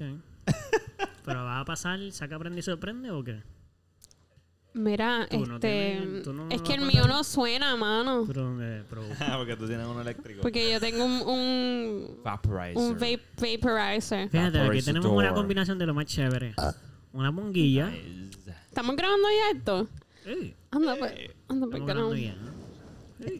Ok. ¿Pero va a pasar, saca, aprende y sorprende o qué? Mira, Tú no este. tienes- tú no es que el mío no suena, mano. Pero, eh, pero- Porque tú tienes uno eléctrico. Porque yo tengo un. Un, Vaporizer. un vape, vaporizer. Fíjate, aquí tenemos una combinación de lo más chévere. Una monguilla. Nice. ¿Estamos grabando ya esto? Ey, Anda, pues. Anda, pues, no. grabando ya.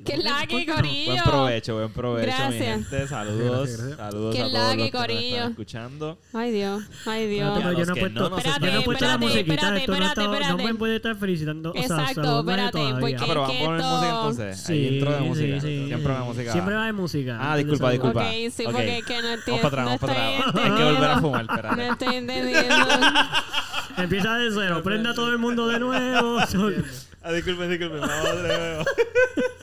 Que no? corillo! Buen provecho, buen provecho, mi Gracias. gente. Saludos. Gracias, gracias. Saludos Qué a todos lague, los que nos corillo. están escuchando. Ay, Dios. Ay, Dios. Espérate, pero yo no he que puesto, no nos yo no he puesto la Espérate, musiquita. espérate, Esto no, espérate, está- no espérate. me puede estar felicitando. o sea, Exacto, espérate, todavía. porque- Ah, pero vamos a poner música entonces. Sí, Hay intro de sí, música. sí. Siempre va música. Siempre va de música. Ah, disculpa, disculpa. Ok, sí, porque es que no Vamos entiendo. para atrás, no vamos para estoy atrás. Hay que volver a entendiendo. fumar, No espérate. estoy entendiendo. Empieza de cero. Prenda todo el mundo de nuevo. Ah, disculpen, disculpen. Vamos de nuevo.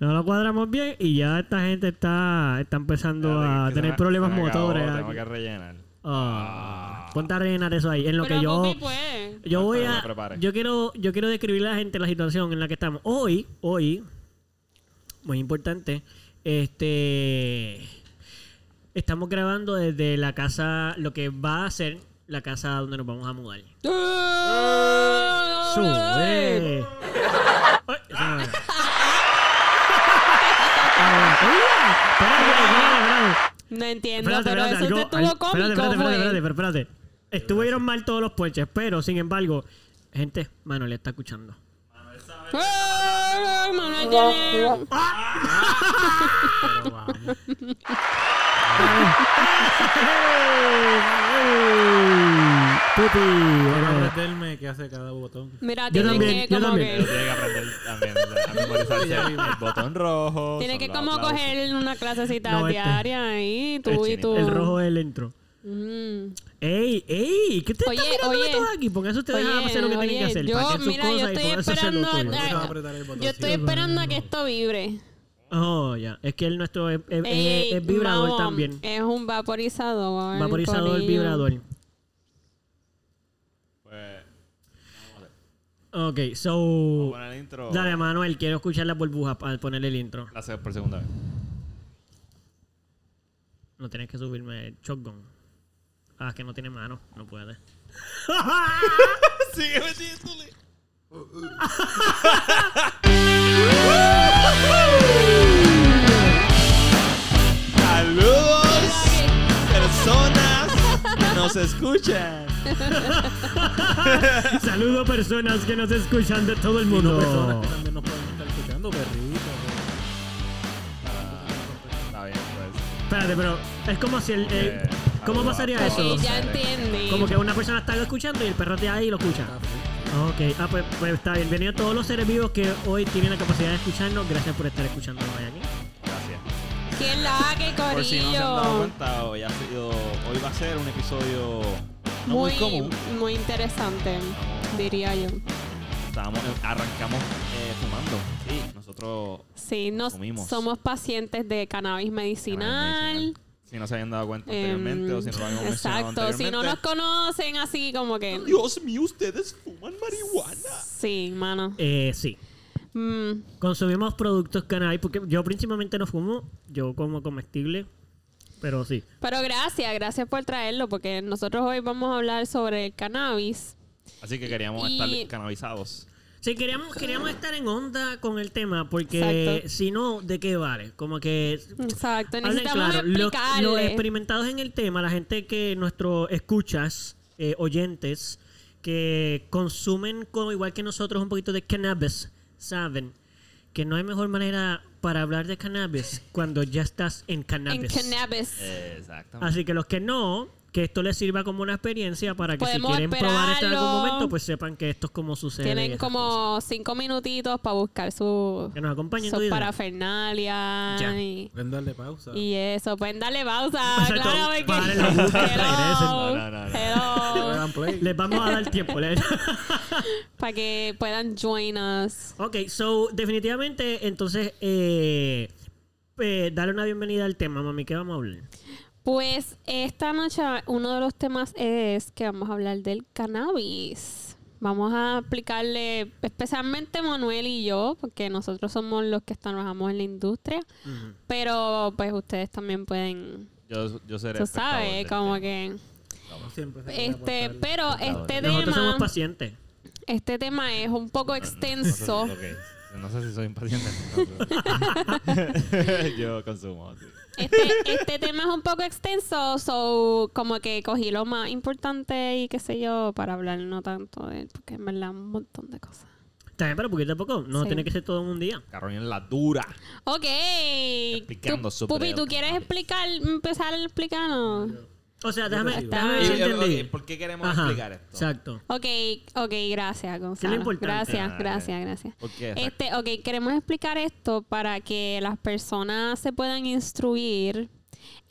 No lo cuadramos bien y ya esta gente está, está empezando a se tener problemas se me acabó, motores. Tengo aquí. que rellenar. Ah, ponte a rellenar eso ahí. En lo Pero que yo, puede. yo voy a, yo quiero, yo quiero describir a la gente la situación en la que estamos. Hoy, hoy, muy importante, este, estamos grabando desde la casa, lo que va a ser la casa donde nos vamos a mudar. Sube. No. Ah, entiendo, Espérate, pero espérate, eso algo- te estuvo al- cómico, espérate, espérate, espérate, espérate, espérate, espérate. Estuvieron mal todos los puentes, pero sin embargo, gente, Manuel está escuchando. ¡Ay, Manuel tiene- Pero vamos. Pupi, Quiero bueno, aprenderme qué hace cada botón. Mira, Yo tiene también, que yo como también. Pero que... tiene que aprender también a memorizarse el botón rojo. Tiene son que los como aplausos. coger una clasecita No, este- diaria ahí, tú El y chinito. tú. el rojo es el intro. Mm. ¡Ey, ey! ¿Qué te Oye, están mirando oye. todos aquí? Pónganse ustedes a hacer lo que tienen que hacer. yo, Paquen sus mira, yo cosas y estoy pónganse a hacer lo esperando tuyo. a- Vamos a apretar el botón. Yo estoy esperando a que esto vibre. Oh, ya. Es que el nuestro es, es- Ey, es vibrador vamos, también. Es un vaporizador. Vaporizador, corillo. vibrador. Pues, Ok, so... poner el intro. Dale, Manuel, quiero escuchar las burbujas para ponerle el intro. La hace por segunda vez. No tienes que subirme el shotgun. Ah, es que no tiene mano. No puede. Sigue metiéndole. nos escuchan. Saludos personas que nos escuchan de todo el Y no mundo. personas que también nos pueden estar escuchando, perritos. Está bien, pues. Espérate, pero es como si el... el- Eh, ¿Cómo pasaría eso? todos. Sí, ya entendí. Como que una persona está escuchando y el perro te ahí y lo escucha. Ok, ah, pues, pues está bien. Bienvenido a todos los seres vivos que hoy tienen la capacidad de escucharnos. Gracias por estar escuchándonos hoy aquí. ¡Qué lague, Por si no se han dado corillo! cuenta, hoy, ha sido, hoy va a ser un episodio no muy, Muy, común. muy interesante, diría yo. Estábamos, arrancamos eh, fumando. Sí, nosotros Sí, nos, Comimos. somos pacientes de cannabis medicinal. Si no se habían dado cuenta Em, anteriormente o si no lo habíamos mencionado Exacto, si no nos conocen así como que... Dios mío, ustedes fuman marihuana. Sí, mano. Eh, sí. Mm, Consumimos productos cannabis porque yo principalmente no fumo. Yo como comestible. Pero sí. Pero gracias, gracias por traerlo porque nosotros hoy vamos a hablar sobre el cannabis. Así que queríamos Y- estar cannabizados. Sí, queríamos, queríamos estar en onda con el tema porque Exacto. si no, ¿de qué vale? Como que Exacto, necesitamos claro, los, los experimentados en el tema, la gente que nuestros escuchas, eh, oyentes, que consumen como igual que nosotros un poquito de cannabis, saben que no hay mejor manera para hablar de cannabis cuando ya estás en en cannabis. cannabis. Exactamente. Así que los que no, que esto les sirva como una experiencia para que Podemos si quieren probar esto en algún momento, pues sepan que esto es como sucede. Tienen como cosas. cinco minutitos para buscar su, Que nos acompañen. su parafernalia Ya. y, Pueden darle pausa. y eso. Pueden darle pausa, Exacto, claro, porque... Hello. No, no, no. Les vamos a dar tiempo. para que puedan join us. Ok, so definitivamente entonces eh, eh, dale una bienvenida al tema, mami, ¿qué vamos a hablar? Pues esta noche uno de los temas es que vamos a hablar del cannabis. Vamos a explicarle, especialmente Manuel y yo, porque nosotros somos los que trabajamos en la industria, pero pues ustedes también pueden, Yo, yo seré tú sabes, como tema. que... No siempre Este, pero este Nosotros somos tema, pacientes. este tema es un poco extenso. Ok, No sé si soy impaciente. yo consumo, sí. Este, este tema es un poco extenso, so como que cogí lo más importante y qué sé yo para hablar no tanto de él, porque en verdad un montón de cosas. También, pero poquito a poco. No Sí. tiene que ser todo en un día. Carolina la dura. Ok. Explicando Tú- Pupi, ¿tú quieres explicar, empezar a explicar? O sea, déjame, déjame ver Y- si y- entendí. ok, ¿Por qué queremos Ajá, explicar esto? Exacto. Ok, ok, gracias, Gonzalo. importante? Gracias, Ah, gracias, gracias. ¿Por qué? Exacto. Este, ok, queremos explicar esto para que las personas se puedan instruir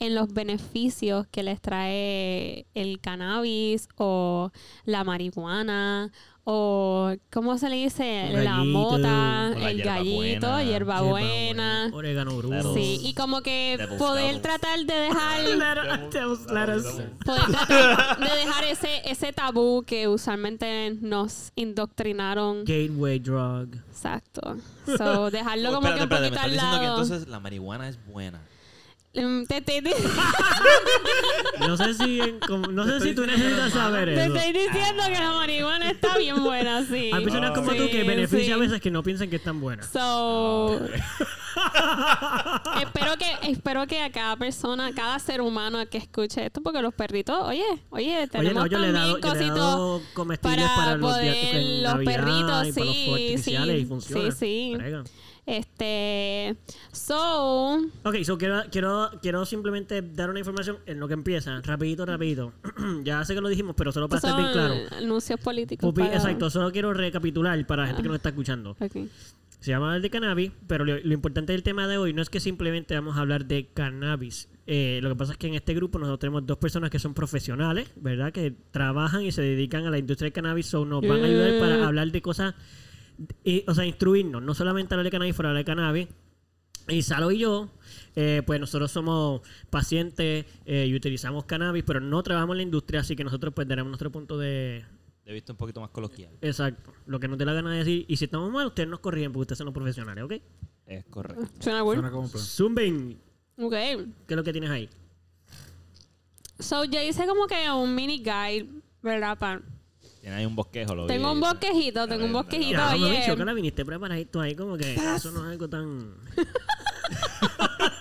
en los beneficios que les trae el cannabis o la marihuana o ¿cómo se le dice? El la gallito. mota, la el gallito, hierbabuena. Orégano brujo. Sí, y como que Devil's poder tratar de dejar poder tratar de dejar ese ese tabú que usualmente nos indoctrinaron. Gateway drug. Exacto. So, dejarlo Oh, como espérate, que un espérate, me poquito estás al diciendo que lado. entonces la marihuana es buena. No sé si, en- no sé si tú necesitas saber te eso. estoy diciendo que la marihuana está bien buena, sí. Hay personas como Sí, tú que beneficia a sí. veces que no piensan que están buenas. So, espero que espero que a cada persona, cada ser humano que escuche esto, porque los perritos, oye, oye, Oye, tenemos no, yo le he dado, también yo le he cositos dado comestibles para, para, los, poder los perritos, y para los sí, sí, sí, sí. Este, so, Ok, so quiero, quiero, quiero simplemente dar una información en lo que empieza. Rapidito, rapidito. ya sé que lo dijimos, pero solo para estar bien claro. anuncios políticos. Pupi, para- exacto, solo quiero recapitular para la gente que nos está escuchando. Ok. Se llama el de cannabis, pero lo, lo importante del tema de hoy no es que simplemente vamos a hablar de cannabis. Eh, lo que pasa es que en este grupo nosotros tenemos dos personas que son profesionales, ¿verdad? Que trabajan y se dedican a la industria del cannabis, so nos van a ayudar Mm. para hablar de cosas, eh, o sea, instruirnos, no solamente hablar de cannabis, pero hablar de cannabis. Y Salo y yo, eh, pues nosotros somos pacientes eh, y utilizamos cannabis, pero no trabajamos en la industria, así que nosotros pues daremos nuestro punto de... He visto un poquito más coloquial. Exacto, lo que nos dé la gana de decir. Y si estamos mal, ustedes nos corrigen porque ustedes son los profesionales, ¿ok? Es correcto. Suena cool. Suena como un plan. Zumbin, Ok. ¿qué es lo que tienes ahí? So, yo hice como que un mini guide, ¿verdad? Pa- Tiene ahí un bosquejo. Lo Tengo vi. un bosquejito, tengo un bosquejito. Ya, oye. bicho, que la viniste preparadito ahí, como que eso no es algo tan.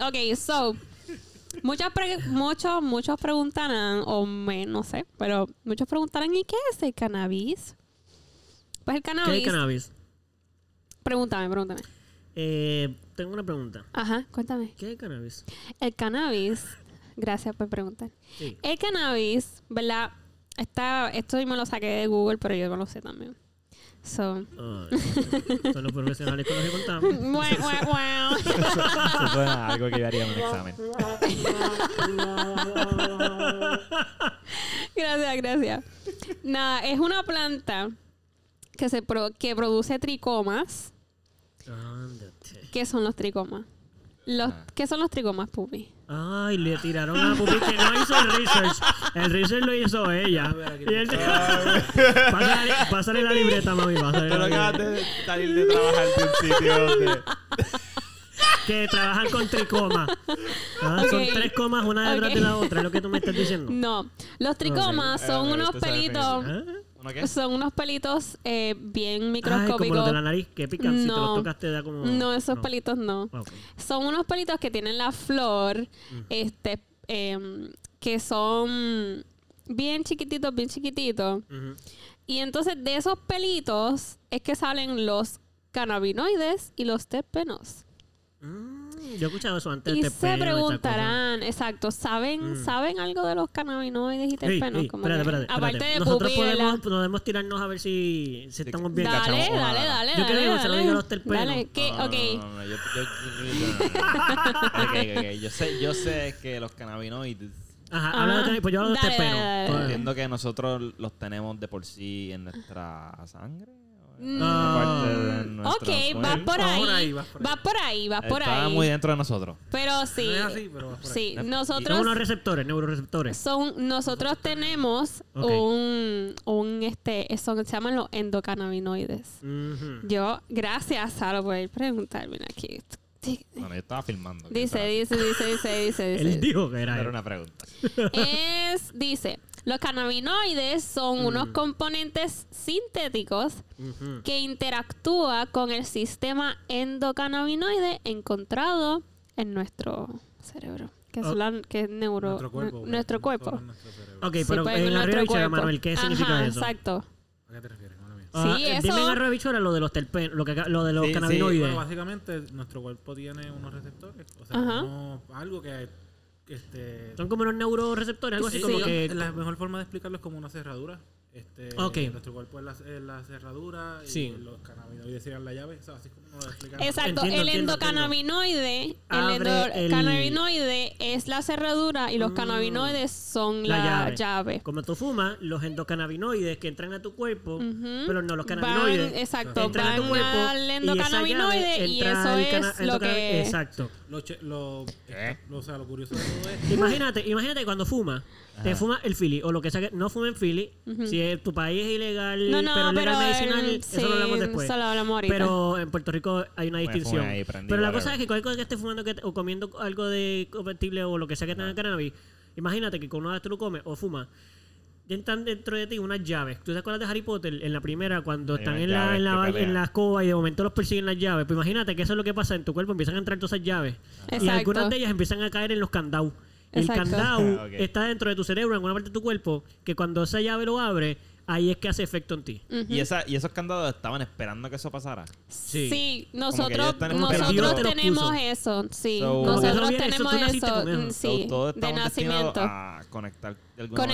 Ok, so. Muchas pre- muchos, muchos preguntarán, o me, no sé, pero muchos preguntarán, ¿y qué es el cannabis? Pues el ¿Qué cannabis. es cannabis? Pregúntame, pregúntame. Eh, tengo una pregunta. Ajá, cuéntame. ¿Qué es cannabis? El cannabis, gracias por preguntar. Sí. El cannabis, ¿verdad? Está, esto me lo saqué de Google, pero yo no lo sé también. So, Ay, son los profesionales con los que contamos. Eso suena a algo que yo haría en un examen. gracias, gracias. Nada, es una planta que se pro- que produce tricomas. Ándate. ¿Qué son los tricomas? Los, Ah. ¿Qué son los tricomas, Pupi? Ay, le tiraron a Pupi que no hizo el research. El research lo hizo ella. Y él- pásale, pásale la libreta, mami. Pásale no acabas de salir de trabajar de un sitio donde... Que trabajan con tricoma. Ah, Son tres comas una detrás de la otra, es lo que tú me estás diciendo. No, los tricomas son Eh, unos pelitos, ¿Ah? ¿Uno qué? son unos pelitos eh, bien Ay, microscópicos. como los de la nariz que pican. Si te No. los tocas te da como... No, esos no. pelitos no. Ah. Son unos pelitos que tienen la flor, Mm. este, em, que son bien chiquititos, bien chiquititos. Y entonces de esos pelitos es que salen los cannabinoides y los terpenos. Mm, yo he escuchado eso antes. Y te se preguntarán, exacto, ¿saben, Mm. ¿saben algo de los cannabinoides y terpenos? ey, Como espérate, que- espérate, Aparte espérate. de Nosotros podemos, podemos tirarnos a ver si, si estamos bien Dale, dale, dale, dale, Yo quiero que Gonzalo dale. diga los terpenos. Dale, que, No, ok. no, no, no, yo, sé, yo sé que los cannabinoides... Ajá, Ajá. habla de, pues yo hablo de terpenos. Pues, Entiendo que nosotros los tenemos de por sí en nuestra sangre. ¿O Mm. Nuestro Ok, vas cuerpo. por ahí. por ahí, vas por ahí. Vas por ahí, vas por Está ahí. muy dentro de nosotros. Pero sí. No es así, pero por ahí. Sí, Son nosotros unos receptores, neuroreceptores. son nosotros tenemos un un este eso que se llaman los endocannabinoides. Yo, gracias Sara por preguntarme aquí. Bueno, yo estaba filmando. ¿qué Dice, estaba dice, dice, dice, dice, Él dice. dijo que era. Era una pregunta. Es, dice, los cannabinoides son Mm. unos componentes sintéticos Ujú. que interactúa con el sistema endocannabinoide encontrado en nuestro cerebro, que es, Oh. la- que es neuro, Nuestro cuerpo. nu- nuestro cuerpo. nuestro cerebro. Ok, Sí, pero pues, en arriba bichuela, cuerpo. Manuel, ¿qué significa Ajá, eso? Exacto. ¿A qué te refieres? Ah, Sí, eso- Dime en arriba bichuela lo de los terpenos, lo, que, lo de los Sí, sí. cannabinoides. Bueno, básicamente nuestro cuerpo tiene unos receptores. O sea, no- algo que... Este, Son como unos neuroreceptores, algo así Sí, como sí, que... La mejor forma de explicarlo es como una cerradura. Este. Nuestro cuerpo es la, es la cerradura Sí. y los cannabinoides serían la llave. O sea, así es como. Exacto, Entiendo, el entiendo, endocannabinoide, el endocannabinoide es la cerradura y los Mm. cannabinoides son La la, llave. llave. Como tú fumas, los endocannabinoides que entran a tu cuerpo, pero no los Van, cannabinoides. exacto, entran a tu van cuerpo al y esa endocannabinoide llave y, entra eso es lo que... Exacto. Lo, che- lo, ¿Qué? lo- o sea, lo curioso de todo es... Imagínate, imagínate cuando fumas, te Ajá. fumas el fili o lo que sea que no fumen fili. Si es- tu país es ilegal, No, no, pero es legal pero medicinal, el- eso sí, lo hablamos después. lo hablamos. Pero en Puerto Rico hay una distinción. fumé ahí, prendí, pero la cosa es que cualquier cosa que estés fumando que- o comiendo algo de comestible o lo que sea que tenga cannabis, imagínate que con una vez tú lo comes o fumas. Ya están dentro de ti unas llaves. ¿Tú te acuerdas de Harry Potter? En la primera, cuando Hay están en la, en, la, en la escoba y de momento los persiguen las llaves. Pues imagínate que eso es lo que pasa en tu cuerpo. Empiezan a entrar todas esas llaves. Y algunas de ellas empiezan a caer en los candados. El Exacto. candado Ok. está dentro de tu cerebro, en alguna parte de tu cuerpo, que cuando esa llave lo abre, ahí es que hace efecto en ti. y, esa, y esos candados estaban esperando que eso pasara. Sí. Nosotros, nosotros tenemos eso, sí. So- nosotros eso tenemos eso, con eso. mm, So, sí, todos de nacimiento. a conectar de con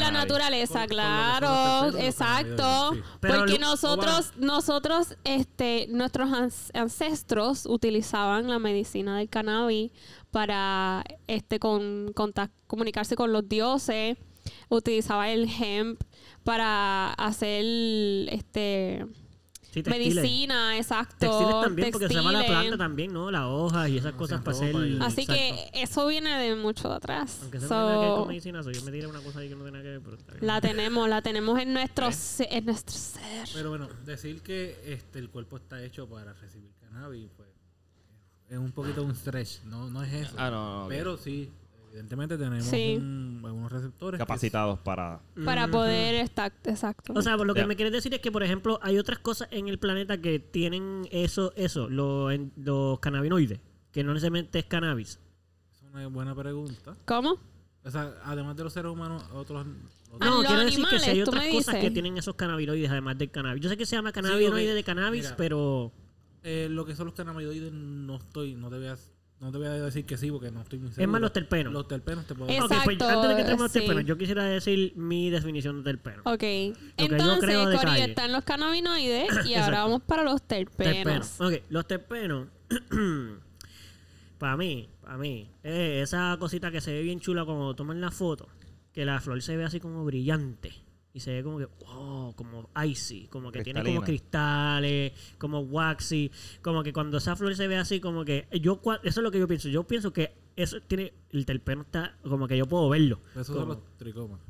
la naturaleza, Con- con claro, exacto. sí. Porque lo- nosotros, nosotros, este, nuestros ancestros utilizaban la medicina del cannabis para, este, con, contac- comunicarse con los dioses. Utilizaba el hemp para hacer, este, Sí, textiles. medicina, exacto. Textiles también, porque se llama la textiles. planta también, ¿no? Las hojas y esas Hacen cosas para hacer. Así exacto. que eso viene de mucho de atrás. Aunque eso no tiene nada que ver So, con medicina, so yo me tiré una cosa ahí que no tiene nada que ver, pero está bien. la tenemos, la tenemos en nuestro, ¿Eh? se- en nuestro ser. Pero bueno, decir que este el cuerpo está hecho para recibir cannabis, pues es un poquito un stretch, no, no es eso. Ah, no, no. Pero sí, evidentemente tenemos Sí. un- algunos receptores. que Capacitados para... Para poder estar, exacto. O sea, por lo que me quieres decir es que, por ejemplo, hay otras cosas en el planeta que tienen eso, eso, los, en- los cannabinoides, que no necesariamente es cannabis. Es una buena pregunta. ¿Cómo? O sea, además de los seres humanos, otros... otros- No, quiero decir que si hay otras cosas que tienen esos cannabinoides además del cannabis. Yo sé que se llama cannabinoide de cannabis, Mira. pero... eh, lo que son los cannabinoides no estoy, no te a, no te voy a decir que sí porque no estoy muy seguro. Es más los terpenos. Los terpenos te puedo Es- Ok, pues Exacto, antes de que entremos los sí. terpenos, yo quisiera decir mi definición de terpeno. Ok. Entonces, Cori, están los cannabinoides y Exacto. ahora vamos para los terpenos. Terpenos. Ok, los terpenos. para mí, para mí, eh, esa cosita que se ve bien chula cuando toman la foto, que la flor se ve así como brillante. Y se ve como que, wow, como icy, como que tiene como cristales, como waxy, como que cuando esa flor se ve así, como que, yo, cua- eso es lo que yo pienso, yo pienso que eso tiene, el terpeno está, como que yo puedo verlo. Esos Como- son los tricomas.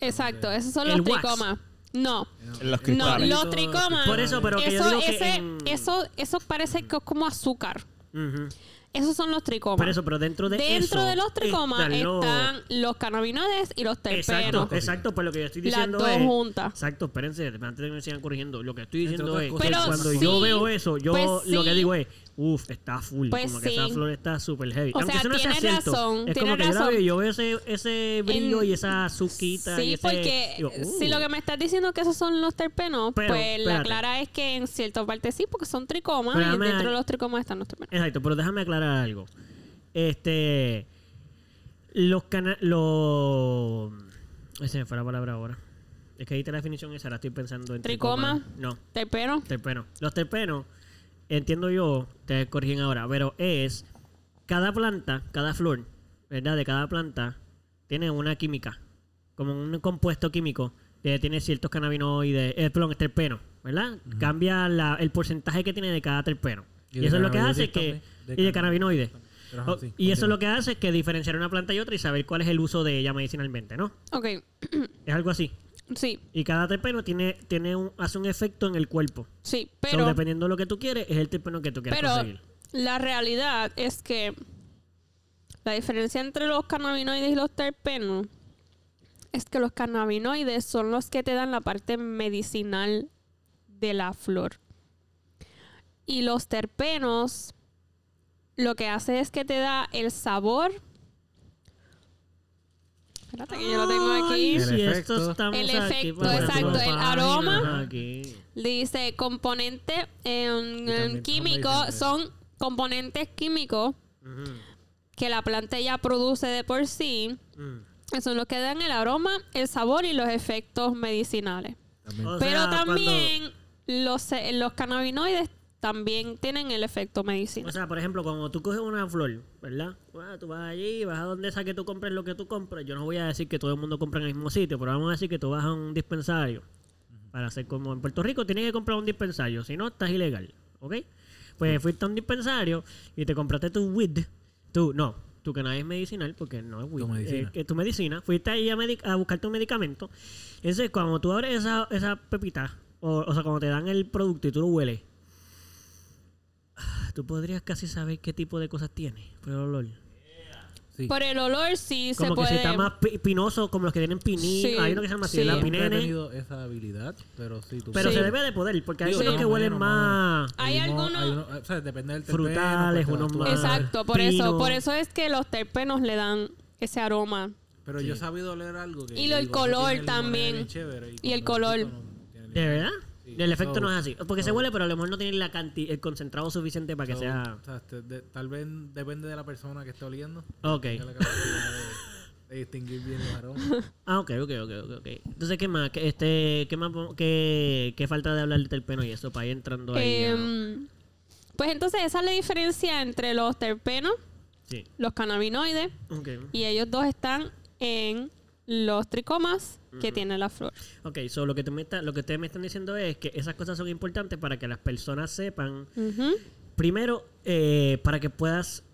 Exacto, esos son los wax. tricomas. No. Los No, cristales. los tricomas. Por eso, pero que yo ese- en- eso, eso parece que es como azúcar. Ujú. Esos son los tricomas. Por eso, pero dentro de Dentro eso de los tricomas están los- están los cannabinoides y los terpenos. Exacto, exacto, pues lo que yo estoy Las diciendo dos es... juntas. Exacto, espérense, antes de que me sigan corrigiendo, lo que estoy diciendo es Pero cuando sí, yo veo eso, yo pues lo que digo es, uff, está full, Pues como que esa flor está súper heavy. O Aunque sea, eso no sea tiene cierto, razón, es tiene como que yo la razón. veo y yo veo ese, ese brillo En- y esa azuquita y Sí, ese... porque digo, si uh. lo que me estás diciendo que esos son los terpenos, Pero, pues la clara es que en cierta parte sí, porque son tricomas y dentro de los tricomas están los terpenos. Exacto, pero déjame aclarar algo. Este... Los cana... Los... Esa me fue la palabra ahora. Es que ahí está la definición esa, ahora estoy pensando en... ¿Tricoma? No. ¿Terpeno? terpenos. Los terpenos, entiendo yo, te corrigen ahora, pero es cada planta, cada flor, ¿verdad? De cada planta tiene una química, como un compuesto químico que tiene ciertos cannabinoides, eh, perdón, terpenos. ¿verdad? Cambia la- el porcentaje que tiene de cada terpeno. Y eso es lo que hace que... de y de cannabinoides. ajá, sí, y eso es lo que hace que diferenciar una planta y otra y saber cuál es el uso de ella medicinalmente, ¿no? Ok, Es algo así. Sí, Y cada terpeno tiene, tiene un, hace un efecto en el cuerpo. sí, So, pero, dependiendo de lo que tú quieres, es el terpeno que tú quieres pero conseguir. la realidad es que la diferencia entre los cannabinoides y los terpenos es que los cannabinoides son los que te dan la parte medicinal de la flor. Y los terpenos lo que hace es que te da el sabor. Espérate que yo lo tengo aquí. Ay, El efecto. esto estamos El aquí efecto, para exacto, el aroma. aquí. Dice componente en, Y también son químicos, medicinales. son componentes químicos que la planta ya produce de por sí. mm. Son los que dan el aroma, el sabor y los efectos medicinales. También. Pero sea, también los, eh, los cannabinoides también tienen el efecto cuando- o medicinal. sea, por ejemplo, cuando tú coges una flor, ¿verdad? Bueno, tú vas allí, vas a donde sea que tú compres lo que tú compres. Yo no voy a decir que todo el mundo compra en el mismo sitio, pero vamos a decir que tú vas a un dispensario. Para hacer como en Puerto Rico, tienes que comprar un dispensario. Si no, estás ilegal. ¿Ok? Pues fuiste a un dispensario y te compraste tu weed. Tú, no, tu cannabis medicinal, porque no es weed. Tu medicina. eh, tu medicina. Fuiste ahí a, a buscar tu medicamento. Entonces, cuando tú abres esa, esa pepita, o, o sea, cuando te dan el producto y tú lo hueles, tú podrías casi saber qué tipo de cosas tiene por el olor. Sí. Por el olor sí Como se que puede... si está más pi- pinoso, como los que tienen pinín. Sí, Hay uno que se llama así, sí. la Nunca he pinene. tenido esa habilidad, pero sí. Tú Pero Sí. se debe de poder, porque hay unos que huelen más... Hay unos- algunos- unos- o sea, depende del terpeno, Frutales, pues, unos más- Exacto, por pino. eso, por eso es que los terpenos le dan ese aroma. Pero yo he sabido leer algo que Y el color también. Y el color. ¿De verdad? Sí. El efecto So, no es así. Porque se huele, pero a lo mejor no tiene la canti el concentrado suficiente para que sea... o sea, este, de- tal vez depende de la persona que esté oliendo. Ok. Tenga la capacidad de, de distinguir bien los aromas. Ah, ok, ok, ok, ok. Entonces, ¿qué más? ¿Qué, este, ¿qué más? ¿Qué, qué falta de hablar del terpeno y eso para ir entrando ahí? a- Em, pues entonces esa es la diferencia entre los terpenos, Sí. los cannabinoides, Ok. y ellos dos están en los tricomas que tiene la flor. Ok, so lo que, tú me está- lo que ustedes me están diciendo es que esas cosas son importantes para que las personas sepan. Primero, eh, para que puedas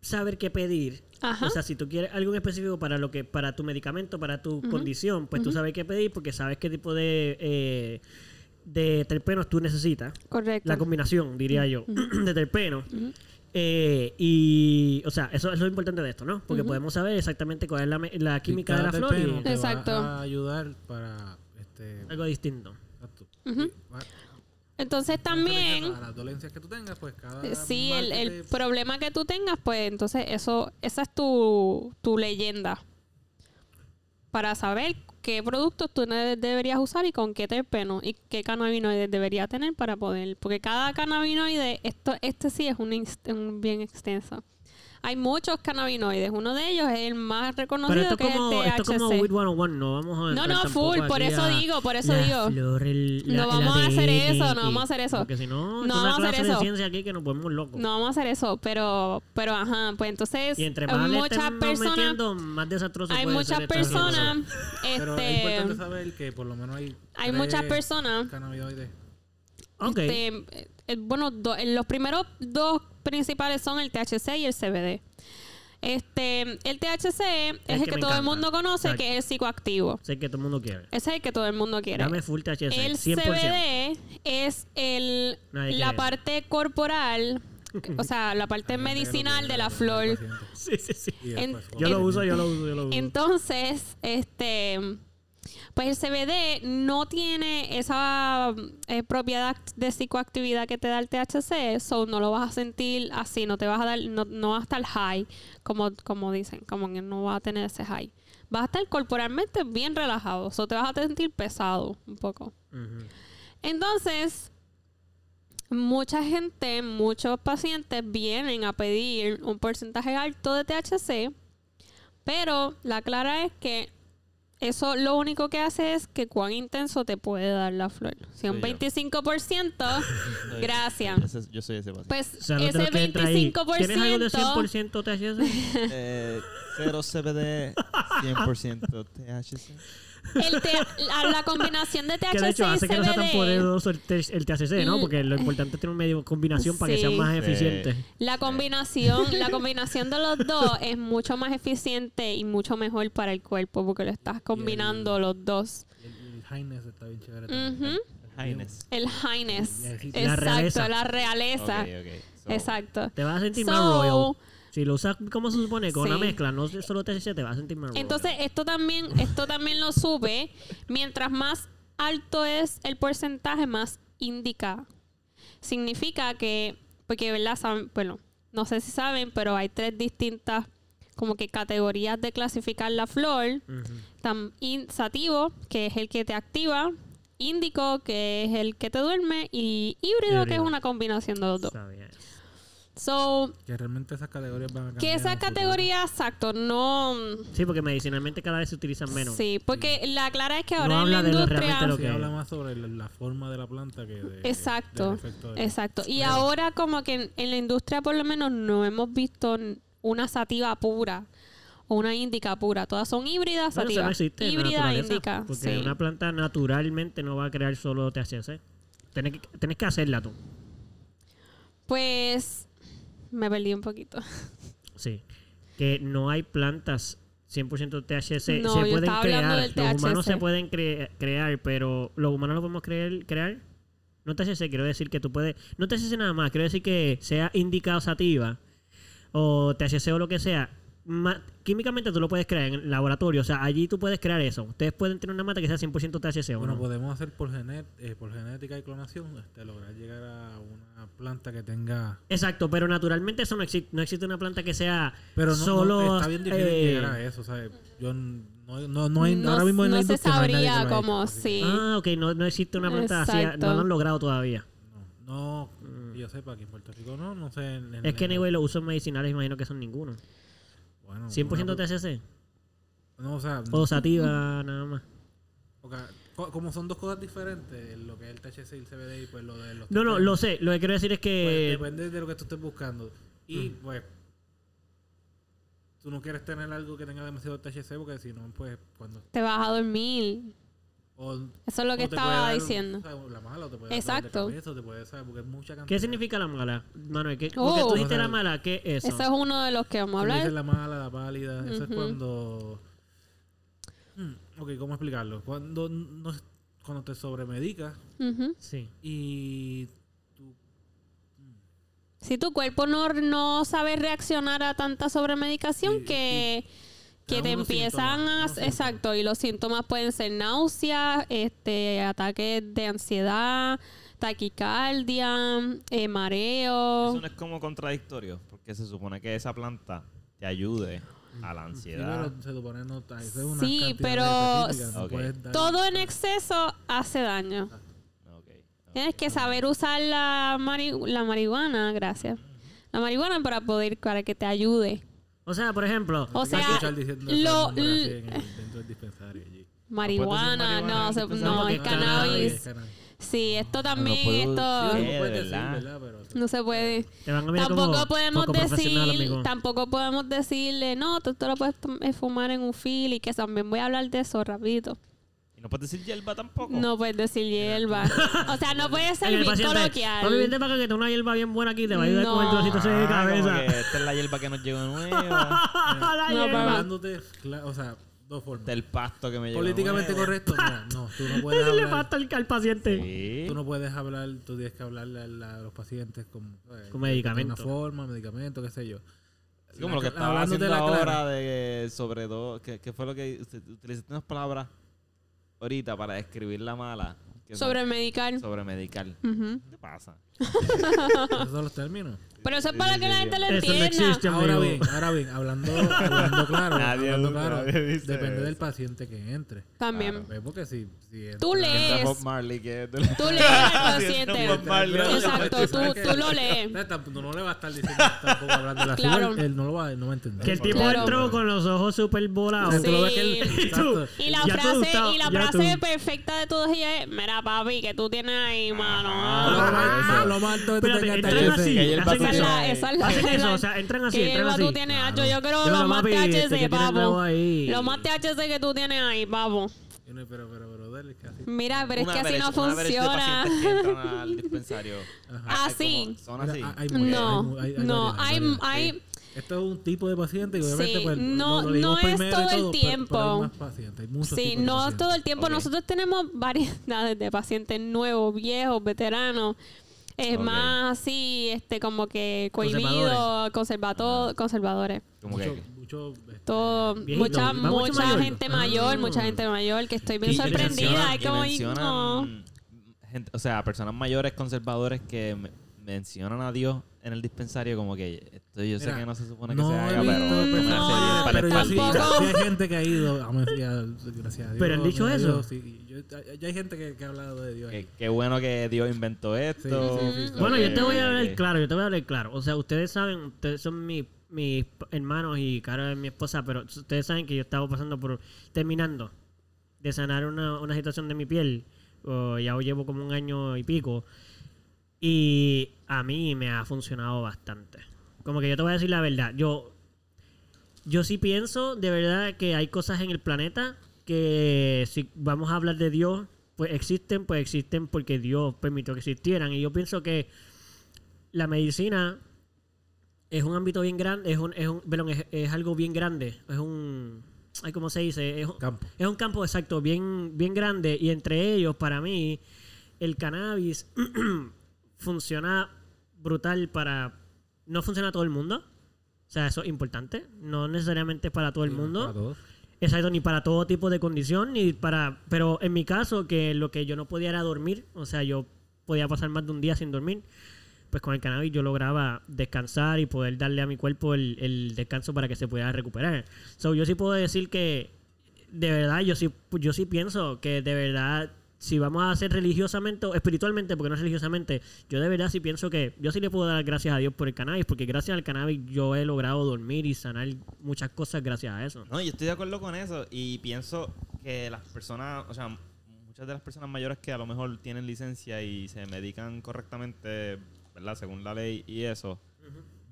saber qué pedir. Ajá. O sea, si tú quieres algo en específico para lo que, para tu medicamento, para tu condición, pues tú sabes qué pedir porque sabes qué tipo de, eh, de terpenos tú necesitas. Correcto. La combinación, diría yo, de terpenos. Eh, y, o sea, eso es lo importante de esto, ¿no? Porque podemos saber exactamente cuál es la, la química de la flor y te Exacto. Va a ayudar para este, algo distinto. Entonces también, A las dolencias que tú tengas, pues cada. eh, sí, el, el te- problema que tú tengas, pues entonces eso, esa es tu, tu leyenda. Para saber qué productos tú deberías usar y con qué terpeno y qué cannabinoides debería tener para poder. Porque cada cannabinoide, esto, este sí es un, un bien extenso. Hay muchos cannabinoides. Uno de ellos es el más Pero reconocido esto que es como, es el esto THC. es como Weed 101, no vamos a No, no, full, por eso a digo, por eso la digo. flor, el- la- No vamos a hacer eso, no vamos a hacer eso. Porque si no, No vamos a hacer eso. ciencia aquí que nos ponemos locos. No vamos a hacer eso, pero, pero ajá, pues entonces Y entre hay más muchas personas, metiendo, más desastroso hay puede muchas ser personas. Pero es importante este, saber que por lo menos hay. hay muchas personas, Cannabinoides. Este, eh, bueno, do- eh, los primeros dos principales son el THC y el CBD. Este, el THC es, el que todo el mundo conoce, Exacto. que es el psicoactivo. Sé que todo el mundo quiere. Ese es el que todo el mundo quiere. Dame full THC, El 100%. CBD es el, Nadie la parte corporal, o sea, la parte medicinal de la flor. Sí, sí, sí. En- Yo lo uso, yo lo uso, yo lo uso. Entonces, este, pues el CBD no tiene esa eh, propiedad de psicoactividad que te da el THC, so no lo vas a sentir así, no te vas a dar, no, no vas a estar high, como, como dicen, como que no vas a tener ese high. Vas a estar corporalmente bien relajado, so te vas a sentir pesado un poco. Entonces, mucha gente, muchos pacientes vienen a pedir un porcentaje alto de THC, pero la clara es que eso lo único que hace es que cuán intenso te puede dar la flor. Si un Soy yo. 25%, gracias. Yo soy ese paciente. Pues O sea, no ese lo que entra ahí. 25%, ¿Tienes algo de 100% THC? Eh, cero CBD, 100% THC. El te- la, la combinación de THC Que de hecho y hace que no sea tan CBD, poderoso el, el THC, ¿no? Mm. Porque lo importante es tener un medio combinación para que sea Sí. más Sí. eficiente. la combinación, la combinación de los dos es mucho más eficiente y mucho mejor para el cuerpo porque lo estás combinando los dos. El, el Highness está bien chévere también. Ujú. Highness. El highness. La Exacto, realeza. la realeza. Ok, ok. So, Exacto. Te vas a sentir So, más royal. Si lo usas como se supone, con una mezcla, no solo THC, te vas a sentir más. Entonces, esto también, esto también lo sube. Mientras más alto es el porcentaje, más indica. Significa que, porque, ¿verdad? Saben- bueno, no sé si saben, pero hay tres distintas como que categorías de clasificar la flor. In- sativo, que es el que te activa. Índico, que es el que te duerme. Y híbrido, que es una combinación de los dos. Sabía eso. So, Que realmente esas categorías van a cambiar. que esa categoría, exacto, no... Sí, porque medicinalmente cada vez se utilizan menos. Sí, porque la clara es que No ahora en la habla lo industria... lo Sí, que habla es. más sobre la, la forma de la planta que de. Exacto, de- exacto. Y ahora como que en, en la industria por lo menos no hemos visto una sativa pura o una índica pura. Todas son híbridas, Bueno, eso sativas. no Híbrida, índica. Porque sí. una planta naturalmente no va a crear solo THC. Tienes que, tienes que hacerla tú. Pues me perdí un poquito. Sí. Que no hay plantas 100% THC. No, se yo pueden crear. Los humanos se pueden cre- crear, pero los humanos lo podemos creer, crear. No THC, quiero decir que tú puedes. No THC nada más, quiero decir que sea indicado sativa o THC o lo que sea. Químicamente tú lo puedes crear en el laboratorio. O sea, allí tú puedes crear eso. Ustedes pueden tener una mata que sea 100% THC o Bueno, no. podemos hacer por, genet eh, por genética y clonación, este, lograr llegar a una planta que tenga. Exacto, pero naturalmente eso no existe. No existe una planta que sea Pero no, solo. no- está bien difícil eh, llegar a eso, ¿sabes? Yo n- no, no, no hay, No- ahora mismo en la no se que sabría que sí. Ah, ok, no, no existe una planta así. Exacto. No lo han logrado todavía. No, no que yo sepa, aquí en Puerto Rico no, no sé. en- en- Es que, en- anyway, los usos medicinales imagino que son ninguno. Bueno, 100% una- THC. No, o sea, O sativa, nada más. ok, co- como son dos cosas diferentes, lo que es el THC y el CBD y pues lo de los No, no, lo sé. Lo que quiero decir es pues, que. depende de lo que tú estés buscando. Y Mm. pues tú no quieres tener algo que tenga demasiado THC porque si no, pues cuando... Te vas a dormir. O- Eso es lo que estaba dar, diciendo. o sea, La mala, o te puede dar Exacto. cabeza, o te puede, ¿sabes? Porque es mucha cantidad. ¿Qué significa la mala? Manuel, ¿qué, Oh. porque tú dijiste O sea, la mala, ¿qué es eso? Eso es uno de los que vamos a hablar. dices la mala, la pálida, eso es cuando... Hmm, ok, ¿cómo explicarlo? Cuando, no, cuando te sobremedicas Ujú. Sí. y tú... Si tu cuerpo no, no sabe reaccionar a tanta sobremedicación Sí, que, que te empiezan a... Exacto, y los síntomas pueden ser náuseas, este, ataques de ansiedad, taquicardia, eh, mareo. Eso no es como contradictorio, porque se supone que esa planta te ayude a la Sí, ansiedad. pero se supone no... Es una Sí, pero- no Todo en exceso hace daño. Tienes que saber usar la, mari- la marihuana, gracias. La marihuana para poder, para que te ayude. O sea, por ejemplo, O sea, lo- dentro del dispensario allí. Marihuana, marihuana no, se- el no, es cannabis. Es cannabis. Sí, esto también, puedo esto no puedes ¿De decir, verdad? ¿verdad? Pero... no se puede. Tampoco como podemos decir, tampoco podemos decirle, no, tú lo puedes fumar en un fil y que también voy a hablar de eso rapidito. Y no puedes decir hierba tampoco. No puedes decir hierba. o sea, no puedes ser bien coloquial. Papi, vente para acá que tengo una hierba bien buena aquí. Te va a ayudar con el No. ese de cabeza. esta es la hierba que nos llegó nueva. La No. Hablándote, o sea, dos formas. Del pasto que me llegó Políticamente correcto, mira, no, tú no puedes Eso le hablar, falta al, al paciente. Sí. tú no puedes hablar, tú tienes que hablarle a, la- a los pacientes con, ¿sabes? Con medicamento. De una forma, medicamento, qué sé yo. Sí, como La- lo que estaba hablándote haciendo la ahora clara. de sobre todo, que, que fue lo que utilizaste unas palabras ahorita para describir la mala. Sobre medicar. sobre medical. Ujú. ¿Qué pasa? Esos son los términos. Pero eso es para que la gente lo Eso no entienda. existe, Ahora amigo. bien, ahora bien, hablando, hablando claro, Nadie- hablando claro, nadie dice depende eso. del paciente que entre. También. ¿Ves? Porque si, si Tú entra- lees. Entra Bob Marley que Tú lees al paciente. Bob Marley. Exacto, tú, tú lo lees. No, tampoco- tú no le vas a estar diciendo tampoco hablando de la Claro. él no lo va, no va a entender. Que el tipo Claro. entró con los ojos súper volados. O sea, tú lo ves que él- Sí. exacto. Y la Ya tú frase, y la ya frase tú. perfecta de todos ellos es, mira papi, que tú tienes ahí, mano. Lo Ah, más- lo más alto que tú Espérate, tengas entran THC. así. Que hacen va es eso. la, esa es la, Hacen es eso, o sea, entran así, ¿Qué entran así. tú tienes, Hacho? Yo creo Dímelo, lo más papi, este, THC, ¿qué tienes nuevo papo. ahí? Lo más THC que tú tienes ahí, papo. Pero, pero, pero, dale, así. Mira, pero es Una que así no funciona. pacientes que entran al dispensario. Ajá. Ah, como- Son Mira, así. hay- hay muchas, No, hay- no, varias, hay, varias. Esto es un tipo de paciente y obviamente Sí, pues, no- lo, lo dijimos no es y todo el pero- pero tiempo. hay más pacientes, hay muchos sí, tipos no pacientes. todo el tiempo. Nosotros tenemos variedades de pacientes nuevos, viejos, veteranos. Es Ok. más así, este, como que Conservadores. cohibidos, conservato- conservadores. Como Mucho, que. mucho, este, Todo, Viejito, mucha, ¿va mucho mucha mayor? gente Ah. mayor, mucha gente mayor, que estoy bien Y- sorprendida. Es como, no. gente- o sea, personas mayores conservadores que me- mencionan a Dios en el dispensario como que esto yo sé Mira, que no se supone que no se haga, pero no, bien no, pero yo sí, sí hay gente que ha ido, a Mesías, gracias a Dios. Pero han dicho eso. Dios, sí, yo- ya hay gente que, que ha hablado de Dios. Qué, qué bueno que Dios inventó esto. Sí, sí, sí, sí. Bueno, yo te voy a hablar ok. claro, yo te voy a hablar claro. O sea, ustedes saben, ustedes son mi- mis hermanos y cara es mi esposa, pero ustedes saben que yo estaba pasando por, terminando de sanar una, una situación de mi piel. ya llevo como un año y pico. Y a mí me ha funcionado bastante. Como que yo te voy a decir la verdad. Yo, yo sí pienso de verdad que hay cosas en el planeta que si vamos a hablar de Dios, pues existen, pues existen porque Dios permitió que existieran. Y yo pienso que la medicina es un ámbito bien grande, es un, es un, perdón, es, es algo bien grande, es un, ay, ¿cómo se dice? Es, un- Campo. es un campo exacto, bien, bien grande y entre ellos, para mí, el cannabis funciona brutal para, no funciona a todo el mundo, o sea, eso es importante, no necesariamente para todo el mundo. para todos. Exacto, ni para todo tipo de condición, ni para... Pero en mi caso, que lo que yo no podía era dormir, o sea, yo podía pasar más de un día sin dormir, pues con el cannabis yo lograba descansar y poder darle a mi cuerpo el, el descanso para que se pueda recuperar. So, yo sí puedo decir que, de verdad, yo sí, yo sí pienso que de verdad, si vamos a hacer religiosamente o espiritualmente, porque no religiosamente, yo de verdad sí pienso que yo sí le puedo dar gracias a Dios por el cannabis, porque gracias al cannabis yo he logrado dormir y sanar muchas cosas gracias a eso. No, yo estoy de acuerdo con eso y pienso que las personas, o sea, muchas de las personas mayores que a lo mejor tienen licencia y se medican correctamente, ¿verdad? Según la ley y eso,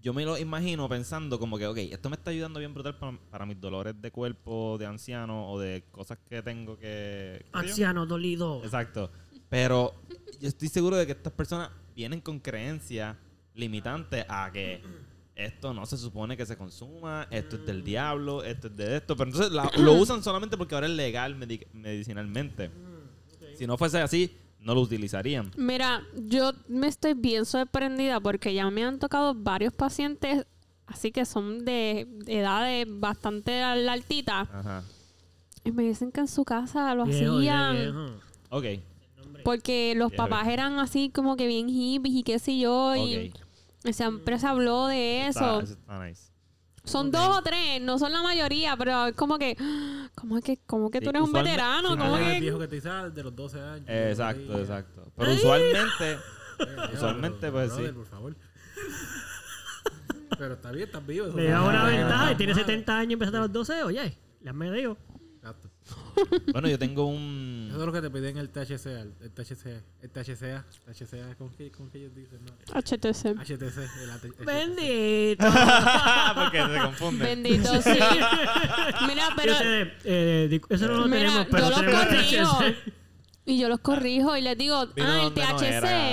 yo me lo imagino pensando como que, ok, esto me está ayudando bien brutal para, para mis dolores de cuerpo, de anciano o de cosas que tengo que... yo. Anciano dolido. Exacto. Pero yo estoy seguro de que estas personas vienen con creencias limitantes a que esto no se supone que se consuma, esto es del diablo, esto es de esto. Pero entonces la- lo usan solamente porque ahora es legal medi- medicinalmente. Si no fuese así, no lo utilizarían. Mira, yo me estoy bien sorprendida porque ya me han tocado varios pacientes, así que son de edades bastante al- altitas, Ajá. y me dicen que en su casa lo Viejo, ya hacían viejo. Ok. porque los Viejo. papás eran así como que bien hippies y qué sé yo, y siempre se habló de Está- eso. eso está nice. Son dos o tres, no son la mayoría, pero es como que, ¿cómo es que, cómo que Sí, tú eres un veterano? sí, ¿Cómo Ah, el que? viejo que te dice ah, de los 12 años. Exacto, ahí, exacto. Pero usualmente... eh, Usualmente, pues, brother, sí. por favor. Pero está bien, estás vivo. Le da una ventaja y tiene Ah, 70 años y empezaste a los 12, oye, le has medido. Bueno, yo tengo un... Eso es lo que te piden el THC, el THC, el THCA, THCA, ¿cómo que, cómo que ellos dicen? No? HTC. HTC, el HTC. Bendito. Porque se confunde. Bendito, sí. Mira, pero... Eh, eso no lo Mira, tenemos, pero yo lo tenemos corrijo. Y yo los corrijo y les digo, Vino ah, el no THC,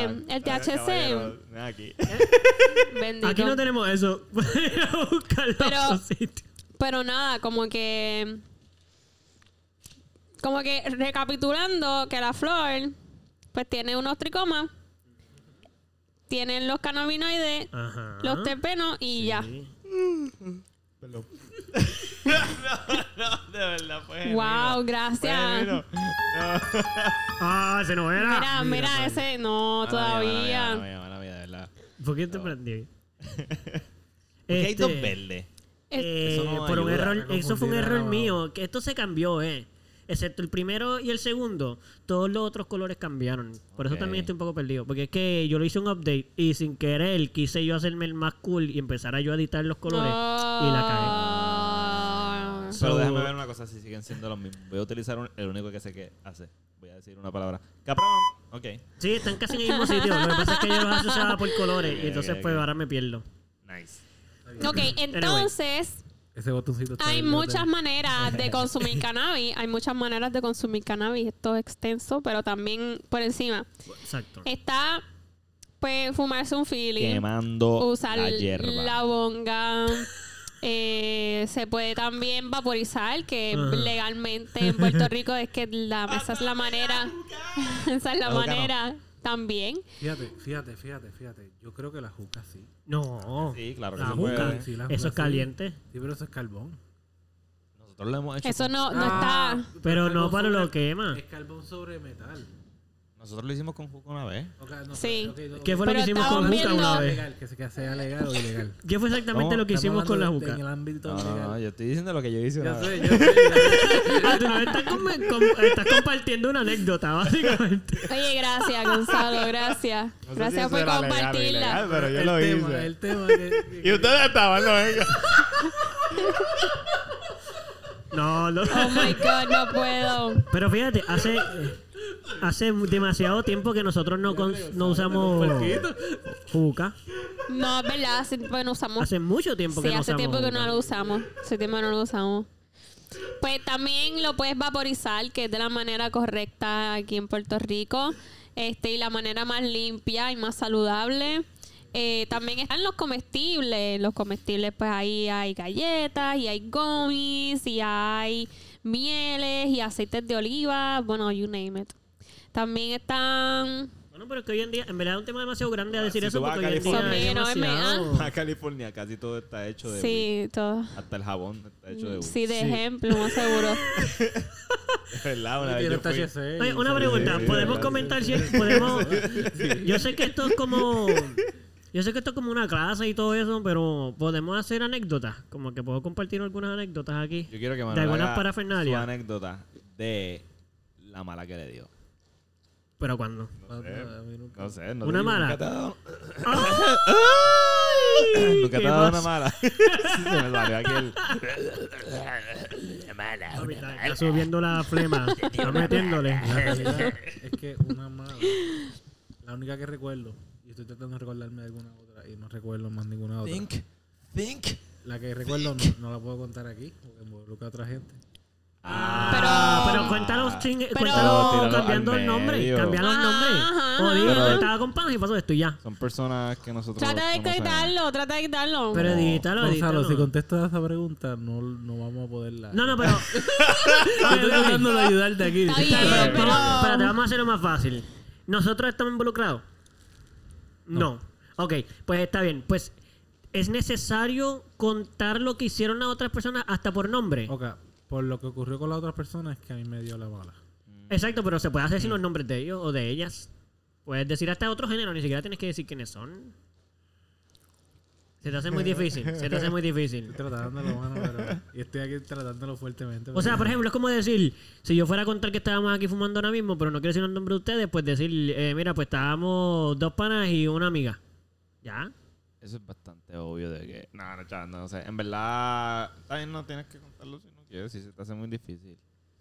el Eh, THC, aquí. bendito. Aquí no tenemos eso. Ir a buscarlo Pero-. Pero nada, como que. Como que recapitulando que la flor, pues tiene unos tricomas, tienen los cannabinoides, Ajá. los terpenos y ya. Sí. Perdón. no, no, de verdad, fue Wow, genuino. Fue gracias. genuino. No. Ah, ese no era. Mira, mira, pues. ese no, todavía. mala mía, mala mía, de verdad. ¿Por qué te prendí? Porque hay dos verdes. eh, Eso no por un ayuda. error, Me eso fue un error mío. Que esto se cambió, eh. Excepto el primero y el segundo, todos los otros colores cambiaron. Por eso también estoy un poco perdido. Porque es que yo le hice un update y sin querer quise yo hacerme el más cool y empezar a yo a editar los colores y la cagué. Ah. Pero So- déjame ver una cosa si siguen siendo los mismos. Voy a utilizar un- el único que sé que hace. Voy a decir una palabra. Caprón. Ok. Sí, están casi en el mismo sitio. Lo que pasa es que yo los asociaba por colores y entonces ok, pues ahora me pierdo. Nice. Ok, entonces, Ese botoncito está Hay muchas maneras de consumir cannabis. Hay muchas maneras de consumir cannabis. Esto es extenso, pero también por encima. Exacto. Está, pues, fumarse un feeling. Quemando usar la hierba. la bonga. Eh, se puede también vaporizar, que legalmente en Puerto Rico es que la, esa es la manera. esa es la La juca no. manera también. Fíjate, fíjate, fíjate, fíjate. Yo creo que la juca sí. No. Sí, claro que La se juca. puede. Sí, la Eso es sí. caliente. Sí, pero eso es carbón. Nosotros lo hemos hecho. Eso no, no Ah, está. Pero no carbón para lo sobre- quema. Es carbón sobre metal. Nosotros lo hicimos con Juco una vez. Ok, no, Sí. ¿Qué fue lo que hicimos con Juca una vez? Legal, que se- que sea legal o ilegal. ¿Qué fue exactamente ¿Cómo? lo que hicimos con la juca? En el ámbito No, no, legal. no, yo estoy diciendo lo que yo hice una Yo vez. sé, yo sé. Ah, tú estás, com- com- estás compartiendo una anécdota, básicamente. Oye, gracias, Gonzalo, gracias. No sé si gracias por legal compartirla. ilegal, pero yo el lo tema, hice. El tema que... que- Y ustedes estaban, no venga. No, no. Oh my God, no puedo. Pero fíjate, hace hace demasiado tiempo que nosotros no, cons- no usamos juca. No, es verdad, hace tiempo que no usamos. Hace mucho tiempo que Sí, no hace usamos tiempo que no juca. lo usamos. Hace tiempo que no lo usamos. Pues también lo puedes vaporizar, que es de la manera correcta aquí en Puerto Rico. Este, y la manera más limpia y más saludable. Eh, también están los comestibles. Los comestibles, pues ahí hay galletas y hay gummies y hay mieles y aceites de oliva. Bueno, you name it. También están Bueno, pero es que hoy en día, en verdad es un tema demasiado grande a decir Si eso porque hoy en día. A California casi todo está hecho de weed. Sí, todo. Hasta el jabón está hecho de weed. Sí, de Sí. ejemplo, más seguro. Es verdad, una vez yo fui. THC. Oye, una pregunta, ¿podemos comentar si podemos Yo sé que esto es como yo sé que esto es como una clase y todo eso, pero podemos hacer anécdotas, como que puedo compartir algunas anécdotas aquí. Yo quiero que de Manuel algunas haga parafernalias. su anécdota de la mala que le dio. Pero cuando No sé, A mí nunca- no sé. No Una mala. Nunca te ha dado, ¡Ay! nunca te ¿Qué ha dado una mala. Se me salió aquel. Papi, está, está subiendo la flema, está metiéndole. La realidad es que una mala, la única que recuerdo, estoy tratando de recordarme de alguna otra, y no recuerdo más ninguna otra. Think, think. La que recuerdo no, no la puedo contar aquí, porque involucra a otra gente. Ah, pero cuéntalo, sin, cuéntalo Tíralo cambiando el nombre, cambiando el Ajá, nombre. ajá, O digo, ajá. yo estaba con panas y pasó esto y ya. Son personas que nosotros Trata de quitarlo, trata de quitarlo. Pero No. edítalo, Gonzalo, edítalo. si contestas esa pregunta, no, no vamos a poderla. No, no, pero... Estoy tratando de ayudarte aquí. Está bien, Pero, pero- espérate, vamos a hacerlo más fácil. ¿Nosotros estamos involucrados? No. Ok, pues está bien. Pues es necesario contar lo que hicieron las otras personas hasta por nombre. Ok, por lo que ocurrió con la otra persona es que a mí me dio la mala. Exacto, pero se puede hacer sin los nombres de ellos o de ellas. Puedes decir hasta otro género, ni siquiera tienes que decir quiénes son. Se te hace muy difícil, se te hace muy difícil. Estoy tratándolo, mano, pero... Y estoy aquí tratándolo fuertemente. O sea, por ejemplo, es como decir, si yo fuera a contar que estábamos aquí fumando ahora mismo, pero no quiero decir el nombre de ustedes, pues decir, eh, mira, pues estábamos dos panas y una amiga. ¿Ya? Eso es bastante obvio de que. No, no, chaval, no sé. En verdad, también no tienes que contarlo si no quieres, si se te hace muy difícil.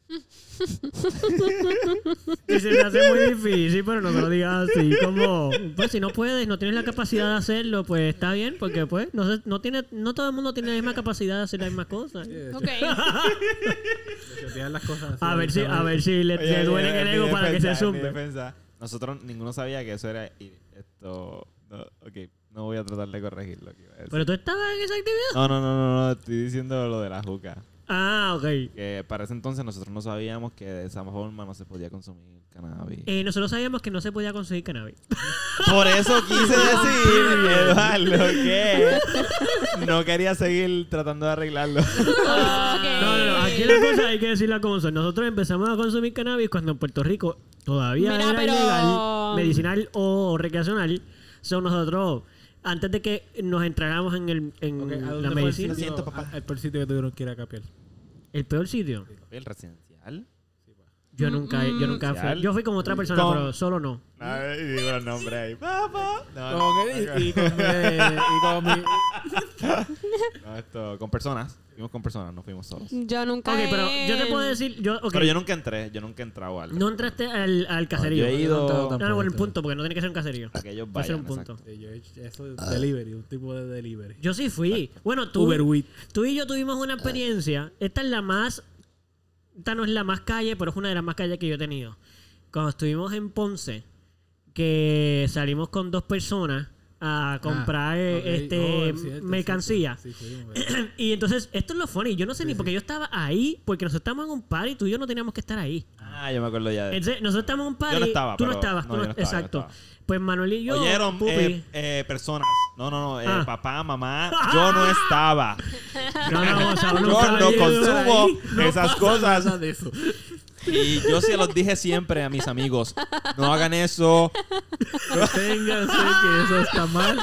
Y se te hace muy difícil, pero no me lo digas así como, pues si no puedes, no tienes la capacidad de hacerlo, pues está bien, porque pues no, se- no, tiene, no todo el mundo tiene la misma capacidad de hacer las mismas cosas. Ok. las cosas así, A ver si, a ver si le, Oye, le oye, duele en el mi ego para que se defensa, en mi zumbe. defensa, Nosotros ninguno sabía que eso era ir- esto. No, ok, no voy a tratar de corregir lo que iba a decir. Pero tú estabas en esa actividad. No, no, no, no, no, estoy diciendo lo de la juca. Ah, ok. Que para ese entonces nosotros no sabíamos que de esa forma no se podía consumir cannabis. Eh, nosotros sabíamos que no se podía conseguir cannabis. Por eso quise decir, Eduardo, que no quería seguir tratando de arreglarlo. Ok. No, no, no. Aquí la cosa hay que decirla como son. Nosotros empezamos a consumir cannabis cuando en Puerto Rico todavía Mira, era pero- ilegal, medicinal o recreacional. Son nosotros, antes de que nos entráramos en, el, en Ok, ¿a dónde la el medicina. sitio? Siento, papá. Al peor sitio que tuvieron que ir a capiar. El peor sitio. ¿El residencial? Yo nunca, yo nunca fui. Yo fui con otra persona, Con- pero solo no. Ay, digo el nombre ahí. Papá. No, Con- no, y, y con, eh, y con mi... No, esto, con personas. Fuimos con personas, no fuimos solos. Yo nunca Ok, he- pero yo te puedo decir, yo, ok, Pero yo nunca entré, yo nunca he entrado a algo. no entraste al, al caserío. yo he ido- No, No, no, bueno, el punto, porque no tiene que ser un caserío. Aquellos Va a ser vayan, un punto. exacto. Sí, yo he hecho- eso es delivery, un tipo de delivery. Yo sí fui. Bueno, tú, Uber Eats. tú y yo tuvimos una experiencia. Esta es la más. Esta no es la más calle, pero es una de las más calles que yo he tenido. Cuando estuvimos en Ponce, que salimos con dos personas a comprar eh, Ah, ok. este Oh, cierto, mercancía. es cierto. Sí, ¿verdad? y entonces, esto es lo funny. Yo no sé ni porque yo estaba ahí, porque nosotros estábamos en un party y tú y yo no teníamos que estar ahí. Ah, yo me acuerdo ya de Entonces, nosotros estábamos en un party. Yo no estaba, Tú no estabas. tú no, no- yo no estaba, yo no exacto. estaba. Pues Manuel y yo. Oyeron, eh, eh, personas. No, no, no. eh, Ah. papá, mamá. Yo no estaba. no, no, o sea, Yo no consumo ahí, no esas pasa cosas. Nada de eso. Y yo se los dije siempre a mis amigos. No hagan eso. Ténganse que eso está mal.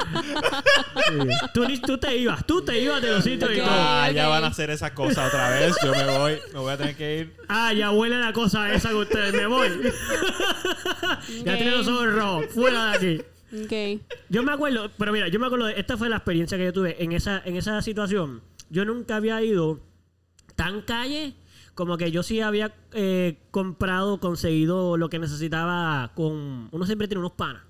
Sí. Tú, te ibas, tú te ibas de los sitios y Ok. todo. Ah, ya van a hacer esa cosa otra vez. Yo me voy. Me voy a tener que ir. Ah, ya huele la cosa esa que ustedes me voy. ya tiene los ojos rojos, fuera de aquí. Ok. Yo me acuerdo, pero mira, yo me acuerdo, de, esta fue la experiencia que yo tuve en esa, en esa situación. Yo nunca había ido tan calle como que yo sí había eh, comprado, conseguido lo que necesitaba con... Uno siempre tiene unos panas.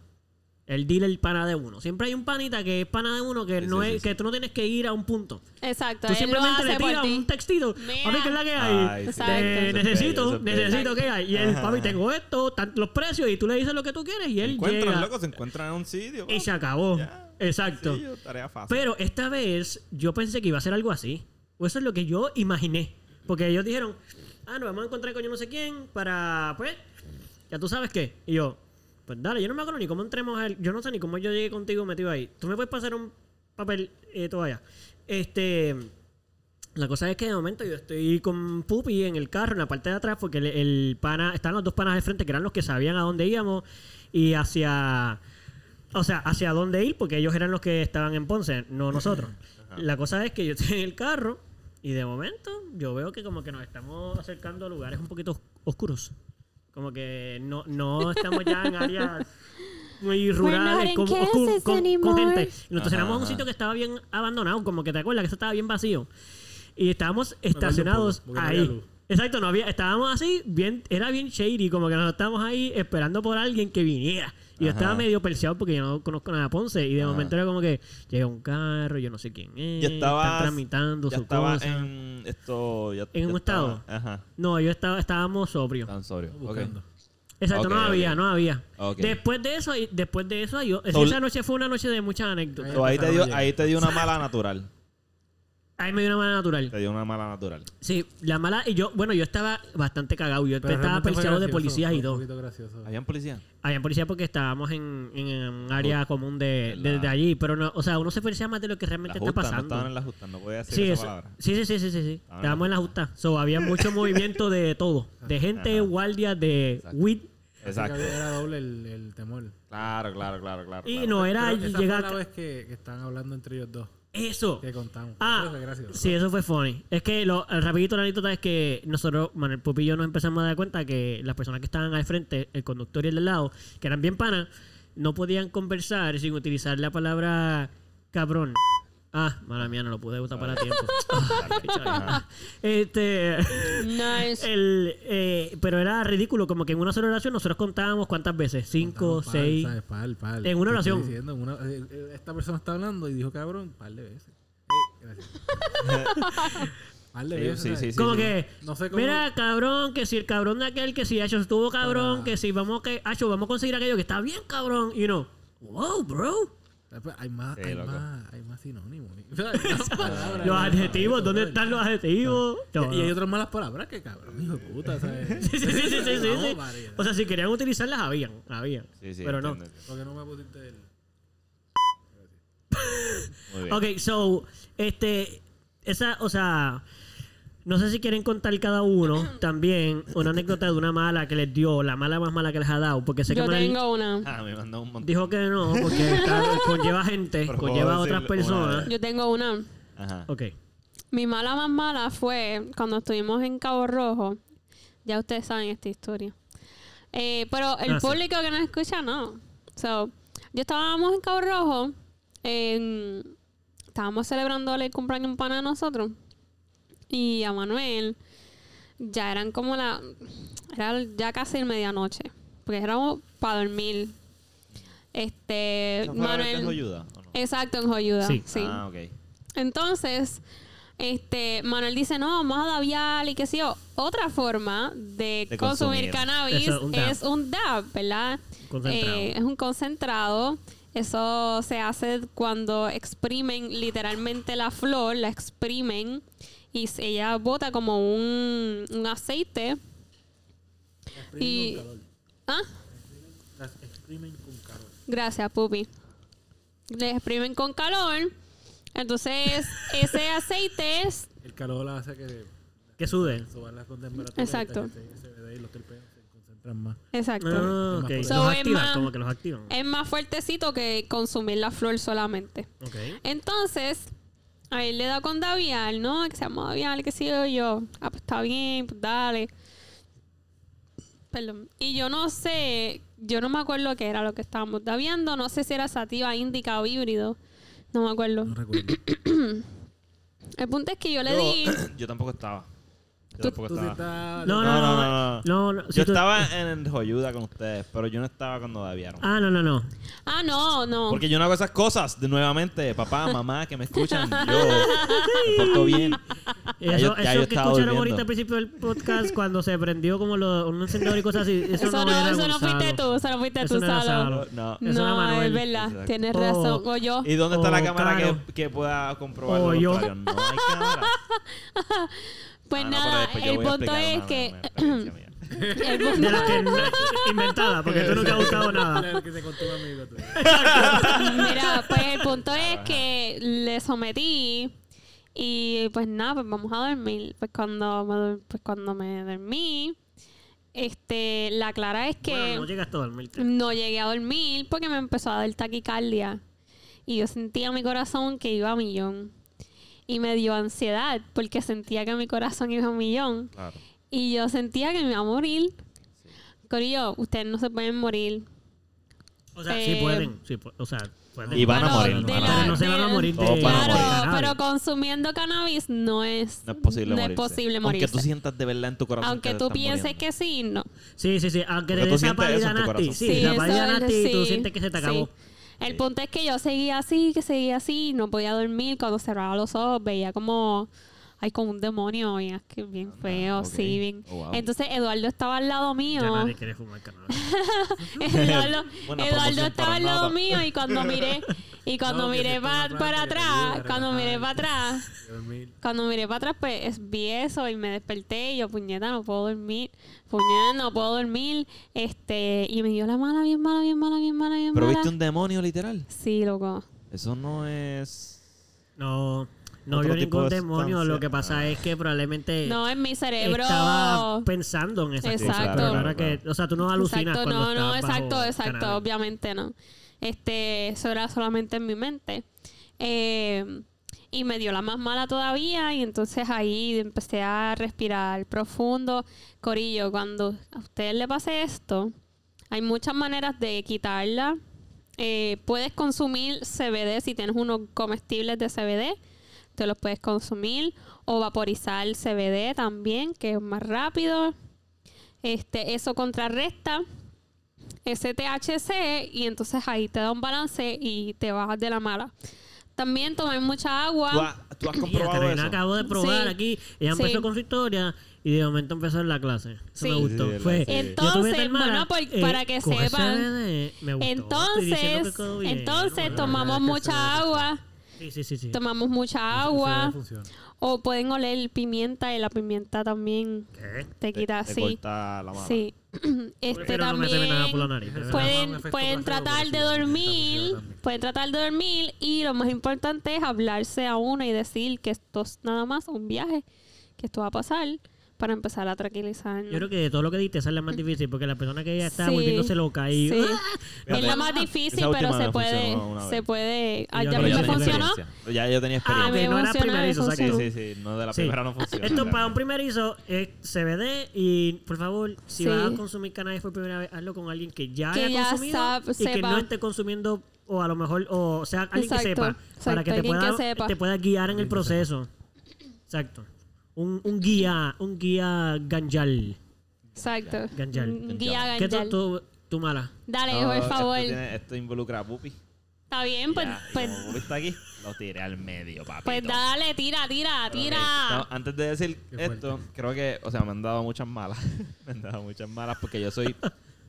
El dealer pana de uno. Siempre hay un panita que es pana de uno que Sí, no sí, es, sí, que tú no tienes que ir a un punto. Exacto. Tú simplemente le tiras ti. un textito. Mira. Papi, ¿qué es la que hay? Ay, sí. Exacto. Eh, necesito, es necesito que hay. Y él, Ajá, papi, tengo esto, los precios, y tú le dices lo que tú quieres y él encuentran, llega. loco, se encuentran en un sitio. Y se acabó. Exacto. Sí, tarea fácil. Pero esta vez yo pensé que iba a ser algo así. O eso es lo que yo imaginé. Porque ellos dijeron, ah, nos vamos a encontrar con yo no sé quién para, pues, ya tú sabes qué. Y yo, pues dale, yo no me acuerdo ni cómo entremos a él. Yo no sé ni cómo yo llegué contigo metido ahí. Tú me puedes pasar un papel eh, todavía. Este. La cosa es que de momento yo estoy con Pupi en el carro, en la parte de atrás, porque el, el pana, estaban los dos panas de frente que eran los que sabían a dónde íbamos y hacia. O sea, hacia dónde ir, porque ellos eran los que estaban en Ponce, no nosotros. La cosa es que yo estoy en el carro y de momento yo veo que como que nos estamos acercando a lugares un poquito os- oscuros. Como que no, no estamos ya en áreas muy rurales con, Kansas con- con- gente. Y nos estacionamos en un sitio que estaba bien abandonado, como que te acuerdas que eso estaba bien vacío. Y estábamos poco, estacionados no ahí. Exacto, no había, estábamos así, bien, era bien shady, como que nos estábamos ahí esperando por alguien que viniera. Y yo Ajá. estaba medio perseado porque yo no conozco nada de Ponce. Y de Ajá. momento era como que llega un carro, yo no sé quién es. Ya estabas- están tramitando ya su estaba cosa. en esto. Ya, ¿En ya un estaba- estado? Ajá. No, yo estaba, estábamos sobrios. Tan sobrio. Ok. Buscando. Exacto, no había, no había. Después de eso, después de eso, yo, So- esa noche fue una noche de muchas anécdotas. So, ahí, te dio, ahí te dio una mala natural. Ahí me dio una mala natural. Te dio una mala natural. Sí, la mala, y yo, bueno, yo estaba bastante cagado. Yo Pero estaba realmente fue perseado de gracioso, policías fue y un todo. poquito gracioso. ¿Habían policía? Habían policía porque estábamos en, en un área común de, allí. Pero, no, o sea, uno se percía más de lo que realmente La está justa, no pasando. estaban en la justa, no podía decir Sí, esa eso- palabra. sí, sí, sí, sí, sí, sí. en la Estábamos en la justa. So, había mucho movimiento de todo. De gente, Ajá. guardias, de Exacto. weed. Exacto. Era doble el, el temor. Claro, claro, claro, claro. Y claro. no era Pero esa llegar... la vez que, que estaban hablando entre ellos dos. Eso. Que contamos. Ah, Eso fue gracioso. sí, eso fue funny. Es que lo, el rapidito la anécdota es que nosotros, Manuel Pupi y yo nos empezamos a dar cuenta que las personas que estaban al frente, el conductor y el del lado, que eran bien panas, no podían conversar sin utilizar la palabra cabrón. Ah, mala mía, no lo pude usar para tiempo. Ah, este, Nice. el, eh, pero era ridículo, como que en una sola oración nosotros contábamos cuántas veces, cinco, seis. En una Te estoy oración. diciendo, en una- eh, eh, esta persona está hablando y dijo cabrón un par de veces. Gracias. par de Sí, veces. sí, ¿sabes? sí, sí. como que, No sé cómo. mira, cabrón, que si el cabrón de aquel, que si Acho estuvo cabrón, Ah. que si vamos que Acho, vamos a conseguir aquello que está bien cabrón, y no, wow, bro. Hay más, Sí, hay loco. más, hay más sinónimos. Hay más palabras, Los adjetivos, ¿dónde están los adjetivos? No, Y, y hay otras malas palabras que cabrón, hijo de puta, ¿sabes? Sí, sí, sí, sí, sí, sí, No, sí. variedad. O sea, si querían utilizarlas, habían, habían. Sí, sí, pero no. entiendo. ¿Por qué no me pusiste el...? Muy bien. Ok, so, este, esa, o sea, no sé si quieren contar cada uno también una anécdota de una mala que les dio, la mala más mala que les ha dado, porque sé Yo que Manuel tengo una. Ah, me mandó un montón. dijo que no, porque conlleva gente, conlleva a otras personas. Yo tengo una. Ajá. Ok. Mi mala más mala fue cuando estuvimos en Cabo Rojo. Ya ustedes saben esta historia. Eh, pero el Ah, sí. público que nos escucha, no. So, yo estábamos en Cabo Rojo. en- estábamos celebrando el cumpleaños de un pana de nosotros. Y a Manuel ya eran como la. Era ya casi medianoche. Porque éramos para dormir. Este. ¿Eso fue la vez de Manuel. Joyuda, o no? Exacto, en Joyuda. Sí. sí. Ah, ok. Entonces, este, Manuel dice, no, vamos a daviar y qué sé yo. Otra forma de, De consumir, consumir. cannabis es un dab. es un dab, ¿verdad? Concentrado. Eh, es un concentrado. Eso se hace cuando exprimen literalmente la flor, la exprimen y ella bota como un, un aceite. Y- Exprimen con calor. ¿Ah? Las exprimen con calor. Gracias, Pupi. Le exprimen con calor. Entonces, ese aceite es El calor hace que Que sude. suban las temperaturas. Exacto. y Se ve ahí los terpenos se concentran más. Exacto. Ah, ok. So, los es activan, más- como que los activan. Es más fuertecito que consumir la flor solamente. Ok. Entonces, a él le da con Davial, ¿no? Que se llama Davial, que sigo yo. Ah, pues está bien, pues dale. Perdón. Y yo no sé, yo no me acuerdo qué era lo que estábamos daviando. No sé si era sativa, índica o híbrido. No me acuerdo. No recuerdo. El punto es que yo le Yo, di. yo tampoco estaba. Yo Tú- tampoco Tú sí estaba. estás- No, No, no, no, no. no, no, no, si Yo tú- estaba en Joyuda con ustedes, pero yo no estaba cuando daviaron. Ah, no, no, no. Ah, no, no. Porque yo no hago esas cosas. De nuevamente, papá, mamá, que me escuchan, yo me porto bien. Ya Eso, yo- ya eso yo que estaba escucharon durmiendo. ahorita al principio del podcast, cuando se prendió como lo- un encendedor y cosas así, eso, Eso no, no, era eso no Gonzalo. fuiste tú, eso no fuiste Eso tú, no era Salo. Salo. No. Eso era No, Manuel. es verdad, Exacto. tienes O- razón. O yo. ¿Y dónde está la Oh, cámara claro. que, que pueda comprobar lo yo. contrario? No hay cámara. Pues Ah, no, nada, el punto es una- que. una De las que no- inventada, porque tú nunca has usado nada. El que te contó un amigo tuyo. Mira, pues el punto es que le sometí y pues nada, pues vamos a dormir. Pues cuando me, pues cuando me dormí, este, la clara es que Bueno, no llegaste a dormirte. no llegué a dormir porque me empezó a dar taquicardia y yo sentía mi corazón que iba a millón. Y me dio ansiedad porque sentía que mi corazón iba a millón. Claro. Y yo sentía que me iba a morir. Corillo, ustedes no se pueden morir. O sea, sí Eh, pueden. Sí, pu- o sea, pueden. Y van a morir, la- no se van a morir de. Claro, pero consumiendo cannabis no es, No es posible no es morirse. posible Aunque tú sientas de verdad en tu corazón Aunque que tú pienses muriendo. que sí, no. Sí, sí, sí. Aunque te tú esa sientes pálida nasty. Sí, Sí, la pálida nasty tú sí, que se te sí. El punto es que yo seguía así, que seguía así, no podía dormir. Cuando cerraba los ojos veía como, ay, como un demonio, y es que bien feo, ok. sí, bien. Oh, wow. Entonces Eduardo estaba al lado mío. Ya nadie quiere fumar. Eduardo, Eduardo estaba para al lado nada. mío y cuando miré, y cuando No, miré pa- para te atrás, cuando miré para atrás, cuando miré para atrás, pues es- vi eso y me desperté y yo, puñeta, no puedo dormir. Puñeta, no puedo dormir. Este, y me dio la mala, bien mala, bien mala, bien mala, bien Pero mala. viste un demonio literal. Sí, loco. Eso no es. No, no vio ningún de demonio. Lo que pasa es que probablemente No, en mi cerebro. estaba pensando en esas cosas. Exacto. Pero ahora Claro, que, o sea, tú no alucinas Exacto, cuando no, no, bajo exacto, exacto, obviamente no. Este, eso era solamente en mi mente. Eh, y me dio la más mala todavía y entonces ahí empecé a respirar profundo. Corillo, cuando a ustedes le pase esto, hay muchas maneras de quitarla. Eh, puedes consumir CBD si tienes unos comestibles de CBD, te los puedes consumir o vaporizar CBD también, que es más rápido. Este, eso contrarresta ese THC y entonces ahí te da un balance y te bajas de la mala. También tomar mucha agua. ¿Tú, has- tú has comprobado eso? acabo de probar Sí. aquí. Ella Sí. empezó con su historia y de momento empezó en la clase. Eso Sí. me gustó. Sí, Fue, sí. Entonces, mala, bueno, por- para que sepan. CBD, me gustó. Entonces, bien. entonces Bueno, tomamos mucha agua. Sí, sí, sí. sí. Tomamos mucha agua. O pueden oler pimienta y la pimienta también ¿Qué? te quita Te así. corta la mano. Sí. este Prefiero no meterme nada por la también. nariz. Pueden, pueden tratar de dormir, pueden tratar de dormir y lo más importante es hablarse a uno y decir que esto es nada más un viaje, que esto va a pasar, para empezar a tranquilizarnos. Yo creo que de todo lo que diste, esa es la más difícil, porque la persona que ya está Sí. volviéndose loca y... Sí. Fíjate, es la más esa difícil, última pero se puede, funcionó una se puede. Ah, ¿Ya no me tenía funcionó? experiencia. Ya yo tenía Ah, experiencia. me no era me primerizo, o sea que- funcionó. sí, sí, no de la Sí. primera no funciona. Esto para un primerizo es CBD y por favor, si Sí. vas a consumir cannabis por primera vez, hazlo con alguien que ya Que haya ya consumido y que sepa. no esté consumiendo o a lo mejor o sea alguien Exacto, que sepa exacto, para que te alguien que pueda sepa. te pueda guiar en el proceso. Exacto. Un, un guía, un guía ganjal. Exacto. Ganjal. Un Guía ¿Qué ganjal. tú, tú, tú mala? Dale, No, por favor. Esto, tiene- esto involucra a Pupi. Está bien, pues, Ya, pues, como Pupi está aquí, lo tiré al medio, papi. pues dale, tira, tira, tira. antes de decir Qué esto, creo que, o sea, me han dado muchas malas. me han dado muchas malas porque yo soy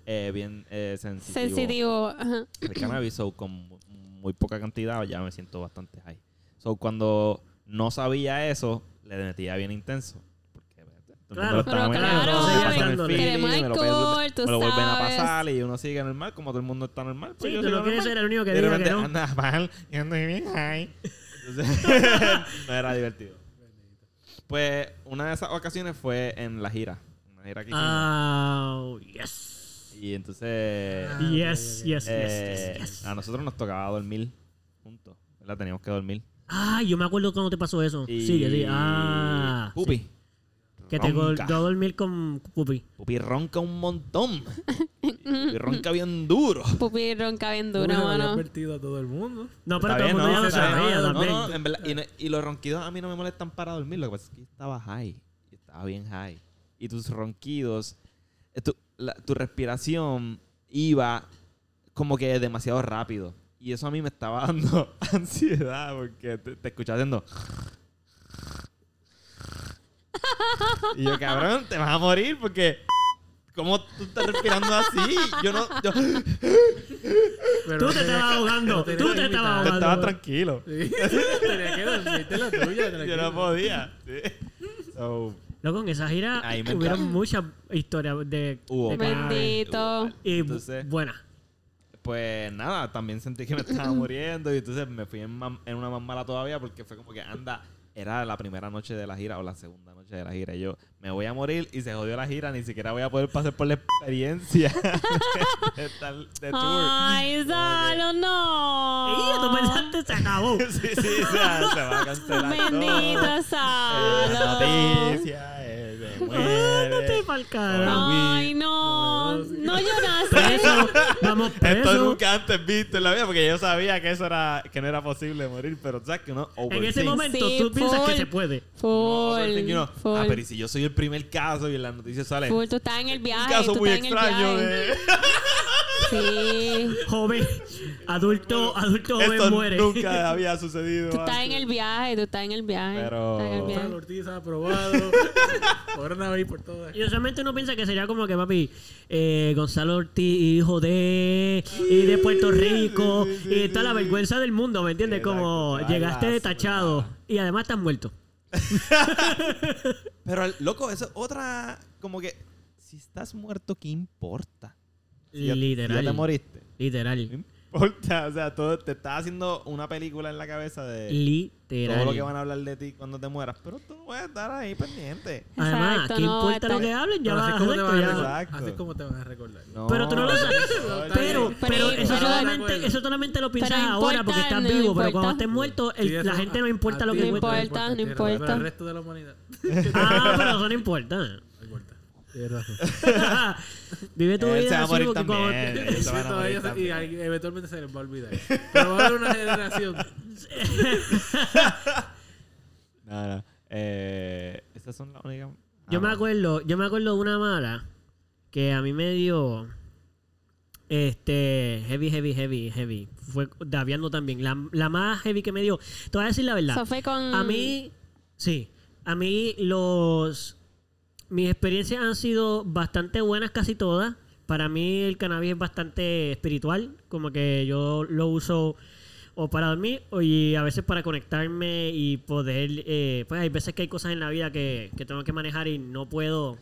eh, bien eh, sensitivo. Sensitivo. Ajá. El cannabis, so, con mu- muy poca cantidad ya me siento bastante high. So, cuando no sabía eso, le metía bien intenso. Porque todo el Claro, mundo claro, Queremos me lo, alcohol, tú me lo vuelven a pasar y uno sigue normal, como todo el mundo está normal. Pues Sí, yo tú no quieres ser el único que diga que no. anda mal y ando bien high. Entonces, no era divertido. Pues una de esas ocasiones fue en la gira. Una gira que hicimos. Ah, yes. Y entonces Ah, Yes, ok. yes, eh, yes, yes. a nosotros nos tocaba dormir juntos. ¿verdad? Teníamos que dormir. Ah, yo me acuerdo cuando te pasó eso. Y Sigue, sí. Ah. Pupi. sí. Que te ronca. a dormir con Pupi. Pupi ronca un montón. Pupi ronca bien duro. Pupi ronca bien duro, mano. advertido a todo el mundo. No, pero todo el mundo ¿no? ya lo Está bien. sabía No, también. no, en verdad, y, no- y los ronquidos a mí no me molestan para dormir. Lo que pasa es que estaba high. Estaba bien high. Y tus ronquidos, eh, tu, la- tu respiración iba como que demasiado rápido. Y eso a mí me estaba dando ansiedad porque te, te escuchaba haciendo. Y yo, cabrón, te vas a morir porque. ¿Cómo tú estás respirando así? Yo no. Yo, Pero Tú te estabas ahogando. Tú te estabas imitar. yo estaba ahogando. tranquilo. Sí. Tenía que dormirte la tuya. Yo tranquilo. no podía. Sí. So, Loco, en esa gira hubieron muchas historias de, Hubo. Bendito. Y Entonces- buena. Pues nada, también sentí que me estaba muriendo y entonces me fui en, en una más mala todavía porque fue como que anda, era la primera noche de la gira o la segunda noche de la gira. Y yo me voy a morir y se jodió la gira, ni siquiera voy a poder pasar por la experiencia de, de tour. Ay, Salo, no. Y tú pensaste, se acabó. Sí, sí, o sea, se va a cancelar. Bendito Eh, Salo. la noticia, eh, se Ándate pa'l carajo. Ay, no. No lloraste. Preso. Vamos Esto preso. nunca antes visto en la vida porque yo sabía que eso era que no era posible morir, pero tú sabes que uno En ese momento Sí, tú piensas que se puede. No, Full. overthinking, y uno, Full. Ah, pero ¿y si yo soy el primer caso y en las noticias sale Full, tú estás en el un viaje. caso tú muy estás en el extraño viaje. de Sí. Joven, adulto, adulto joven esto muere. nunca había sucedido. Tú estás en el viaje, tú estás en el viaje. Pero- Estás en el Gonzalo viaje. Ortiz ha aprobado. Coronavirus por todas. Y usualmente uno piensa que sería como que, papi, eh, Gonzalo Ortiz, hijo de, y de Puerto Rico, sí, sí, y toda la sí. vergüenza del mundo, ¿me entiendes? Exacto, Como llegaste a tachado y además estás muerto. Pero loco, eso es otra como que si estás muerto, ¿qué importa? Si ya- si Literal. ya te moriste. No Literal. importa, o sea, todo te estás haciendo una película en la cabeza de Literal. todo lo que van a hablar de ti cuando te mueras, pero tú no puedes estar ahí pendiente. Además, Exacto, ¿qué no, importa lo que hablen? Ya así como te van a. Así es como te van a recordar. No, Pero tú no lo sabes. no, Pero, Pero- pero eso, pero- solamente, eso solamente lo piensas no ahora importa, porque estás no vivo, pero importa. cuando estés muerto, el- Sí, eso la gente no a- importa a lo que No importa, no importa. Pero el resto de la humanidad. Ah, pero eso no importa. No importa. Tienes razón. Vive tu vida se va a morir también. Se a morir y eventualmente se les va a olvidar. Pero va a haber una generación. No, no. Eh, esas son las únicas. Yo Ah, me no. acuerdo, yo me acuerdo de una mala que a mí me dio este heavy, heavy, heavy, heavy. Fue Daviando también. La, la más heavy que me dio. Te voy a decir la verdad. Eso fue con. A mí, sí. A mí los... Mis experiencias han sido bastante buenas casi todas. Para mí el cannabis es bastante espiritual. Como que yo lo uso o para dormir o y a veces para conectarme y poder... eh, pues hay veces que hay cosas en la vida que, que tengo que manejar y no puedo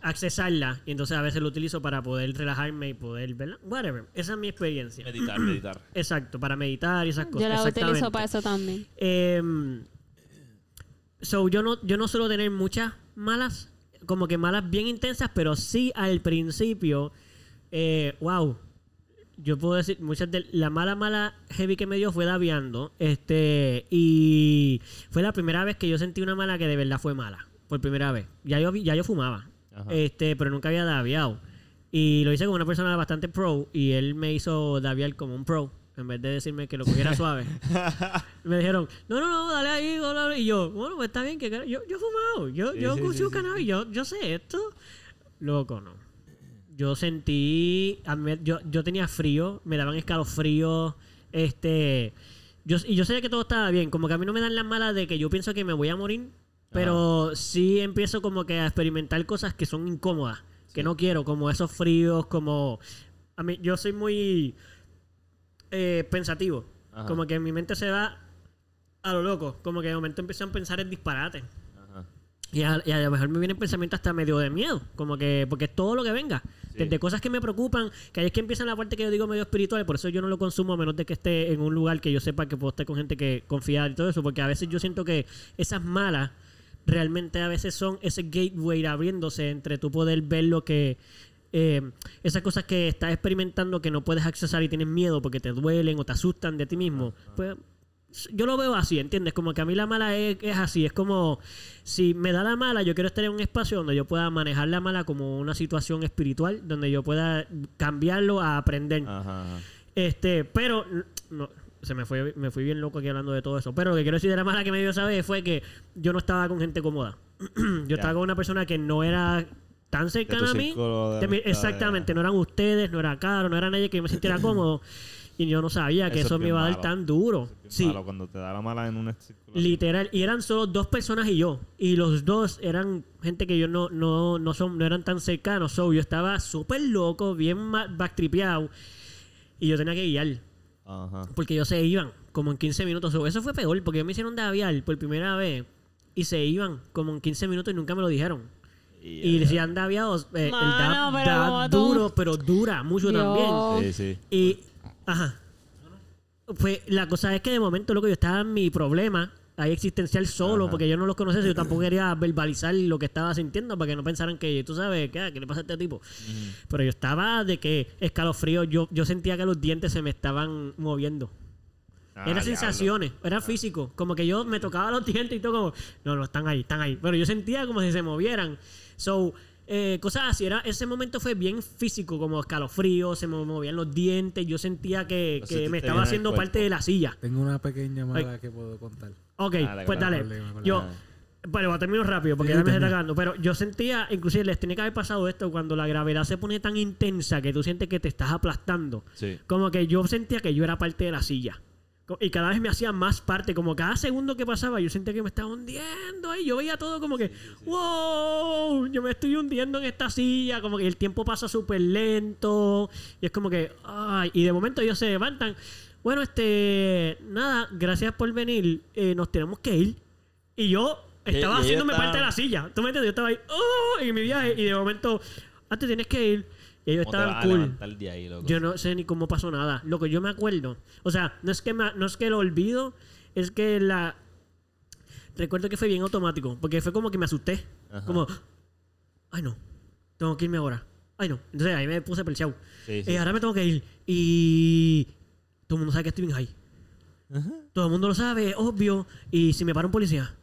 accesarla. Y entonces a veces lo utilizo para poder relajarme y poder... ¿verdad? Whatever. Esa es mi experiencia. Meditar, meditar. Exacto, para meditar y esas cosas. Yo la utilizo Exactamente. para eso también. Em, so, yo no, yo no suelo tener muchas malas como que malas bien intensas, pero sí al principio, eh, wow. Yo puedo decir, muchas de la mala, mala heavy que me dio fue daviando. Este, y fue la primera vez que yo sentí una mala que de verdad fue mala. Por primera vez. Ya yo, ya yo fumaba. Ajá. Este, pero nunca había daviado. Y lo hice con una persona bastante pro. Y él me hizo daviar como un pro. En vez de decirme que lo cogiera suave. me dijeron, no, no, no, dale ahí. ahí". Y yo, bueno, pues está bien. que Yo, yo he fumado. Yo, Sí, yo sí, sí, cannabis. Yo, yo sé esto. Loco, no. Yo sentí. a mí- yo, yo tenía frío, me daban escalofríos. Este. Yo, y yo sabía que todo estaba bien. Como que a mí no me dan las malas de que yo pienso que me voy a morir. Pero sí empiezo como que a experimentar cosas que son incómodas. Que no quiero, como esos fríos, como. A mí, yo soy muy eh, pensativo. Ajá. Como que mi mente se va a lo loco. Como que de momento empiezo a pensar en disparates. Ajá. Y a, y a lo mejor me vienen pensamientos hasta medio de miedo, como que, porque es todo lo que venga. Sí. Desde cosas que me preocupan, que ahí es que empieza la parte que yo digo medio espiritual, por eso yo no lo consumo a menos de que esté en un lugar que yo sepa que puedo estar con gente que confía y todo eso, porque a veces yo siento que esas malas realmente a veces son ese gateway abriéndose entre tu poder ver lo que eh, esas cosas que estás experimentando que no puedes accesar y tienes miedo porque te duelen o te asustan de ti mismo. Pues yo lo veo así, ¿entiendes? Como que a mí la mala es, es así, es como si me da la mala, yo quiero estar en un espacio donde yo pueda manejar la mala como una situación espiritual, donde yo pueda cambiarlo a aprender. Ajá. ajá. Este, pero no, se me fue, me fui bien loco aquí hablando de todo eso. Pero lo que quiero decir de la mala que me dio esa vez fue que yo no estaba con gente cómoda. yo estaba con una persona que no era tan cercana a mí. de exactamente, no eran ustedes, no era Caro, no era nadie que yo me sintiera cómodo. Y yo no sabía que Eso eso, es me iba a dar malo. tan duro. Sí, malo cuando te da la mala en un literal. Y eran solo dos personas y yo. Y los dos eran gente que yo no, no, no, son, no eran tan cercanos. So, yo estaba súper loco, bien backtripeado. Y yo tenía que guiar. Ajá. Porque ellos se iban como en 15 minutos. So, eso fue peor, porque ellos me hicieron de aviar por primera vez. Y se iban como en 15 minutos y nunca me lo dijeron. Y ya, si han daviado, eh, el dab pero da como tú. duro, pero dura mucho también. Sí, sí. Y, ajá. Pues la cosa es que de momento, loco, yo estaba en mi problema ahí existencial solo, Ajá. porque yo no los conocía, yo tampoco quería verbalizar lo que estaba sintiendo para que no pensaran que, tú sabes, ¿qué, ¿Qué le pasa a este tipo? Pero yo estaba de que escalofrío, yo, yo sentía que los dientes se me estaban moviendo. Ah, Eran diablo. sensaciones, era físico. Como que yo me tocaba los dientes y todo como, no, no, están ahí, están ahí. Pero yo sentía como si se movieran. So, eh, cosas así. Era, ese momento fue bien físico, como escalofrío, se me movían los dientes. Yo sentía que, que me estaba haciendo cuerpo. parte de la silla. Tengo una pequeña mala que puedo contar. Ok, Dale, pues dale. Problema. Yo, bueno, voy a terminar rápido porque Sí, ya me está acabando. Pero yo sentía, inclusive les tiene que haber pasado esto cuando la gravedad se pone tan intensa que tú sientes que te estás aplastando. Sí. Como que yo sentía que yo era parte de la silla. Y cada vez me hacía más parte, como cada segundo que pasaba, yo sentía que me estaba hundiendo. Y yo veía todo como que, wow, yo me estoy hundiendo en esta silla. Como que el tiempo pasa súper lento. Y es como que, ay. Y de momento ellos se levantan. Bueno, este, nada, gracias por venir. eh, nos tenemos que ir. Y yo estaba y haciéndome parte de la silla. ¿Tú me entiendes? Yo estaba ahí, oh, en mi viaje. Y de momento, ah, te tienes que ir. Y ellos ¿Cómo te estaban cool. de ahí, loco? Yo no sé ni cómo pasó nada. Lo que yo me acuerdo. O sea, no es que me- no es que lo olvido, es que la recuerdo que fue bien automático, porque fue como que me asusté. Ajá. Como ay no, tengo que irme ahora. Ay no. Entonces ahí me puse perchado. Sí, sí, Eh, ahora me tengo que ir y todo el mundo sabe que estoy bien high. Todo el mundo lo sabe, obvio. Y si me para un policía.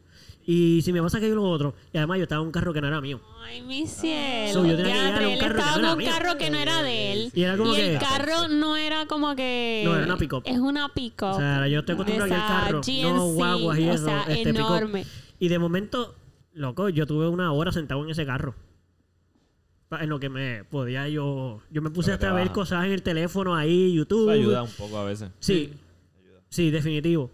Y si me pasa aquello y lo otro. Y además yo estaba en un carro que no era mío. Ay, mi cielo. So, yo tenía que Ya, llegar a un él carro que estaba no era en un mío. carro que no era de él. Y era como el que- carro no era como que... No, era una pick-up. Es una pick-up. O sea, yo estoy acostumbrado al esa carro, no guaguas y o eso. sea, este, pick-up. enorme. Y de momento, loco, yo tuve una hora sentado en ese carro. Pa- En lo que me podía yo. Yo me puse Lo que te hasta a ver baja. cosas en el teléfono ahí, YouTube. Eso ayuda un poco a veces. Sí, sí, definitivo.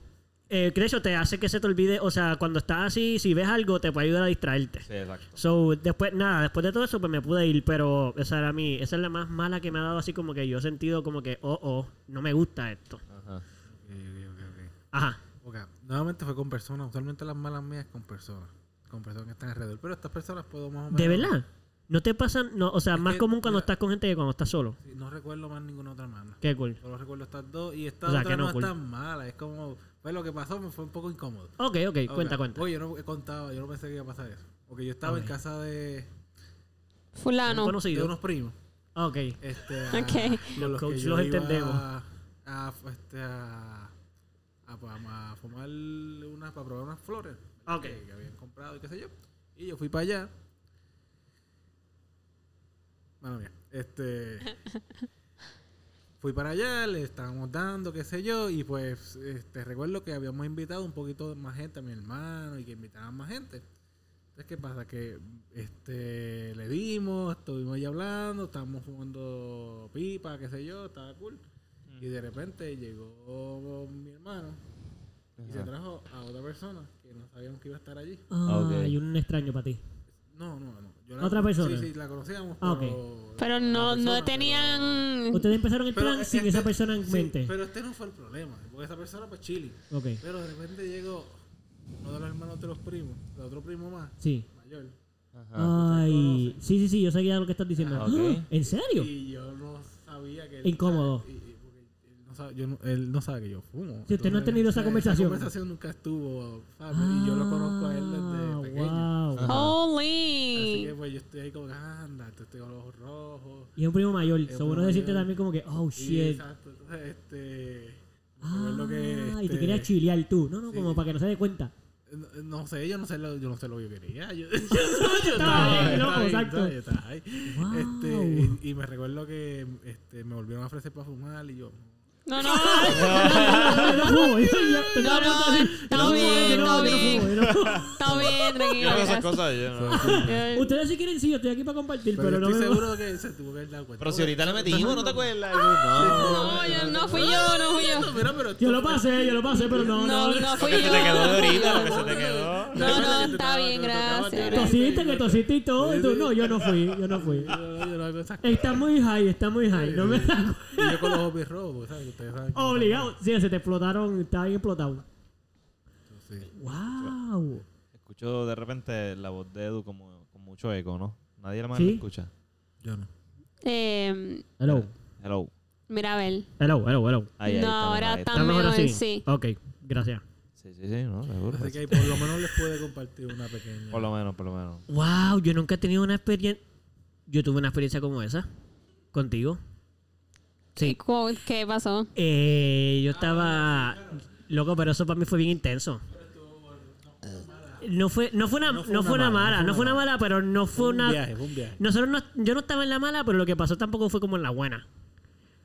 Eh, que de hecho te hace que se te olvide, o sea, cuando estás así, si ves algo, te puede ayudar a distraerte. Sí, exacto. So, después, nada, después de todo eso, pues me pude ir, pero esa era mi, esa es la más mala que me ha dado así como que yo he sentido como que, oh, oh, no me gusta esto. Ajá. Ok, ok, ok, ok. Ajá. Ok, nuevamente fue con personas. Usualmente las malas mías con personas. Con personas que están alrededor. Pero estas personas puedo más o menos. ¿De verdad? ¿No te pasan, no, o sea, Es más que, común cuando estás con gente que cuando estás solo? Sí, no recuerdo más ninguna otra mala. Qué cool. Solo recuerdo estas dos. Y esta O sea, otra no, no, cool. es tan mala. Es como. Pues lo que pasó me fue un poco incómodo. Ok, ok, Ok, cuenta, cuenta. Oye, yo no he contado, yo no pensé que iba a pasar eso. Porque yo estaba en casa de, Fulano. de conocido. unos primos. Ok. Este, a- Ok. con los Coach, que yo los entendemos. A, a, este, a, a, a- a fumar unas, para probar unas flores. Ok. Que, que habían comprado y qué sé yo. Y yo fui para allá. Bueno, mía. Este. fui para allá, le estábamos dando, qué sé yo. Y pues, este, recuerdo que habíamos invitado un poquito más gente a mi hermano y que invitaban más gente. Entonces, ¿qué pasa? Que este, le dimos, estuvimos ahí hablando, estábamos fumando pipa, qué sé yo, estaba cool. Y de repente llegó mi hermano y se trajo a otra persona que no sabíamos que iba a estar allí. Ah, Ok. hay un extraño para ti. No, no, no. Yo ¿Otra persona? Sí, sí, la conocíamos, Ah, pero... Pero la no, persona, no tenían. Ustedes empezaron el plan sin este- esa persona en sí, mente. pero este no fue el problema, porque esa persona pues chile. Ok. Pero de repente llegó uno de los hermanos de los primos, de otro primo más, Sí. mayor. Ajá. Ay. Sí, sí, sí, yo sé ya lo que estás diciendo. Ah, ok. ¿En serio? Y yo no sabía que... Incómodo. él sabe, yo no- él no sabe que yo fumo. Si usted no ha tenido esa conversación. Esa conversación nunca estuvo, ¿sabes? y yo lo conozco a él Ah, desde pequeño. wow. Así Holy. que pues yo estoy ahí como, anda, estoy con los ojos rojos. Y es un primo mayor. Uno se siente también como que, oh Y shit. exacto, entonces este... Ah, recuerdo que, y te este, quería chilear tú. No, no, sí. como para que no se dé cuenta. No, no sé, yo no sé lo, yo no sé lo que yo quería. Yo, yo, Estaba ahí, loco, estaba ahí, exacto. yo estaba ahí. Wow. Este, y, y me recuerdo que este, me volvieron a ofrecer para fumar y yo. No, no. no No, no, está bien, está bien. Está bien, tranquilo. esas cosas, yo no. Ustedes si quieren, sí, yo estoy aquí para compartir, Pero, no estoy seguro que se tuvo que dado cuenta. Pero si ahorita le metimos, ¿no te acuerdas? No. No, yo no fui yo, no fui yo. Yo lo pasé, yo lo pasé, pero no, No, no. no fui yo. se te quedó ahorita, lo que se te quedó. No, no, está bien, gracias. Tosiste, que tosiste y todo. no, yo no fui, yo no fui. Está muy high, está muy high. No me da Y yo con los ojos rojos, ¿sabes? Ustedes saben. que- Obligado. Sí, se te explotaron, estaba bien explotado. Sí. Wow. Escucho de repente la voz de Edu como con mucho eco, ¿no? Nadie más ¿Sí? escucha. Yo no. Eh, Hello. Hello. mira, a ver. Hello, hello, hello. Ahí, ahí No, estamos, ahora está ¿Está mejor mejor, así? sí. Ok, gracias. Sí, sí, sí, no, seguro. Así que ahí por lo menos les puede compartir una pequeña. Por lo menos, por lo menos. Wow, yo nunca he tenido una experiencia. Yo tuve una experiencia como esa. Contigo. Sí. ¿Cu- ¿Qué pasó? Eh, yo estaba. Loco, pero eso para mí fue bien intenso. No fue, no fue una, no fue una mala, no fue una mala, pero no fue Fue un una. viaje, fue un viaje. Nosotros no, yo no estaba en la mala, pero lo que pasó tampoco fue como en la buena.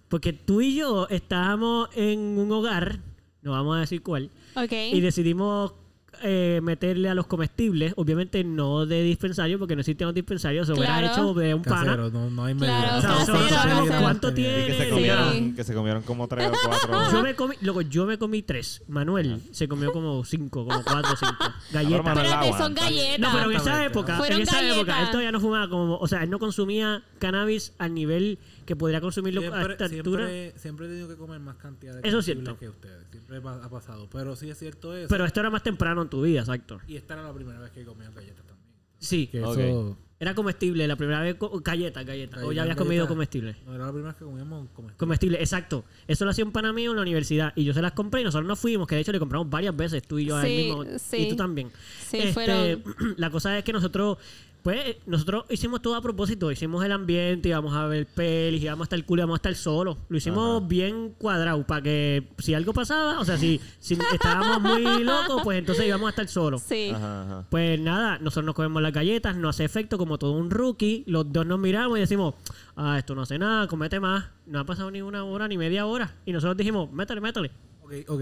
Porque tú y yo estábamos en un hogar, no vamos a decir cuál, Ok. y decidimos eh, meterle a los comestibles, obviamente no de dispensario, porque no existen los dispensarios, se hubiera Claro. hecho de un pana. Casero, no, no hay Claro, O sea, casero, ¿cuánto- casero. ¿Cuánto tiene? que se Sí. comieron, que se comieron como tres o cuatro. Yo me comí, loco, yo me comí tres. Manuel se comió como cinco, como cuatro, cinco. Galletas. Manuel Espérate, son galletas. No, pero en esa época, Fueron en esa época, él todavía no fumaba como, o sea, él no consumía cannabis al nivel que podría consumirlo a Siempre, esta altura. siempre, siempre he tenido que comer más cantidad de Eso es cierto. que ustedes. Siempre ha pasado. Pero sí es cierto eso. Pero esto era más temprano en tu vida, exacto. y esta era la primera vez que comía galletas también. Sí, Que Ok. eso... era comestible la primera vez, galletas, galletas. O ya habías comido comestible. No, era la primera vez que comíamos comestibles. Comestible, exacto. Eso lo hacía un pana mío en la universidad y yo se las compré y nosotros nos fuimos, que de hecho le compramos varias veces, tú y yo a él Sí, mismo. sí. Y tú también. Sí, Este, fueron. La cosa es que nosotros, pues, nosotros hicimos todo a propósito. Hicimos el ambiente, íbamos a ver pelis, íbamos a estar cool, íbamos a estar solos. Lo hicimos Ajá. bien cuadrado para que si algo pasaba, o sea, si, si estábamos muy locos, pues entonces íbamos a estar solos. Sí. Ajá. Pues nada, nosotros nos comemos las galletas, no hace efecto como todo un rookie. Los dos nos miramos y decimos, ah, esto no hace nada, comete más. No ha pasado ni una hora ni media hora. Y nosotros dijimos, métale, métale. Ok, ok.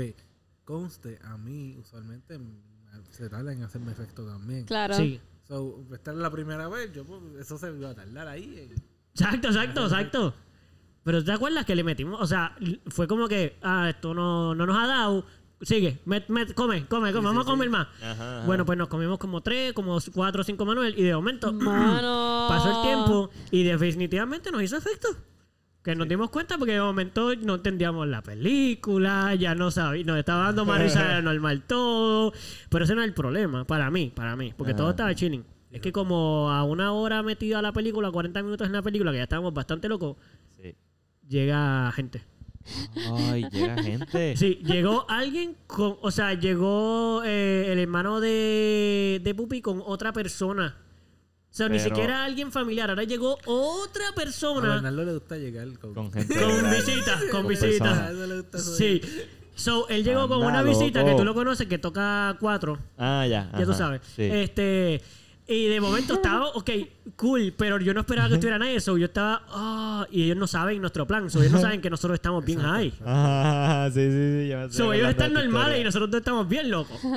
Conste, a mí usualmente me- se tarda en hacerme efecto también. Claro. Sí. So, esta es la primera vez, yo, pues, eso se iba a tardar ahí. Exacto, exacto, exacto. Pero ¿te acuerdas que le metimos? O sea, fue como que, ah, esto no, no nos ha dado. Sigue, met, met, come, come, come, vamos a comer más. Ajá, ajá. Bueno, pues nos comimos como tres, como cuatro o cinco Manuel. Y de momento Mano. pasó el tiempo y definitivamente nos hizo efecto. Que nos dimos cuenta porque de momento no entendíamos la película, ya no sabíamos, nos estaba dando más risa de lo normal todo. Pero ese no es el problema, para mí, para mí, porque todo Ajá. estaba chilling. Es que como a una hora metido a la película, 40 minutos en la película, que ya estábamos bastante locos, Sí. llega gente. Ay, llega gente. Sí, llegó alguien con, o sea, llegó eh, el hermano de, de Pupi con otra persona O sea, ni siquiera alguien familiar. Ahora llegó otra A persona Bernardo le gusta llegar con... Con gente. con visitas, con con visitas. A Sí. So, él llegó con una visita que tú lo conoces, que toca cuatro. Ah, ya. Ya tú sabes. Sí. Este. Y de momento estaba, ok, cool, pero yo no esperaba que estuviera nadie, so yo estaba, ah, y ellos no saben nuestro plan, so ellos no saben que nosotros estamos bien high. Ah, sí, sí, sí. ya So ellos están normales y nosotros estamos bien locos. y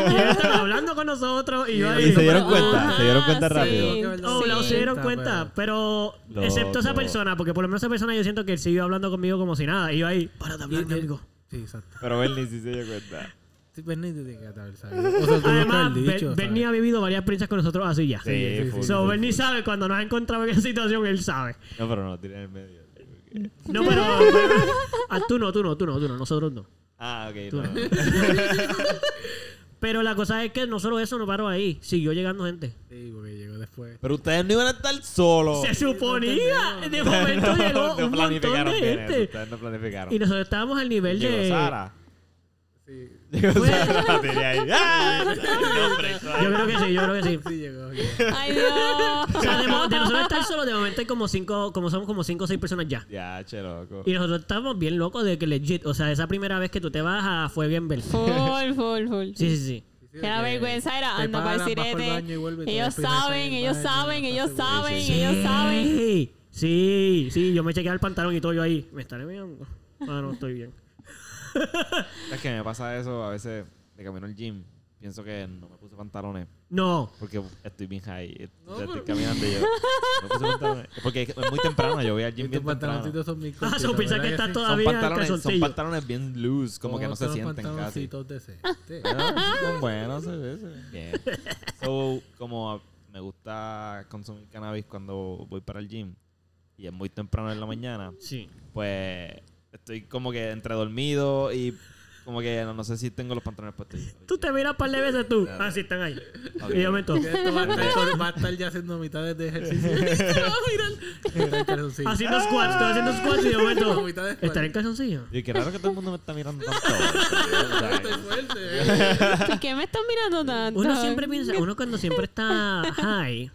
ellos están hablando con nosotros y yo ahí. Y se dieron cuenta, se dieron cuenta sí. rápido. Oh, Sí. no se dieron Pero- cuenta, pero excepto esa Loco. persona, porque por lo menos esa persona yo siento que él siguió hablando conmigo como si nada. Y yo ahí, para de hablar, amigo. Sí, exacto. Pero Bernie sí se dio cuenta. Sí, Bernie tiene que haber sabido. O sea, tú Además, has dicho, Be- Bernie ha vivido varias experiencias con nosotros así ya. Sí, sí, sí, full, So, Bernie sabe cuando nos ha encontrado en esa situación, él sabe. No, pero no, tiré en el medio. No, pero. ah, tú no, tú no, tú no, tú no, nosotros no. Ah, ok. Tú no. Pero la cosa es que no solo eso no paró ahí, siguió llegando gente. Sí, porque llegó después. Pero ustedes no iban a estar solos. Se suponía, de momento llegó no un montón planificaron de bien gente. Ustedes no planificaron. Y nosotros estábamos al nivel Llegó de. Sara. Sí, Ahí. ¡Ah! Yo creo que sí, yo creo que sí. sí llegó. llegó. Ay, Dios. O sea, de, mo- de nosotros estar solos, de momento hay como cinco, como somos como cinco o seis personas ya. Ya, che, loco. Y nosotros estamos bien locos de que legit, o sea, esa primera vez que tú te vas a fue bien ver. Full, full, full. Sí, sí, sí. Que la vergüenza era anda para el sirete. Ellos saben, el ellos saben, ellos saben, ellos saben. Sí, sí, sí, yo me chequeé el pantalón y todo yo ahí. Me estaré mirando. Ah, no, estoy bien. Es que me pasa eso a veces de camino al gym. Pienso que no me puse pantalones No. porque estoy bien high. No, estoy pero- caminando y yo. No puse pantalones. Porque es muy temprano. Yo voy al Y gym bien temprano. son Ah, so piensa ¿verdad que está sí? todo- Son Todavía en pantalones, son pantalones bien loose, como que no se sienten casi. pantaloncitos decentes. Pero son buenos, se ve, se ve bien. So, como me gusta consumir cannabis cuando voy para el gym y es muy temprano en la mañana, Sí. pues estoy como que entre dormido y como que no, no sé si tengo los pantalones puestos. Tú te miras un par de veces tú. Ah, sí, están ahí. Y yo meto. Que esto va a, estar, con- va a estar ya haciendo mitades de ejercicio. Haciendo squats, estoy haciendo squats y mitad de squat. ¿Estar en calzoncillo? Y qué raro que todo el mundo me está mirando tanto. Estoy fuerte. ¿Por qué me están mirando tanto? Uno siempre piensa, uno cuando siempre está high,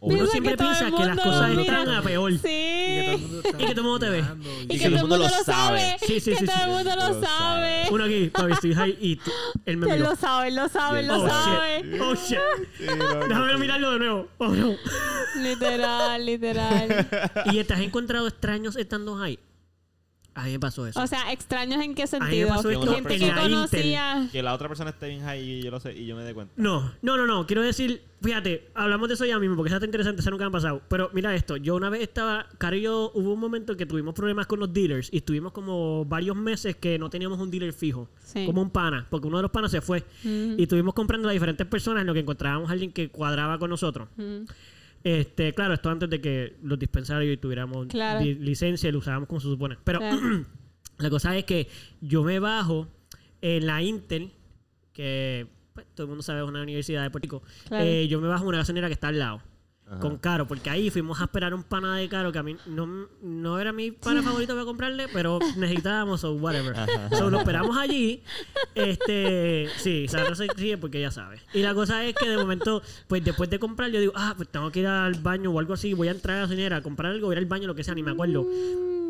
uno siempre todo piensa que las cosas están a peor. Y que todo el Sí. Y que todo el mundo te ve. Y que todo el mundo lo sabe. Sí, sí, que sí, todo sí. el mundo lo sabe. Uno aquí, papi, estoy high y tú- él me Él miró. lo sabe, lo sabe, lo Oh sabe. shit, oh shit. Déjame mirarlo de nuevo. Oh no. Literal, literal. ¿Y te has encontrado extraños estando high? A mí me pasó eso. O sea, extraños en qué me sentido. pasó esto Gente en que la conocía. Que la otra persona esté bien high y yo lo sé y yo me dé cuenta. No, no, no, no. Quiero decir, fíjate, hablamos de eso ya mismo porque eso está interesante, eso nunca me ha pasado. Pero mira esto, yo una vez estaba, Caro y yo, hubo un momento que tuvimos problemas con los dealers y estuvimos como varios meses que no teníamos un dealer fijo, Sí. como un pana, porque uno de los panas se fue. Ujú, Y estuvimos comprando a diferentes personas en lo que encontrábamos a alguien que cuadraba con nosotros. ujú. Este, claro, esto antes de que los dispensarios tuviéramos Claro. li- licencia y lo usábamos como se supone. Pero Claro. la cosa es que yo me bajo en la Intel, que pues, todo el mundo sabe es una universidad de Puerto Rico. Claro. Eh, yo me bajo en una gasolinera que está al lado. Ajá. Con Caro, porque ahí fuimos a esperar un pana de Caro que a mí no, no era mi pana favorito para comprarle, pero necesitábamos o whatever. So, lo esperamos allí. Este, sí, Sara se ríe porque ya sabe. Y la cosa es que de momento, pues después de comprar, yo digo, ah, pues tengo que ir al baño o algo así, voy a entrar a la gasolinera a comprar algo, ir al baño, lo que sea, ni me acuerdo.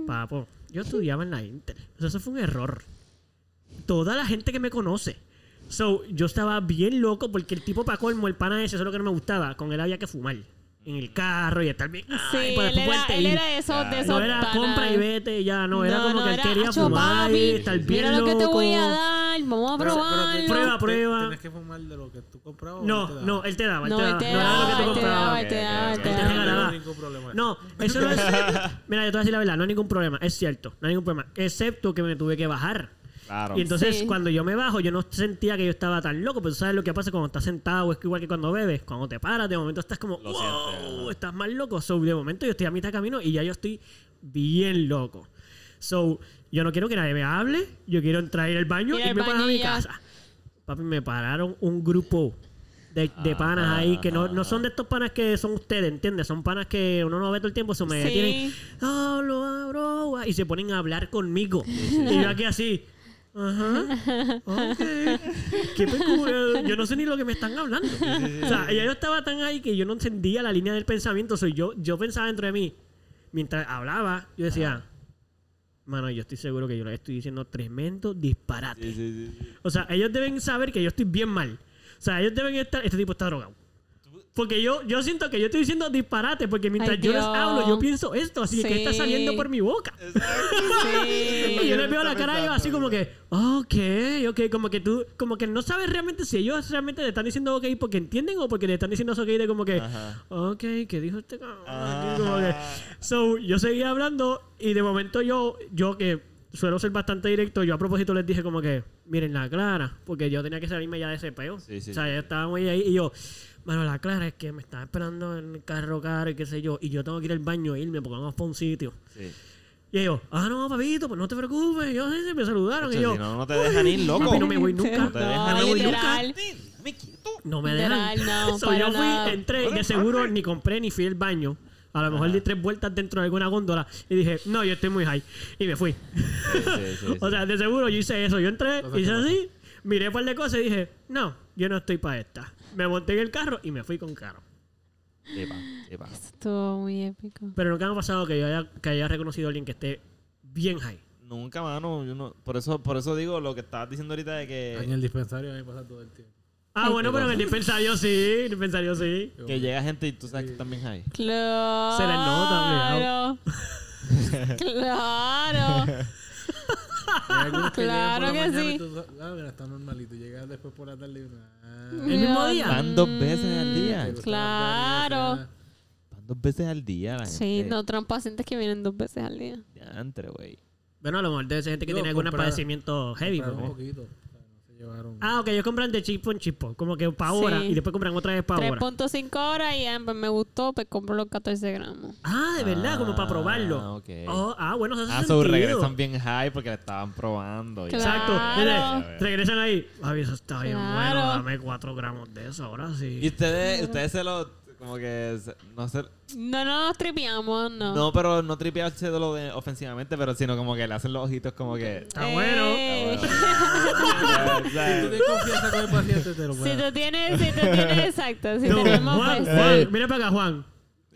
Papo, yo estudiaba en la Inter. O sea, eso fue un error. Toda la gente que me conoce. So, yo estaba bien loco porque el tipo para colmo, el pana ese, eso es lo que no me gustaba. Con él había que fumar. En el carro y estar bien. Sí, ay, él era, él era de esos, de esos No era compra y vete, ya, no. Era No, como no, que él quería "Acho, fumar papi, y estar bien Mira lo que te voy a dar, vamos a te- Prueba, prueba. ¿Tienes que fumar de lo que tú comprabas? No, te daba? no, él te daba, él No, te él daba. te No era lo que daba, tú él te daba, comprabas. él te daba, él te Él te daba. No, eso no es. Mira, yo te voy a decir la verdad, no hay ningún problema. Es cierto, no hay ningún problema. Excepto que me tuve que bajar. Claro. Y entonces, Sí. cuando yo me bajo, yo no sentía que yo estaba tan loco. Pero tú sabes lo que pasa cuando estás sentado, es que igual que cuando bebes. Cuando te paras, de momento estás como, Lo wow, sientes, ajá. estás más loco. So, de momento yo estoy a mitad de camino y ya yo estoy bien loco. So, yo no quiero que nadie me hable. Yo quiero entrar al baño Ir y al me parar a baño mi y casa. Papi, me pararon un grupo de, de panas ahí que no, no son de estos panas que son ustedes, ¿entiendes? Son panas que uno no ve todo el tiempo, se me Sí. detienen. Hablo, abro, y se ponen a hablar conmigo. Y yo aquí así. Ajá. Ok. Qué peculiar. Yo no sé ni lo que me están hablando. O sea, ya yo estaba tan ahí que yo no entendía la línea del pensamiento. Soy yo, yo pensaba dentro de mí. Mientras hablaba, yo decía, mano, yo estoy seguro que yo le estoy diciendo tremendo disparate. Sí, sí, sí, sí. O sea, ellos deben saber que yo estoy bien mal. O sea, ellos deben estar, este tipo está drogado. Porque yo, yo siento que yo estoy diciendo disparate, porque mientras Ay, yo les hablo, yo pienso esto, así que está saliendo por mi boca. Sí. Y yo les veo la cara a ellos así como que, ok, ok, como que tú, como que no sabes realmente si ellos realmente le están diciendo ok porque entienden o porque le están diciendo eso ok de como que, Ajá. ok, ¿qué dijo este como que- So, yo seguía hablando y de momento yo, yo que suelo ser bastante directo, yo a propósito les dije como que, miren la clara, porque yo tenía que salirme ya de ese peo. Sí, sí, o sea, sí. ya estábamos ahí y yo, bueno, la clara es que me estaba esperando en el carro caro y qué sé yo, y yo tengo que ir al baño e irme porque vamos para un sitio. Sí. Y ellos, ah, no, papito, pues no te preocupes. Y yo, sí, sí, me saludaron. Y yo, si no, no te dejan ir, loco. Papi, no me voy nunca. No te dejan No, ir. literal. Déjame quieto. no me dejan. Literal, no, So, para yo fui, nada. entré y de seguro ni compré ni fui al baño. A lo mejor di tres vueltas dentro de alguna góndola y dije, no, yo estoy muy high. Y me fui. Sí, sí, sí, o sea, de seguro yo hice eso. Yo entré, hice así, miré un par de cosas y dije, no, yo no estoy para esta. Me monté en el carro y me fui con carro. Sí, pa, sí, pa. Estuvo muy épico. Pero nunca me ha pasado que yo haya, que haya reconocido a alguien que esté bien high. Nunca, mano. Yo no, por, eso, por eso digo lo que estabas diciendo ahorita de En que, el dispensario me pasa todo el tiempo. Ah, bueno, pero en el dispensario sí, en el dispensario sí. que llega gente y tú sabes que están bien high. Claro. Se les nota, Claro. Hay que Claro la que sí. y tú Ah, mira, está normalito. Llegas después por la tarde y ah, ¿El mismo día? Van dos veces al día. Claro. Van dos veces al día la Sí, gente. no, otros pacientes que vienen dos veces al día. Diantre, güey. Bueno, a lo mejor debe ser gente que tiene algún padecimiento heavy. pues. un poquito. Llevaron. Ah, ok, ellos compran de chip en chip, como que para ahora Sí. y después compran otra vez para ahora. 3.5 horas y ah, pues me gustó, pues compro los 14 gramos. Ah, de verdad, como para Ah, probarlo. ok. Oh, ah, bueno, eso hace Ah, so regresan bien high porque le estaban probando. Claro. Exacto. Mire, regresan ahí. Ay, eso está bien Claro. bueno. Dame cuatro gramos de eso, ahora sí. Y ustedes, ustedes se lo. Como que. No sé. No, no nos tripiamos, no. No, pero no tripearse de lo de ofensivamente, pero sino como que le hacen los ojitos como que. Está bueno. Eh, O Si sea, tú tienes confianza con el paciente, te lo Si tú tienes, si tú tienes, exacto. Si No, tenemos Juan, pues, Juan, mira para acá, Juan.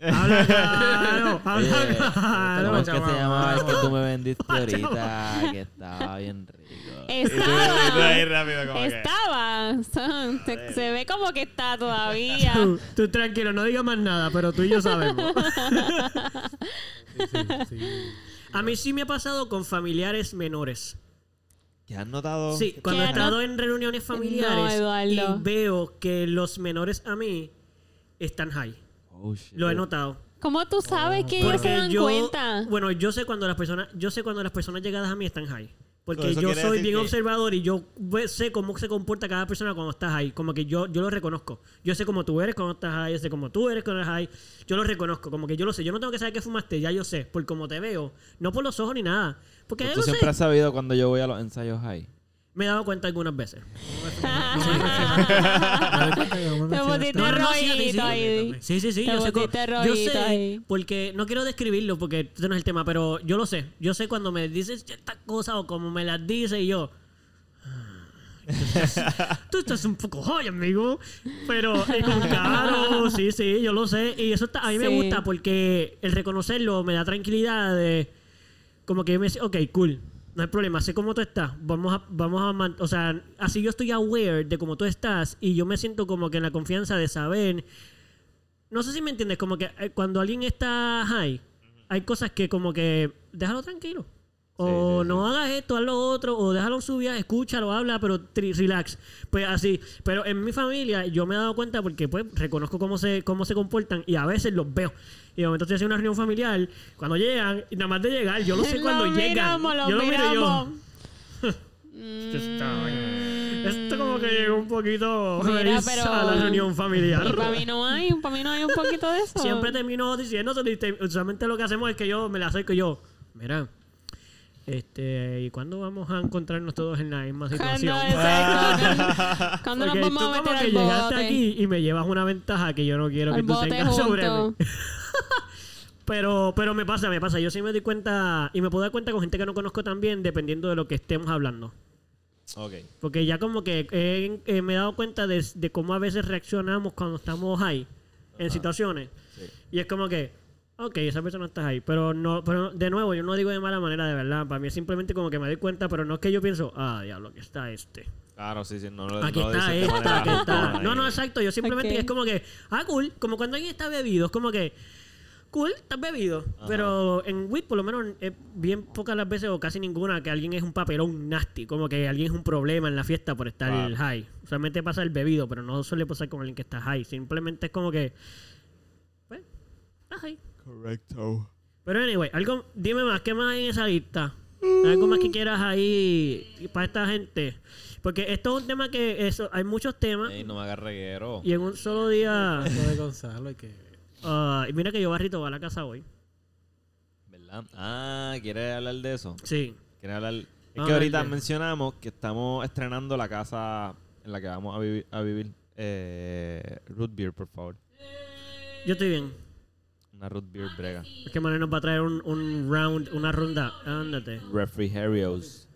Habla claro, habla Oye, claro. ¿Cómo es que se Chaval. llamaba el que tú me vendiste ahorita? Que estaba bien. Estaba. Estaba. Se, se ve como que está todavía. Tú, tú tranquilo, no digas más nada, pero tú y yo sabemos. Sí, sí, sí. A mí sí me ha pasado con familiares menores. ¿Qué has notado? Sí, cuando he estado en reuniones familiares No, y veo que los menores a mí están high. Oh, shit. Lo he notado. ¿Cómo tú sabes que ellos se dan yo, cuenta? bueno, yo sé cuando las personas, yo sé cuando las personas llegadas a mí están high. Porque yo soy bien que- observador y yo sé cómo se comporta cada persona cuando está high. Como que yo, yo lo reconozco. Yo sé cómo tú eres cuando estás high, yo sé cómo tú eres cuando estás high. Yo lo reconozco, como que yo lo sé. Yo no tengo que saber que fumaste, ya yo sé. Por cómo te veo. No por los ojos ni nada. Porque Tú sé. siempre has sabido cuando yo voy a los ensayos high. Me he dado cuenta algunas veces. Me me Te pusiste rojito ahí. Sí, sí, sí. Te Yo sé, yo rojito sé ahí. porque no quiero describirlo porque este no es el tema, pero yo lo sé. Yo sé cuando me dices ciertas cosas o como me las dice y yo. "Ah, Tú estás, tú estás un poco joya, amigo. Pero y con claro, sí, sí, yo lo sé. Y eso está, a mí me Sí. gusta porque el reconocerlo me da tranquilidad de. Como que yo me dice, ok, cool. No hay problema, sé cómo tú estás. Vamos a, vamos a, o sea, así yo estoy aware de cómo tú estás y yo me siento como que en la confianza de saber. No sé si me entiendes, como que eh, cuando alguien está high, hay cosas que como que déjalo tranquilo. O Sí, sí, no hagas esto, haz lo otro, o déjalo en su vida, escúchalo, habla, pero relax. Pues así. Pero en mi familia yo me he dado cuenta porque pues reconozco cómo se, cómo se comportan y a veces los veo. Y de momento estoy haciendo una reunión familiar, cuando llegan, y nada más de llegar, yo lo sé cuando Lo llegan. miramos, lo yo lo miro y yo. miramos. Esto está bien. Esto como que llegó un poquito Mira, feliz pero- a la reunión familiar. Para mí no hay, para mí no hay un poquito de eso. Siempre termino diciendo, usualmente lo que hacemos es que yo me la acerco y yo, mira, este, ¿y cuándo vamos a encontrarnos todos en la misma situación? Cuando, exacto, cuando nos vamos tú a como meter que al llegaste bote. aquí y me llevas una ventaja que yo no quiero que tú tengas sobre mí. Pero, pero me pasa, me pasa. Yo sí me doy cuenta y me puedo dar cuenta con gente que no conozco también, dependiendo de lo que estemos hablando. Ok. Porque ya como que eh, eh, me he dado cuenta de, de cómo a veces reaccionamos cuando estamos high en situaciones. Sí. Y es como que, ok, esa persona está ahí. Pero no, pero de nuevo, yo no digo de mala manera, de verdad. Para mí es simplemente como que me doy cuenta, pero no es que yo pienso, ah, diablo, aquí está este. Claro, sí, sí. No, lo- Aquí no está de esta, manera aquí está. No, no, exacto. Yo simplemente es como que, ah, cool. Como cuando alguien está bebido, es como que, cool, estás bebido. Ajá. Pero en WIT, por lo menos, es bien pocas las veces o casi ninguna que alguien es un papelón nasty. Como que alguien es un problema en la fiesta por estar Claro. high. Usualmente pasa el bebido, pero no suele pasar con alguien que está high. Simplemente es como que, pues, está high. Correcto. Pero anyway, algo, dime más, ¿qué más hay en esa lista? Algo más que quieras ahí para esta gente. Porque esto es un tema que eso, hay muchos temas Ey, no me hagas reguero. y en un solo día. Lo de Gonzalo hay que... ah, y mira que yo Barrito va a la casa hoy. ¿Verdad? Ah, ¿quieres hablar de eso? Sí. ¿Quieres hablar? Es Ah, que ahorita mencionamos que estamos estrenando la casa en la que vamos a, vivi- a vivir. Eh, root beer, por favor. Yo estoy bien. Una root beer brega. Es que Manuel nos va a traer un, un round, una ronda. Ándate. Refrigerios.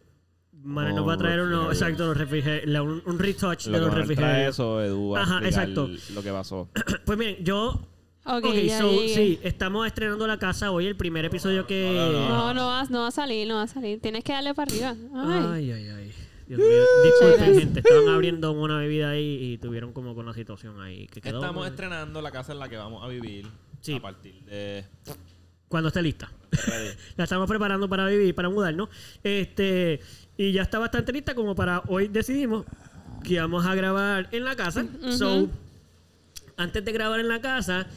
Manuel nos va a traer uno, exacto, los refrigerios. Un, un retouch Lo de que los Manuel trae refrigerios. eso, Edu, va a Ajá, explicar exacto. lo que pasó. Pues miren, yo. Ok, Ok, ya so, llegué. sí, estamos estrenando la casa hoy, el primer episodio que. No, no va, no va a salir, no va a salir. Tienes que darle para arriba. Ay. Ay, ay, ay. Dios mío. Disculpen, gente. Estaban abriendo una bebida ahí y tuvieron como con una situación ahí que quedó. Estamos estrenando la casa en la que vamos a vivir. Sí. A partir de. Cuando esté lista. La estamos preparando para vivir, para mudarnos. Este, y ya está bastante lista como para hoy decidimos que íbamos a grabar en la casa. So, antes de grabar en la casa,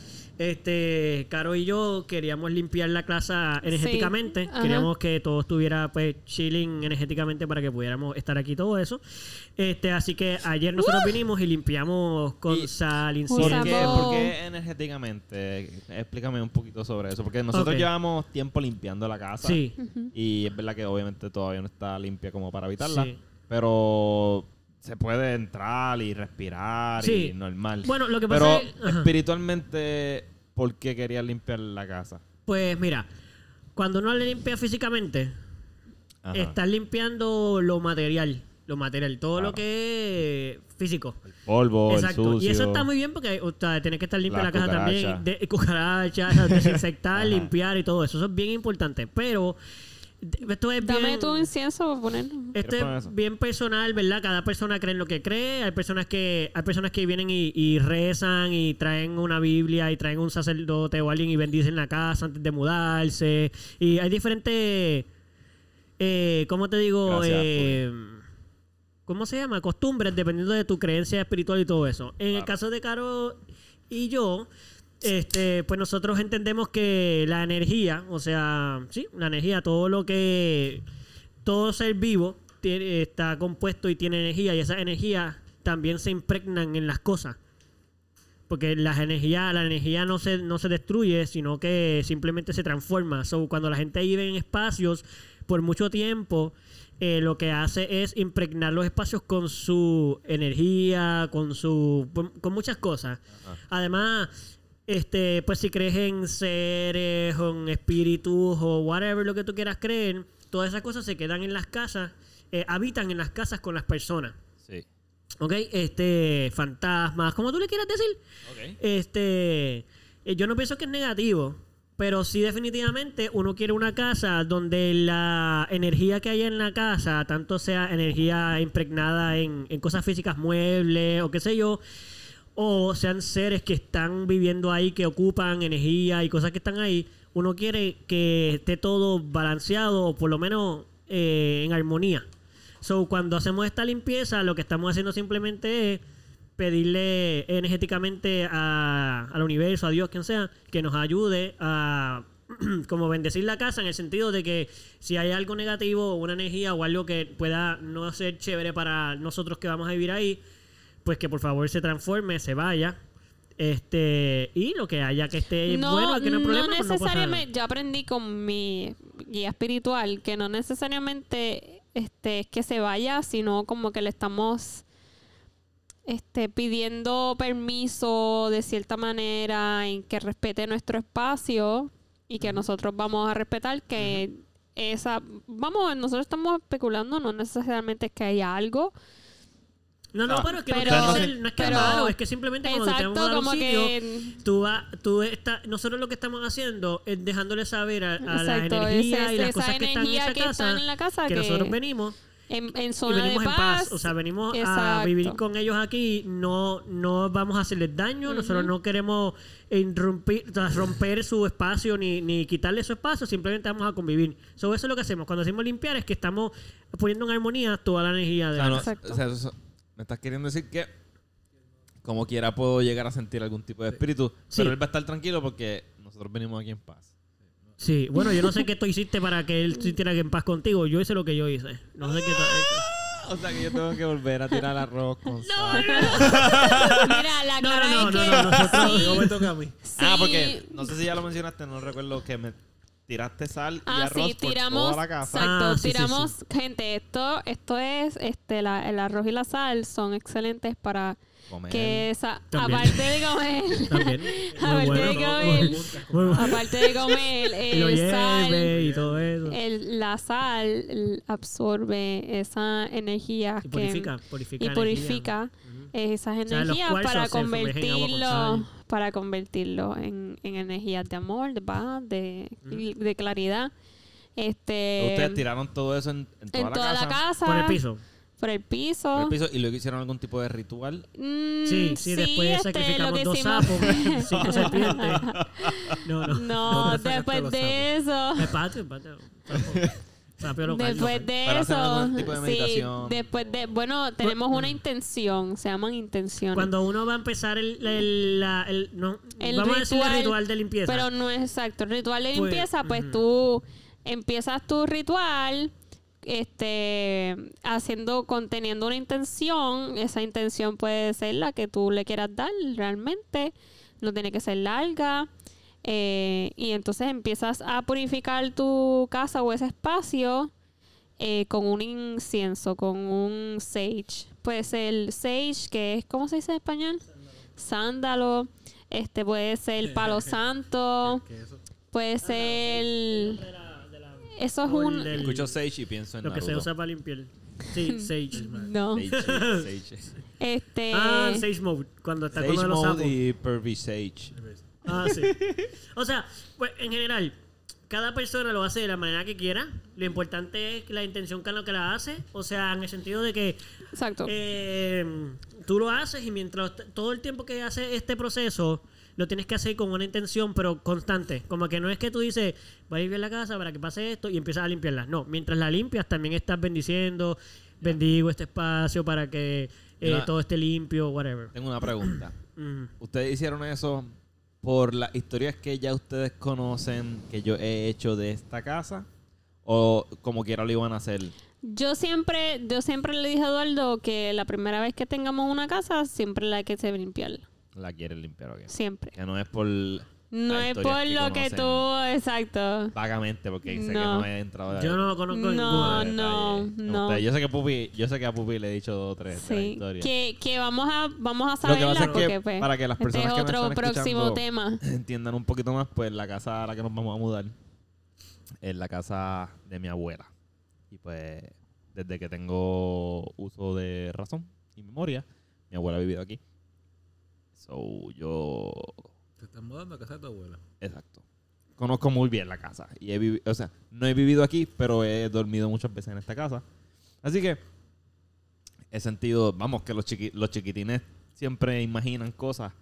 este, Caro y yo queríamos limpiar la casa energéticamente. Queríamos que todo estuviera pues chilling energéticamente para que pudiéramos estar aquí todo eso. Este, así que ayer nosotros vinimos y limpiamos con Y- sal, ¿Por incienso. Qué, por qué energéticamente? Explícame un poquito sobre eso. Porque nosotros llevamos tiempo limpiando la casa. Sí. Y es verdad que obviamente todavía no está limpia como para habitarla. Sí. Pero se puede entrar y respirar Sí. y normal. Bueno, lo que pero pasa es- ajá. espiritualmente, ¿por qué querías limpiar la casa? Pues mira, cuando uno le limpia físicamente, Ajá. estás limpiando lo material. Lo material, todo Claro. lo que es físico. El polvo, Exacto. el sucio. Y eso está muy bien porque o sea, tienes que estar limpia la casa también. cucarachas. De, cucarachas, desinfectar, limpiar y todo eso. Eso es bien importante. Pero esto es Dame bien... tu incienso para ponerlo. Esto ¿Quieres poner es bien personal, ¿verdad? Cada persona cree en lo que cree. Hay personas que hay personas que vienen y, y rezan y traen una Biblia y traen un sacerdote o alguien y bendicen la casa antes de mudarse. Y hay diferentes, eh, ¿cómo te digo? Gracias, Eh, ¿Cómo se llama? Costumbres, dependiendo de tu creencia espiritual y todo eso. En el caso de Caro y yo, este, pues nosotros entendemos que la energía, o sea, sí, la energía, todo lo que, todo ser vivo tiene- está compuesto y tiene energía y esas energías también se impregnan en las cosas. Porque la energía, la energía no se, no se destruye, sino que simplemente se transforma. So, cuando la gente vive en espacios por mucho tiempo, eh, lo que hace es impregnar los espacios con su energía, con su. con muchas cosas. Además, este, pues si crees en seres o en espíritus o whatever lo que tú quieras creer, todas esas cosas se quedan en las casas, eh, habitan en las casas con las personas. Sí. ¿Ok? Este, fantasmas, como tú le quieras decir. Ok. Este, eh, yo no pienso que es negativo, pero sí definitivamente uno quiere una casa donde la energía que haya en la casa, tanto sea energía impregnada en, en cosas físicas, muebles o qué sé yo, o sean seres que están viviendo ahí, que ocupan energía y cosas que están ahí, uno quiere que esté todo balanceado o por lo menos eh, en armonía. So, cuando hacemos esta limpieza, lo que estamos haciendo simplemente es pedirle energéticamente a- al universo, a Dios, quien sea, que nos ayude a como bendecir la casa en el sentido de que si hay algo negativo, una energía o algo que pueda no ser chévere para nosotros que vamos a vivir ahí, pues que por favor se transforme, se vaya. Este, y lo que haya que esté no, bueno, que no hay problema, no pues no necesariamente, yo aprendí con mi guía espiritual que no necesariamente este, es que se vaya, sino como que le estamos este, pidiendo permiso de cierta manera en que respete nuestro espacio y que nosotros vamos a respetar que esa, vamos, nosotros estamos especulando, no necesariamente es que haya algo, No, no, Ah, pero es que pero- no, es que es malo, es que simplemente cuando te exacto, tenemos a un como sitio, que tú vas, tú está, nosotros lo que estamos haciendo es dejándole saber a, a la Exacto, energía ese- y las cosas que están en que casa, están en la casa que, que- nosotros venimos en, en y zona de venimos en paz. o sea, venimos a vivir con ellos aquí, no no vamos a hacerles daño, nosotros no queremos irrumpir, o sea, romper su espacio ni, ni quitarle su espacio, simplemente vamos a convivir. So, eso es lo que hacemos. Cuando decimos limpiar es que estamos poniendo en armonía toda la energía O de sea, la no- Exacto. o sea, eso- me estás queriendo decir que como quiera puedo llegar a sentir algún tipo de espíritu, Sí. pero él va a estar tranquilo porque nosotros venimos aquí en paz. Sí, bueno, yo no sé qué tú hiciste para que él sintiera en paz contigo. Yo hice lo que yo hice. No sé qué tú O sea que yo tengo que volver a tirar arroz con sal. Mira, la No, cara no, es no, que no, nosotros- sí, ¿Cómo me toca a mí? Ah, porque no sé si ya lo mencionaste, no recuerdo que me tiraste sal y Ah, arroz sí, por tiramos, toda la casa. exacto, Ah, sí, sí, tiramos, gente, esto, esto es, este, la- el arroz y la sal son excelentes para Comer. que esa, aparte de comer, También. A Muy ver, bueno. Muy, muy bueno. aparte de comer, Y lo el sal, y todo eso. el- la sal absorbe esa energía Y que purifica, purifica y energía. purifica esas energías para convertirlo para convertirlo en, en energías de amor, de paz, de, y de claridad. Este Ustedes tiraron todo eso en, en toda, en toda la, la casa, Por el piso. por el piso. por el piso, y luego hicieron algún tipo de ritual. Mm, Sí, sí, después este, sacrificamos que dos hicimos- sapos, cinco serpientes. No, no. No, ¿Dónde sacaste después de eso. El patio. Local. Después de Para hacer eso, algún tipo de sí, meditación. después de, bueno, tenemos una intención, se llaman intenciones. Cuando uno va a empezar el, el, la- el- no, El vamos a decir el ritual, ritual de limpieza. Pero no es exacto. El ritual de Pues, limpieza, pues ujú. tú empiezas tu ritual este haciendo conteniendo una intención esa intención puede ser la que tú le quieras dar realmente no tiene que ser larga eh, y entonces empiezas a purificar tu casa o ese espacio eh, con un incienso con un sage puede ser sage que es ¿cómo se dice en español? sándalo este puede ser palo santo puede ser eso es un Escucho Sage y pienso en Lo que se usa para limpiar. Sí, Sage. no Sage, Sage. este Ah, Sage Mode. Cuando está con Sage uno de los Mode sapos. y Pervy Sage. Ah, sí. O sea, pues en general, cada persona lo hace de la manera que quiera. Lo importante es la intención con lo que la hace. O sea, en el sentido de que exacto eh, tú lo haces y mientras todo el tiempo que haces este proceso lo tienes que hacer con una intención pero constante como que no es que tú dices voy a limpiar la casa para que pase esto y empiezas a limpiarla no mientras la limpias también estás bendiciendo bendigo este espacio para que eh, todo esté limpio whatever Tengo una pregunta. ¿Ustedes hicieron eso por las historias que ya ustedes conocen que yo he hecho de esta casa? ¿O como quiera lo iban a hacer? yo siempre yo siempre le dije a Eduardo que la primera vez que tengamos una casa siempre la hay que se limpiar La quieren limpiar, ¿ok? siempre Que no es por... no es por lo que tú exacto Vagamente, porque sé que No. no he entrado yo no lo conozco No, no, no. Yo sé que Pupi, yo sé que a Pupi le he dicho dos o tres sí historias. que, que vamos a vamos a que saberla es que porque pues, para que las este personas es que me otro están próximo tema entiendan un poquito más, pues la casa a la que nos vamos a mudar es la casa de mi abuela. Y pues desde que tengo uso de razón y memoria, mi abuela ha vivido aquí. So yo, Te estás mudando a casa de tu abuela. exacto. Conozco muy bien la casa y he vivido, o sea, no he vivido aquí, pero he dormido muchas veces en esta casa. Así que he sentido, vamos, que los, chiqui- los chiquitines siempre imaginan cosas,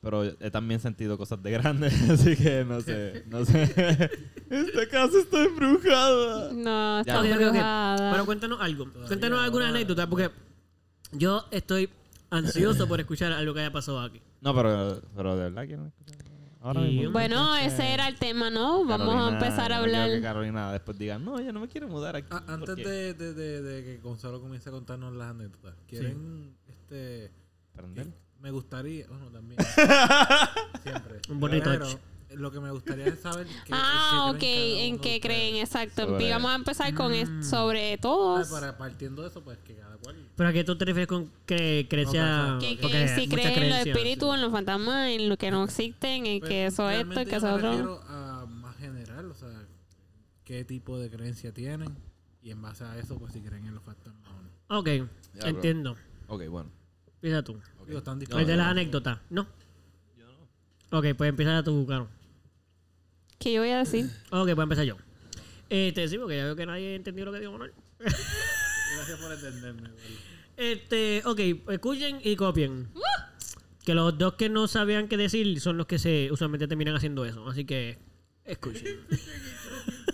pero he también sentido cosas de grandes, así que no sé, no sé. Esta casa está embrujada. no está Ok, ok, ok. embrujada. Bueno, cuéntanos algo. Todavía Cuéntanos alguna anécdota, porque yo estoy ansioso por escuchar algo que haya pasado aquí. No, pero, pero de verdad quiero escuchar. Ahora Y- mismo. Bueno, Entonces, ese era el tema, ¿no? Vamos a empezar a no quiero que hablar. Carolina después diga, no, yo no me quiero mudar aquí. Ah, antes porque-" de, de, de, de que Gonzalo comience a contarnos las anécdotas, ¿quieren este Prender. me gustaría, bueno, también siempre. Un bonito Pero. Lo que me gustaría es saber qué, Ah, qué ok, creen cada en qué creen, exacto. Sobre- Y vamos a empezar con es- Mm. sobre Ah, todos. para partiendo de eso, pues que cada cual. ¿Pero a qué tú te refieres con que creencia? No, Que, que porque si creen en los espíritus, sí. en los fantasmas, en lo que no existen, en Pues, que eso es esto y realmente que yo eso me otro. refiero a más general, o sea, qué tipo de creencia tienen y en base a eso, pues si creen en los fantasmas o no. Ok, bro. entiendo. Ok, bueno. Empieza tú. ok. Digo, están No, el de las no. anécdotas, ¿no? Yo no. Ok, pues empieza tú, Caro. ¿Qué yo voy a decir? Ok, pues empezar yo. Este, sí, porque ya veo que nadie entendió lo que dijo Manuel. Gracias por entenderme. Este, ok, escuchen y copien. Que los dos que no sabían qué decir son los que se usualmente terminan haciendo eso. Así que, escuchen.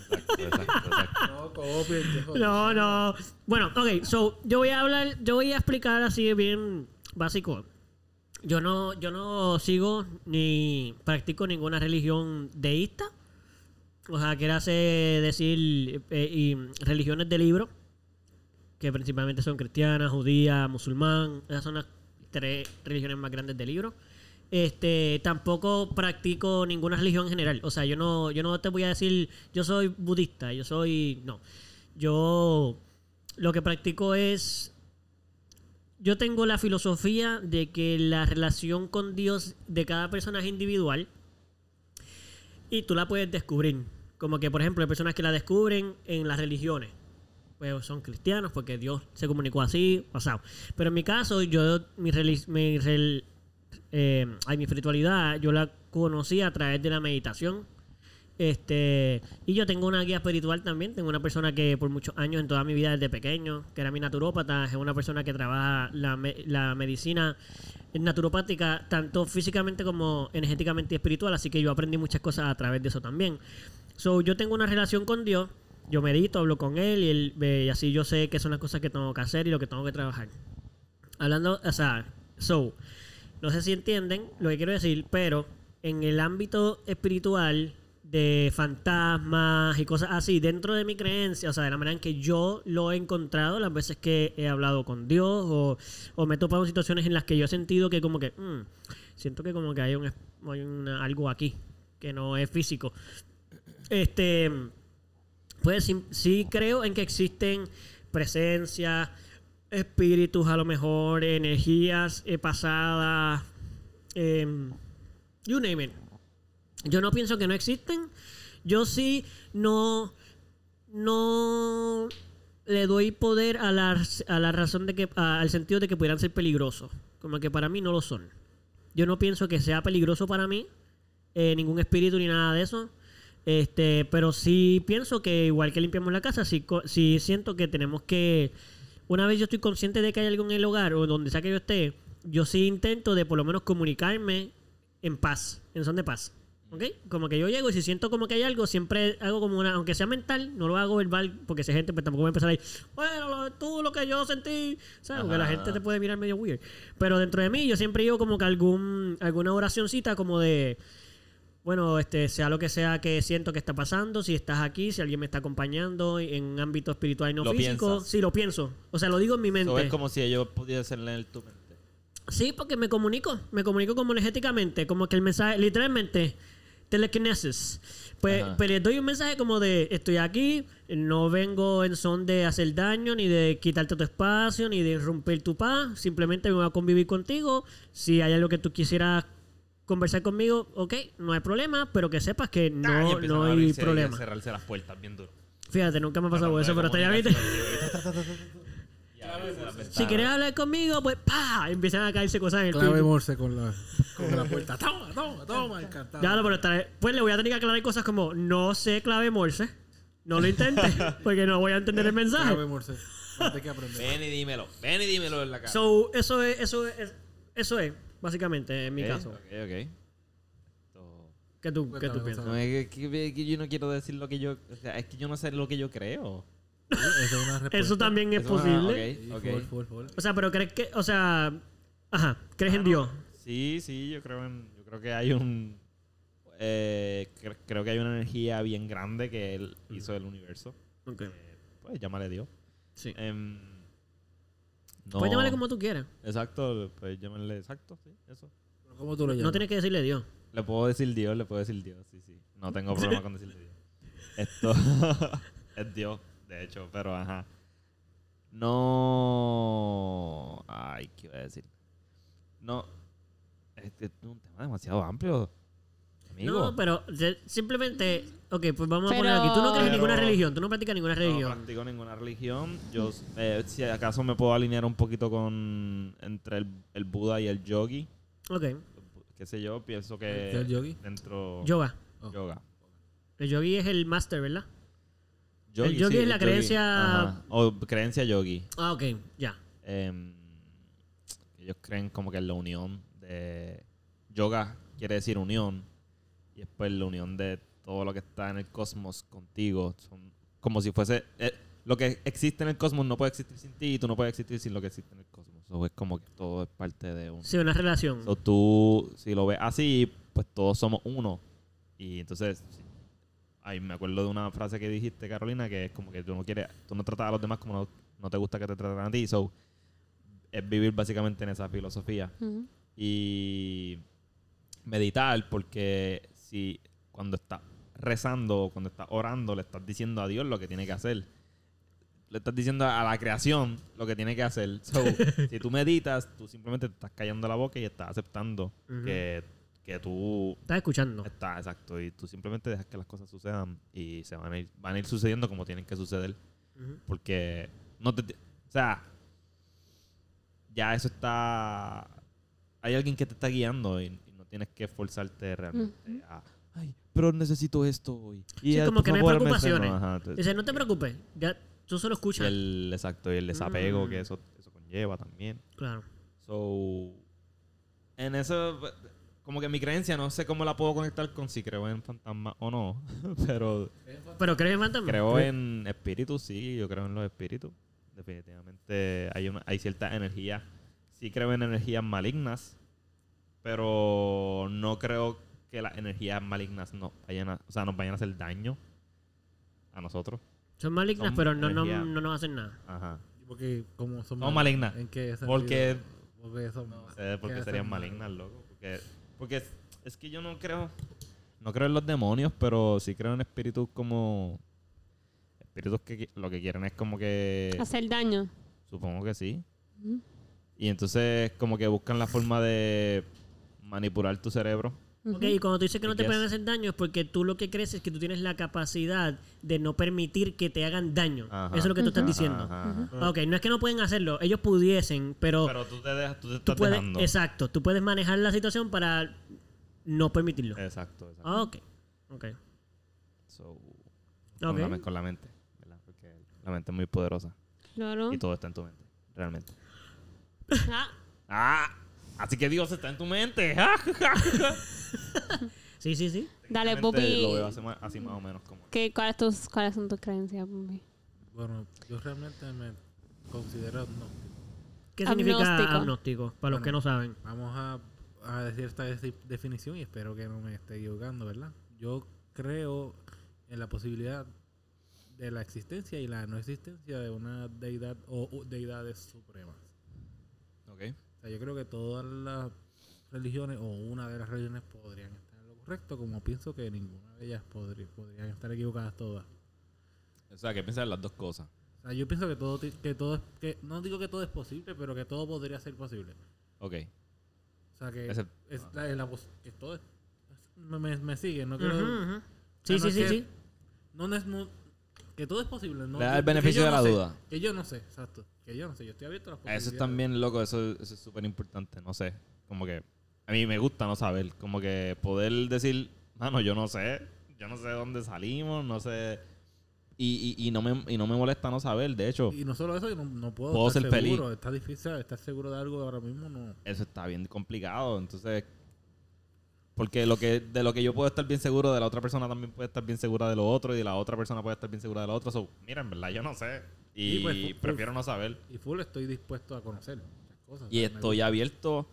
Exacto, exacto, exacto. No, copien, que. No, no. Bueno, ok, so, yo voy a hablar, yo voy a explicar así bien básico. Yo no, yo no sigo ni practico ninguna religión deísta. O sea, quiero hacer decir eh, y religiones de libro, que principalmente son cristiana, judía, musulmán. Esas son las tres religiones más grandes de libro. Este, tampoco practico ninguna religión en general. O sea, yo no, yo no te voy a decir, yo soy budista, yo soy. No. Yo lo que practico es. Yo tengo la filosofía de que la relación con Dios de cada persona es individual y tú la puedes descubrir. Como que, por ejemplo, hay personas que la descubren en las religiones. Pues son cristianos porque Dios se comunicó así, pasado. Pero en mi caso, yo, mi, mi, eh, mi espiritualidad, yo la conocí a través de la meditación. Este, y yo tengo una guía espiritual también. Tengo una persona que por muchos años, en toda mi vida desde pequeño, que era mi naturópata, es una persona que trabaja la, la medicina naturopática, tanto físicamente como energéticamente y espiritual. Así que yo aprendí muchas cosas a través de eso también. So, yo tengo una relación con Dios. Yo medito, hablo con Él y, él, y así yo sé qué son las cosas que tengo que hacer y lo que tengo que trabajar. Hablando, o sea, so, no sé si entienden lo que quiero decir, pero en el ámbito espiritual de fantasmas y cosas así, dentro de mi creencia, o sea, de la manera en que yo lo he encontrado, las veces que he hablado con Dios o, me he topado en situaciones en las que yo he sentido que como que, mm, siento que como que hay, un, hay algo aquí que no es físico. Este, pues sí, sí creo en que existen presencias, espíritus, a lo mejor energías eh, pasadas, em, you name it. Yo no pienso que no existen. Yo sí no, no le doy poder a la, a la razón de que, a- al sentido de que pudieran ser peligrosos. Como que para mí no lo son. Yo no pienso que sea peligroso para mí, eh, ningún espíritu ni nada de eso. Este, pero sí pienso que igual que limpiamos la casa, sí, sí siento que tenemos que, una vez yo estoy consciente de que hay algo en el hogar o donde sea que yo esté, yo sí intento de por lo menos comunicarme en paz, en son de paz. ¿Ok? Como que yo llego y si siento como que hay algo, siempre hago como una, aunque sea mental, no lo hago verbal, porque esa gente pues tampoco va a empezar ahí, bueno, lo- tú lo que yo sentí, ¿sabes? Porque la gente te puede mirar medio weird. Pero dentro de mí yo siempre digo como que algún, alguna oracioncita como de, bueno, este, sea lo que sea que siento que está pasando, si estás aquí, si alguien me está acompañando en un ámbito espiritual y no Lo físico, piensas. sí lo pienso. O sea, lo digo en mi mente. Es como si ellos pudiesen leer tu mente. Sí, porque me comunico, me comunico como energéticamente, como que el mensaje, literalmente, telekinesis. Pues, Ajá. pues les doy un mensaje como de, estoy aquí, no vengo en son de hacer daño, ni de quitarte tu espacio, ni de romper tu paz, simplemente me voy a convivir contigo. Si hay algo que tú quisieras conversar conmigo, ok, no hay problema, pero que sepas que Ah, no, no a hay abrirse y a problema. cerrarse las puertas bien duro. Fíjate, nunca me ha pasado eso, pero estaría bien. comunicarse Si quieres hablar conmigo, pues ¡pa! Empiezan a caerse cosas en el Clave piso. Morse con la, con la puerta. Toma, toma, toma, encantado. Ya, no, pero estaré- pues le voy a tener que aclarar cosas como no sé clave Morse. No lo intente, porque no voy a entender el mensaje. Clave Morse. Antes que aprender. Ven y dímelo. Ven y dímelo en la cara. So, eso es, eso es, eso es, básicamente, en mi Ok, caso. Ok, ok. Esto- ¿Qué tú, qué tú Cuéntame, piensas? No, es que, que- que yo no quiero decir lo que yo... O sea, es que yo no sé lo que yo creo. Es una. Eso también es Eso, posible. Sí, ok, full, ok. full, full. O sea, pero crees que, o sea, ajá, crees en Dios. Sí, sí, yo creo en, yo creo que hay un eh, cre- creo que hay una energía bien grande que él hizo del universo. Ok, Eh, pues llámale Dios. sí. Em, no- Puedes llamarle como tú quieras. Exacto, pues llámale exacto, sí, eso. Pero ¿Cómo tú lo llamas? No tienes que decirle Dios. Le puedo decir Dios, le puedo decir Dios, sí, sí. No tengo problema con decirle Dios. Esto es Dios, de hecho, pero ajá. No. Ay, ¿qué iba a decir? No. Este es un tema demasiado amplio. Amigo. No, pero simplemente. Ok, pues vamos a poner aquí. Tú no crees en ninguna religión, tú no practicas ninguna No religión. practico ninguna religión. Yo, eh, si acaso me puedo alinear un poquito con entre el, el Buda y el yogi. ok. Qué sé yo, pienso ¿Qué es que el yogi? dentro Yoga. Oh. yoga. El yogi es el master, ¿verdad? Yogi, El yogi sí, es la creencia- Ajá. O creencia yogi. Ah, ok, ya. Em, ellos creen como que en la unión de yoga quiere decir unión y después la unión de todo lo que está en el cosmos contigo son como si fuese eh, lo que existe en el cosmos no puede existir sin ti y tú no puedes existir sin lo que existe en el cosmos So, es como que todo es parte de uno Sí, una relación. So, tú si lo ves así pues todos somos uno y entonces ay, me acuerdo de una frase que dijiste Carolina que es como que tú no quieres tú no tratas a los demás como no, no te gusta que te traten a ti. So es vivir básicamente en esa filosofía. Y meditar porque si cuando estás rezando o cuando estás orando le estás diciendo a Dios lo que tiene que hacer. Le estás diciendo a la creación lo que tiene que hacer. So, si tú meditas tú simplemente te estás callando la boca y estás aceptando que, que tú Estás escuchando. estás exacto y tú simplemente dejas que las cosas sucedan y se van a ir, van a ir sucediendo como tienen que suceder porque no te. O sea, ya eso está. Hay alguien que te está guiando y, y no tienes que esforzarte realmente a. Ay, pero necesito esto hoy. Y Sí, como que no hay preocupaciones. enseño. Ajá, entonces- Dice, no te preocupes, ya tú solo escuchas. el, exacto, y el desapego que eso, eso conlleva también. Claro. So. En eso. Como que mi creencia, no sé cómo la puedo conectar con si creo en fantasmas o no. pero Pero crees en fantasmas. Creo en espíritus, sí, yo creo en los espíritus. Definitivamente hay, una, hay cierta energía. Sí creo en energías malignas, pero no creo que las energías malignas nos vayan a, o sea, nos vayan a hacer daño a nosotros. Son malignas, Son pero no, no, no nos hacen nada. Ajá. Porque como son, Son malignas. ¿En qué sentido? Porque- Porque son No sé por qué ¿qué serían malignas, loco. Porque, porque es, es que yo no creo, no creo en los demonios, pero sí creo en espíritus como... Espíritus que lo que quieren es como que... Hacer daño. Supongo que sí. Y entonces como que buscan la forma de manipular tu cerebro. Ok, y cuando tú dices que no te Yes. pueden hacer daño es porque tú lo que crees es que tú tienes la capacidad de no permitir que te hagan daño. Ajá. Eso es lo que tú estás diciendo. Ajá, ajá. Ok, no es que no pueden hacerlo, ellos pudiesen, pero, Pero tú te, dejas, tú te tú estás puedes, dejando. exacto, tú puedes manejar la situación para no permitirlo. Exacto, exacto. Ah, ok, ok. So, con, la, con la mente. ¿verdad? Porque la mente es muy poderosa. Claro. Y todo está en tu mente. Realmente. Ah, ¡Ah! Así que Dios está en tu mente. Sí, sí, sí. dale, Pupi. Lo veo así, más o menos como... ¿Qué, cuáles, tus, ¿Cuáles son tus creencias, Pupi? Bueno, yo realmente me considero agnóstico. ¿Qué significa Agnóstico. agnóstico? Para los que no saben. Vamos a, a decir esta definición y espero que no me esté equivocando, ¿verdad? Yo creo en la posibilidad de la existencia y la no existencia de una deidad o o deidades supremas. Sea, yo creo que todas las religiones o una de las religiones podrían estar en lo correcto, como pienso que ninguna de ellas podría- podrían estar equivocadas todas. O sea, que piensas en las dos cosas. O sea, yo pienso que todo, que todo es, que no digo que todo es posible, pero que todo podría ser posible. Ok. O sea, que es la, la que todo es, me, me, me sigue, no quiero, Ujú, ujú. O Sí, no sí, sí, que- sí. no es no- que todo es posible, no Le da que- el beneficio yo de no la sé, duda. Que yo no sé, exacto. Que yo no sé, yo estoy abierto a las posibilidades. Eso es también, loco, eso, eso es súper importante, no sé. Como que a mí me gusta no saber, como que poder decir, mano, yo no sé, yo no sé de dónde salimos, no sé. Y, y, y, no, me, y no me molesta no saber, de hecho, Y no solo eso, yo no, no puedo, Puedo estar ser feliz. seguro. Está difícil estar seguro de algo ahora mismo, no. eso está bien complicado, entonces... Porque lo que, de lo que yo puedo estar bien seguro, de la otra persona también puede estar bien segura de lo otro, y de la otra persona puede estar bien segura de lo otro. So, mira, en verdad, yo no sé. Y pues, fu- prefiero no saber. Y full estoy dispuesto a conocer las cosas. Y estoy abierto,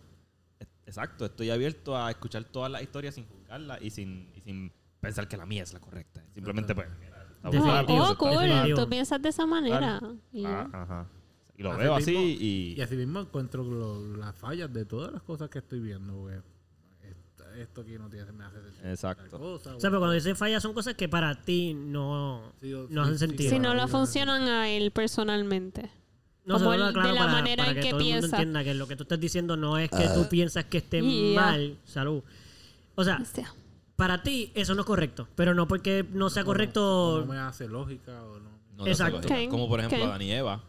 exacto, estoy abierto a escuchar todas las historias sin juzgarlas y sin, y sin pensar que la mía es la correcta. Simplemente, pues, mira, Oh, cool. Tú piensas de esa manera. Y. Ah, ajá. Y lo Así veo así mismo- y... Y así mismo encuentro lo- las fallas de todas las cosas que estoy viendo, güey. Esto, aquí no tiene, me hace sentido. Exacto. cosa, O sea, pero cuando dices fallas son cosas que para ti no, Sí, no sí, hacen sí, sentido. Si no le funcionan a él personalmente. No, Como el- de la para, manera para en que, que todo el mundo piensa. entienda que lo que tú estás diciendo no es que tú piensas que esté Yeah. mal. Salud. O sea, Hostia. Para ti, eso no es correcto. Pero no porque no sea No- correcto. No me hace lógica o no. Hace Exacto. Como por ejemplo ok. Adán y Eva.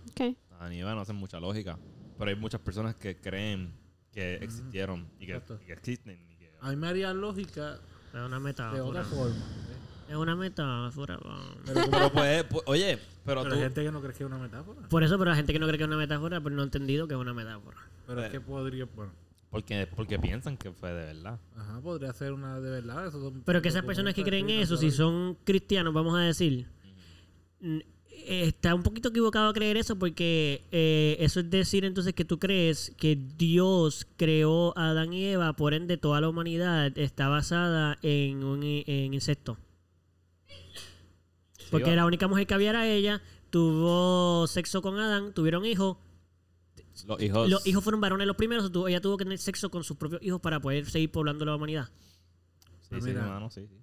Y Eva no hacen mucha lógica. Pero hay muchas personas que creen que existieron y que, Exacto. y que existen. A mí me haría lógica Es una de metáfora. otra forma. ¿eh? Es una metáfora. Pero, Pero pues, pues, oye, pero, pero tú... hay gente que no cree que es una metáfora. Por eso, pero la gente que no cree que es una metáfora, pues no ha entendido que es una metáfora. Pero es Eh. que podría, bueno, Porque, porque piensan que fue de verdad. ajá, podría ser una de verdad. Eso son Pero que esas personas que creen eso, si son cristianos, vamos a decir, n- está un poquito equivocado a creer eso porque eh, eso es decir entonces que tú crees que Dios creó a Adán y Eva, por ende toda la humanidad está basada en un i- en insectos. Porque va. la única mujer que había era ella, tuvo sexo con Adán, tuvieron hijos, Los hijos... los hijos fueron varones los primeros, ella tuvo que tener sexo con sus propios hijos para poder seguir poblando la humanidad. Sí, sí, Mira. hermano, sí, sí.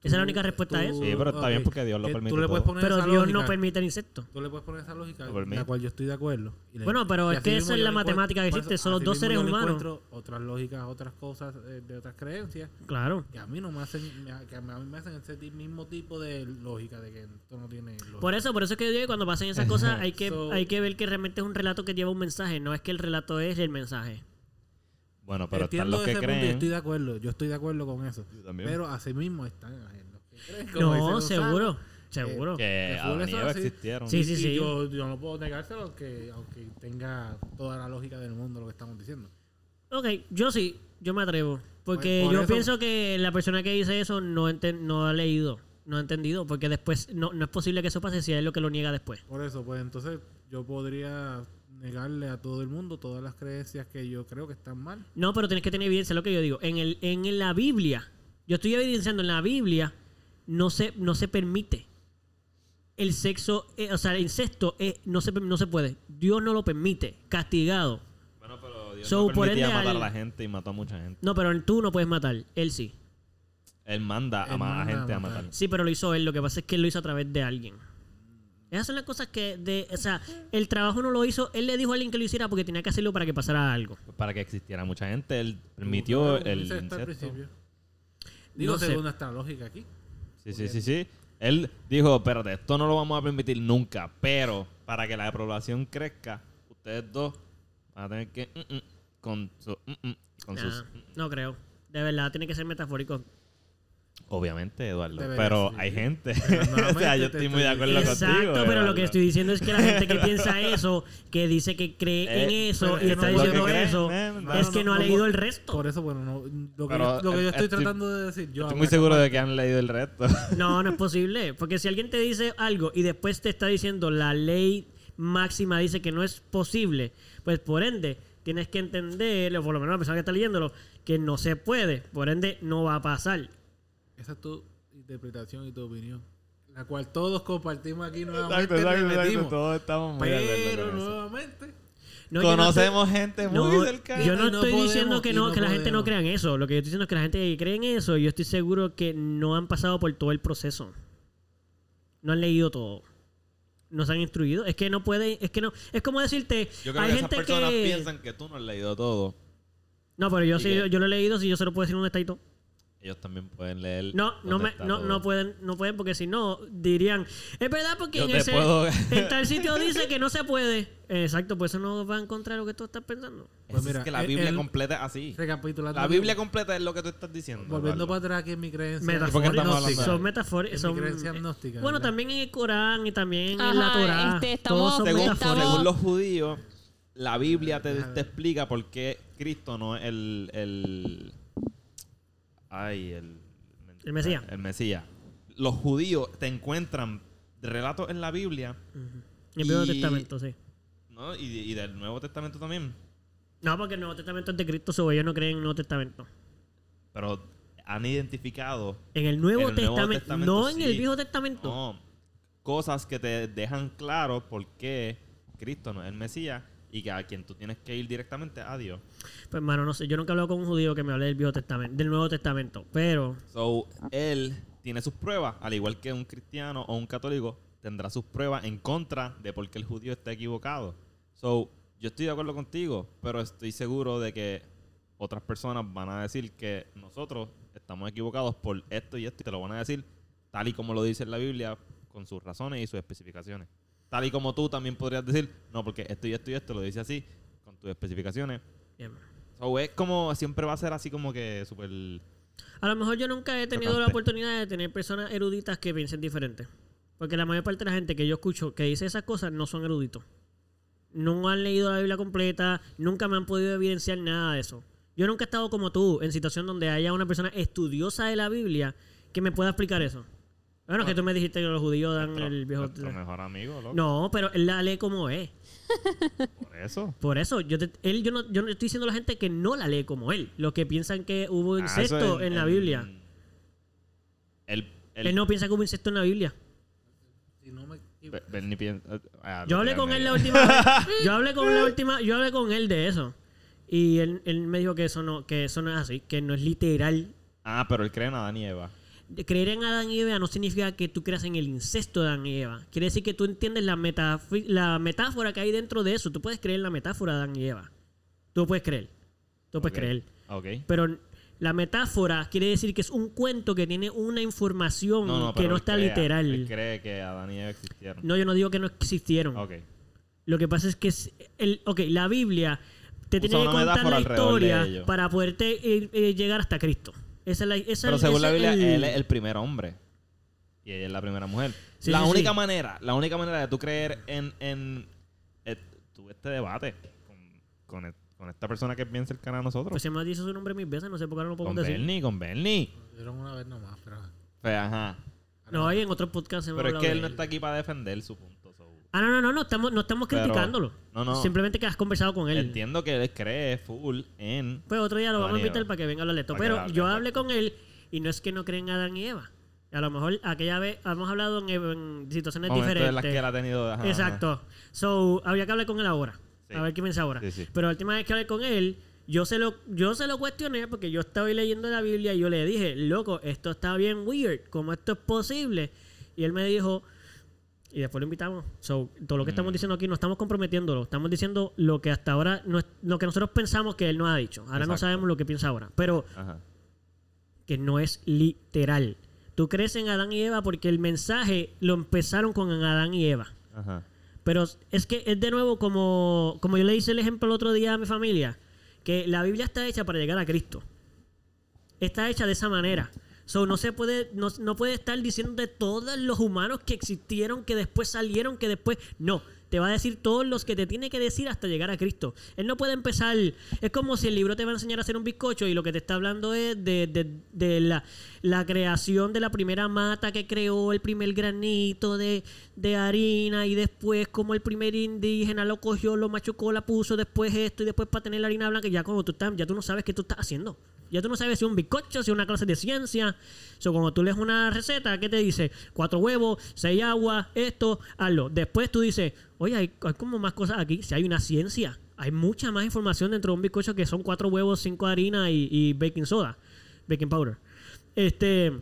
Esa es la única respuesta a eso. Sí, pero está bien porque Dios lo permite Tú le puedes todo. poner Pero esa Dios lógica, no permite el insecto. Tú le puedes poner esa lógica, la cual yo estoy de acuerdo. Le- Bueno, pero es que esa es la matemática que encuentro- existe, son los dos seres humanos. encuentro otras lógicas, otras cosas eh, de otras creencias Claro. que a mí no me hacen, que a mí me hacen ese mismo tipo de lógica de que esto no tiene lógica. Por eso, por eso es que yo digo que cuando pasen esas cosas hay que, So- hay que ver que realmente es un relato que lleva un mensaje, no es que el relato es el mensaje. Bueno, pero están Entiendo los que ese punto y creen... estoy de acuerdo, yo estoy de acuerdo con eso. Yo también. Pero así mismo están los que creen, como dice No, Gonzalo, seguro, seguro. que que full Adán y eso Eva así. existieron. Sí, sí, y sí. Yo, yo no puedo negárselo aunque, aunque tenga toda la lógica del mundo lo que estamos diciendo. Ok, yo sí, yo me atrevo. Porque Pues, por yo eso- pienso que la persona que dice eso no, enten- no ha leído, no ha entendido, porque después no, no es posible que eso pase si es lo que lo niega después. Por eso, pues entonces yo podría negarle a todo el mundo todas las creencias que yo creo que están mal. No, pero tienes que tener evidencia, lo que yo digo. En, el, en la Biblia, yo estoy evidenciando en la Biblia, no se, no se permite. El sexo, eh, o sea, el incesto eh, no, se, no se puede. Dios no lo permite. Castigado. Bueno, pero Dios So, no permitía matar al- a la gente y mató a mucha gente. No, pero tú no puedes matar. Él sí. Él manda a Él manda a gente a matar. matar. Sí, pero lo hizo él. Lo que pasa es que él lo hizo a través de alguien. Esas son las cosas que, de, o sea, el trabajo no lo hizo. Él le dijo a alguien que lo hiciera porque tenía que hacerlo para que pasara algo. Para que existiera mucha gente, él permitió Claro, el al. Digo, No sé. según nuestra lógica aquí. Sí, sí, sí, sí. Él dijo, espérate, esto no lo vamos a permitir nunca, pero para que la población crezca, ustedes dos van a tener que... mm, mm, con su... mm, mm, con Nah, sus... no creo. De verdad, tiene que ser metafórico. Obviamente, Eduardo. Debería pero ser, hay gente... Pero o sea, yo estoy muy de acuerdo diciendo- contigo. Exacto, pero lo que estoy diciendo es que la gente que piensa eso, que dice que cree en Eh, eso y es está no- diciendo lo que creen, eso, man, no, es no, que no, no, ha no, leído el resto. Por eso, bueno, no, lo, que Pero, yo, lo que yo eh, estoy estoy- tratando de decir, yo Estoy muy seguro de que han leído el resto. No, no es posible. Porque si alguien te dice algo y después te está diciendo la ley máxima dice que no es posible, pues por ende tienes que entender, o por lo menos la persona que está leyéndolo, que no se puede. Por ende no va a pasar. Esa es tu interpretación y tu opinión. La cual todos compartimos aquí Exacto, nuevamente. exacto, exacto. repetimos. Todos estamos muy Pero nuevamente, No, yo no Conocemos gente muy no, cercana. Yo no estoy podemos, diciendo que no, no que la gente no podemos. crea en eso. Lo que yo estoy diciendo es que la gente que cree en eso, yo estoy seguro que no han pasado por todo el proceso. No han leído todo. No se han instruido. Es que no puede, es que no, es como decirte, Yo creo hay que esas gente personas que piensan que tú no has leído todo. No, pero yo sí, yo lo he leído, si yo se lo puedo decir y todo. Ellos también pueden leer. No, no, me, no, no pueden, no pueden porque si no dirían, es verdad porque Yo en ese, puedo- en tal sitio dice que no se puede. Exacto, pues eso no va a encontrar lo que tú estás pensando. Pues Es mira, que la Biblia el- completa es así. recapitulando. La Biblia completa es lo que tú estás diciendo. Volviendo para atrás aquí en mi creencia. ¿Por qué estamos Metafóricos, hablando de son. En Son, mi creencia eh, bueno, ¿verdad? también en el Corán y también en Ajá, la Torah. este, estamos- todos son según, estamos- según los judíos, la Biblia te, te explica por qué Cristo no es el. el ay, el. El Mesías. El Mesías. Los judíos te encuentran relatos en la Biblia En el Viejo y- Testamento, sí. ¿no? y, y del Nuevo Testamento también. No, porque el Nuevo Testamento es de Cristo, so ellos no creen en el Nuevo Testamento. Pero han identificado En el Nuevo, En el Nuevo Testamento, no en el. Viejo Testamento. no, cosas que te dejan claro por qué Cristo no es el Mesías y que a quien tú tienes que ir directamente a Dios. Pues, hermano, no sé. Yo nunca he hablado con un judío que me hable del Viejo Testamento, del Nuevo Testamento. Pero, So, él tiene sus pruebas, al igual que un cristiano o un católico tendrá sus pruebas en contra de por qué el judío está equivocado. So, yo estoy de acuerdo contigo, pero estoy seguro de que otras personas van a decir que nosotros estamos equivocados por esto y esto y te lo van a decir tal y como lo dice en la Biblia con sus razones y sus especificaciones. Tal y como tú también podrías decir, no, porque esto y esto y esto lo dice así con tus especificaciones. So, es como, siempre va a ser así como que súper... A lo mejor yo nunca he tenido la oportunidad de tener personas eruditas que piensen diferente. Porque la mayor parte de la gente que yo escucho que dice esas cosas no son eruditos. No han leído la Biblia completa, nunca me han podido evidenciar nada de eso. Yo nunca he estado como tú en situación donde haya una persona estudiosa de la Biblia que me pueda explicar eso. Bueno, que tú me dijiste que los judíos dan nuestro, el viejo... nuestro mejor amigo, loco. No, pero él la lee como es. Por eso. Por eso, yo, te- él, yo, no, yo no estoy diciendo a la gente que no la lee como él. Los que piensan que hubo Ah, incesto en, la Biblia. El, el, Él no piensa que hubo incesto en la Biblia. Si no me Be- Bernie piensa- ah, Yo hablé con él la última vez. Yo hablé con la última, yo hablé con él de eso. Y él, él me dijo que eso no, que eso no es así, que no es literal. Ah, pero él cree en Adán y Eva. De Creer en Adán y Eva no significa que tú creas en el incesto de Adán y Eva. Quiere decir que tú entiendes la, la metáfora que hay dentro de eso. Tú puedes creer en la metáfora de Adán y Eva. Tú puedes creer. Tú puedes creer. Ok. Pero la metáfora quiere decir que es un cuento que tiene una información No, no, que no está crea- literal. Él cree que Adán y Eva existieron. No, yo no digo que no existieron. Ok. Lo que pasa es que es el, ok, la Biblia te Usa tiene que contar la historia para poderte eh, eh, llegar hasta Cristo. Esa es la, esa Pero según la Biblia, el- él es el primer hombre. Y ella es la primera mujer. Sí, la sí, única sí. manera, la única manera de tú creer en, en eh, tuve este debate con, con, e- con esta persona que es bien cercana a nosotros. Pues se me ha dicho su nombre mil veces, no sé por qué no lo con podemos decir. Bernie, con Bernie. dieron una vez nomás, pero. Pues, ajá. No, hay en otro podcast Pero es que él no está aquí para defender su punto. Ah, no, no, no, no estamos, no estamos Pero- criticándolo. no, no. Simplemente que has conversado con él. Entiendo que él cree full en... Pues otro día lo vamos a invitar para que venga a hablar de esto. Pero yo hablé con él y no es que no creen en Adán y Eva. A lo mejor aquella vez hemos hablado en, en situaciones momentos diferentes. en las que él ha tenido... ajá, ajá. Exacto. So, había que hablar con él ahora. Sí. A ver qué piensa ahora. Sí, sí. Pero la última vez que hablé con él, yo se lo, yo se lo cuestioné porque yo estaba leyendo la Biblia y yo le dije, loco, esto está bien weird, ¿cómo esto es posible? Y él me dijo, y después lo invitamos. So, todo lo que Mm. estamos diciendo aquí no estamos comprometiéndolo, estamos diciendo lo que hasta ahora, no es- lo que nosotros pensamos que él nos ha dicho. Ahora no sabemos lo que piensa ahora. Pero Ajá. que no es literal. Tú crees en Adán y Eva porque el mensaje lo empezaron con Adán y Eva. Ajá. Pero es que es de nuevo como, como yo le hice el ejemplo el otro día a mi familia, que la Biblia está hecha para llegar a Cristo. Está hecha de esa manera. So, no se puede, no, no puede estar diciendo de todos los humanos que existieron, que después salieron, que después. No. Te va a decir todos los que te tiene que decir hasta llegar a Cristo. Él no puede empezar. Es como si el libro te va a enseñar a hacer un bizcocho y lo que te está hablando es de, de- de la, la creación de la primera mata que creó el primer granito de, de harina y después como el primer indígena lo cogió, lo machucó, la puso, después esto y después para tener la harina blanca. Ya cuando tú estás, ya tú no sabes qué tú estás haciendo. Ya tú no sabes si un bizcocho, si es una clase de ciencia. So, cuando tú lees una receta, ¿qué te dice? Cuatro huevos, seis agua, esto, hazlo. Después tú dices, oye, hay, hay como más cosas aquí. Si hay una ciencia, hay mucha más información dentro de un bizcocho que son cuatro huevos, cinco harina y, y baking soda, baking powder. Este,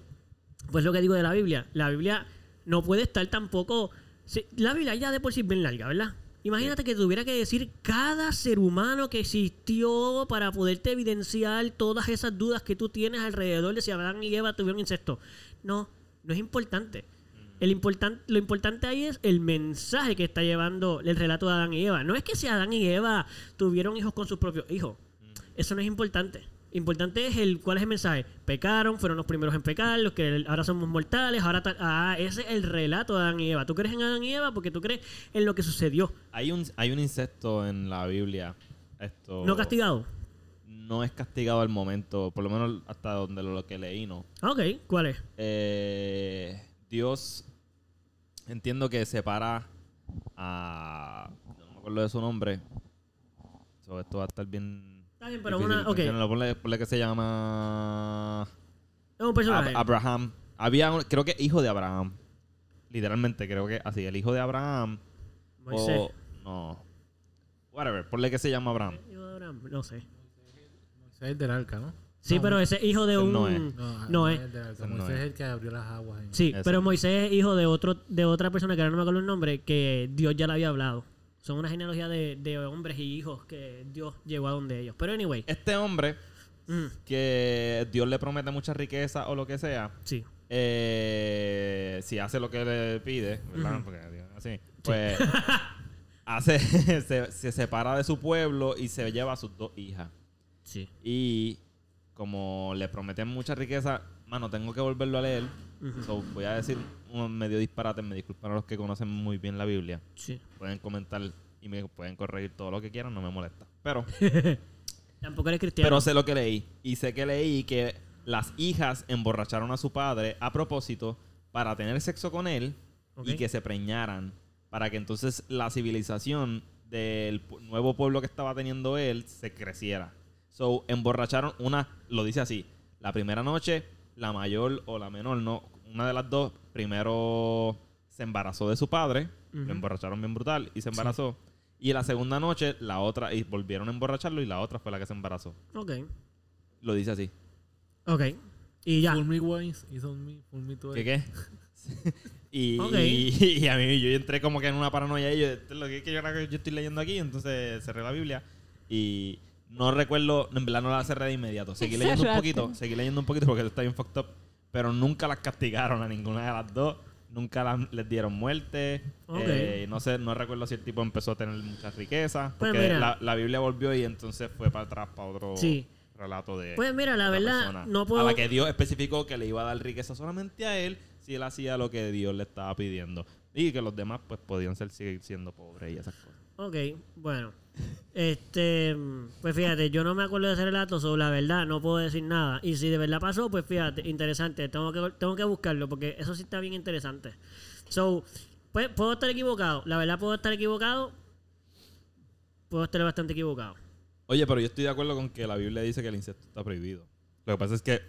pues lo que digo de la Biblia. La Biblia no puede estar tampoco. si- la Biblia ya de por sí es bien larga, ¿verdad? Imagínate que tuviera que decir cada ser humano que existió para poderte evidenciar todas esas dudas que tú tienes alrededor de si Adán y Eva tuvieron incesto. No, no es importante. El importan- lo importante ahí es el mensaje que está llevando el relato de Adán y Eva. No es que si Adán y Eva tuvieron hijos con sus propios hijos. Eso no es importante. Importante es el cuál es el mensaje. Pecaron, fueron los primeros en pecar, los que ahora somos mortales, ahora ah, ese es el relato de Adán y Eva. Tú crees en Adán y Eva porque tú crees en lo que sucedió. Hay un, hay un insecto en la Biblia. Esto No castigado. no es castigado al momento, por lo menos hasta donde lo, lo que leí, ¿no? Ah, ok, ¿cuál es? Eh, Dios entiendo que separa a no me acuerdo de su nombre. So, esto va a estar bien Está bien, pero difícil una. Ok, mencionarlo. Ponle, ponle que se llama es un personaje. Ab- Abraham. Había un- creo que hijo de Abraham. Literalmente creo que así, el hijo de Abraham Moisés. o no. Whatever, ponle que se llama Abraham. Hijo de Abraham, No sé. Moisés es del arca, ¿no? Sí, No, pero ese hijo de ese un. no es. No, No, es es. el del arca. Ese no Moisés es. es el que abrió las aguas. en- Sí, Ese. pero Moisés es hijo de otro de otra persona que ahora no me acuerdo el nombre, que Dios ya le había hablado. Son una genealogía de, de hombres y hijos que Dios llevó a donde ellos. Pero anyway, Este hombre mm, que Dios le promete mucha riqueza o lo que sea, sí. eh, si hace lo que le pide, ¿verdad? Ujú. Porque Dios es así, pues hace, se, se separa de su pueblo y se lleva a sus dos hijas. Sí. Y como le prometen mucha riqueza, mano, tengo que volverlo a leer. So, voy a decir medio disparate, me disculpan a los que conocen muy bien la Biblia. Sí. Pueden comentar y me pueden corregir todo lo que quieran, no me molesta. Pero, Tampoco eres cristiano. pero sé lo que leí. Y sé que leí que las hijas emborracharon a su padre a propósito para tener sexo con él y que se preñaran. Para que entonces la civilización del nuevo pueblo que estaba teniendo él se creciera. So, emborracharon una, lo dice así, la primera noche, la mayor o la menor, no, una de las dos, primero se embarazó de su padre, lo emborracharon bien brutal y se embarazó. Y la segunda noche, la otra, y volvieron a emborracharlo y la otra fue la que se embarazó. Ok. Lo dice así. Ok. Y ya. Fool me once, is on me, fool me twice. ¿Qué qué? y, Ok. y, y a mí yo entré como que en una paranoia y yo, esto es lo que, que yo, yo estoy leyendo aquí, entonces cerré la Biblia y no recuerdo, en verdad no la cerré de inmediato. Seguí leyendo un poquito, seguí leyendo un poquito porque está bien fucked up, pero nunca las castigaron a ninguna de las dos. Nunca las- les dieron muerte. Eh, no sé, no recuerdo si el tipo empezó a tener mucha riqueza. Pues Porque la, la Biblia volvió y entonces fue para atrás para otro Sí. relato de Pues mira, la verdad, persona. no puedo. A la que Dios especificó que le iba a dar riqueza solamente a él si él hacía lo que Dios le estaba pidiendo. Y que los demás pues podían ser, seguir siendo pobres y esas cosas. Ok, bueno. Este, pues fíjate, yo no me acuerdo de ese relato, sobre la verdad, no puedo decir nada. Y si de verdad pasó, pues fíjate, interesante, tengo que, tengo que buscarlo porque eso sí está bien interesante. So, pues, puedo estar equivocado, la verdad puedo estar equivocado, puedo estar bastante equivocado. Oye, pero yo estoy de acuerdo con que la Biblia dice que el incesto está prohibido. Lo que pasa es que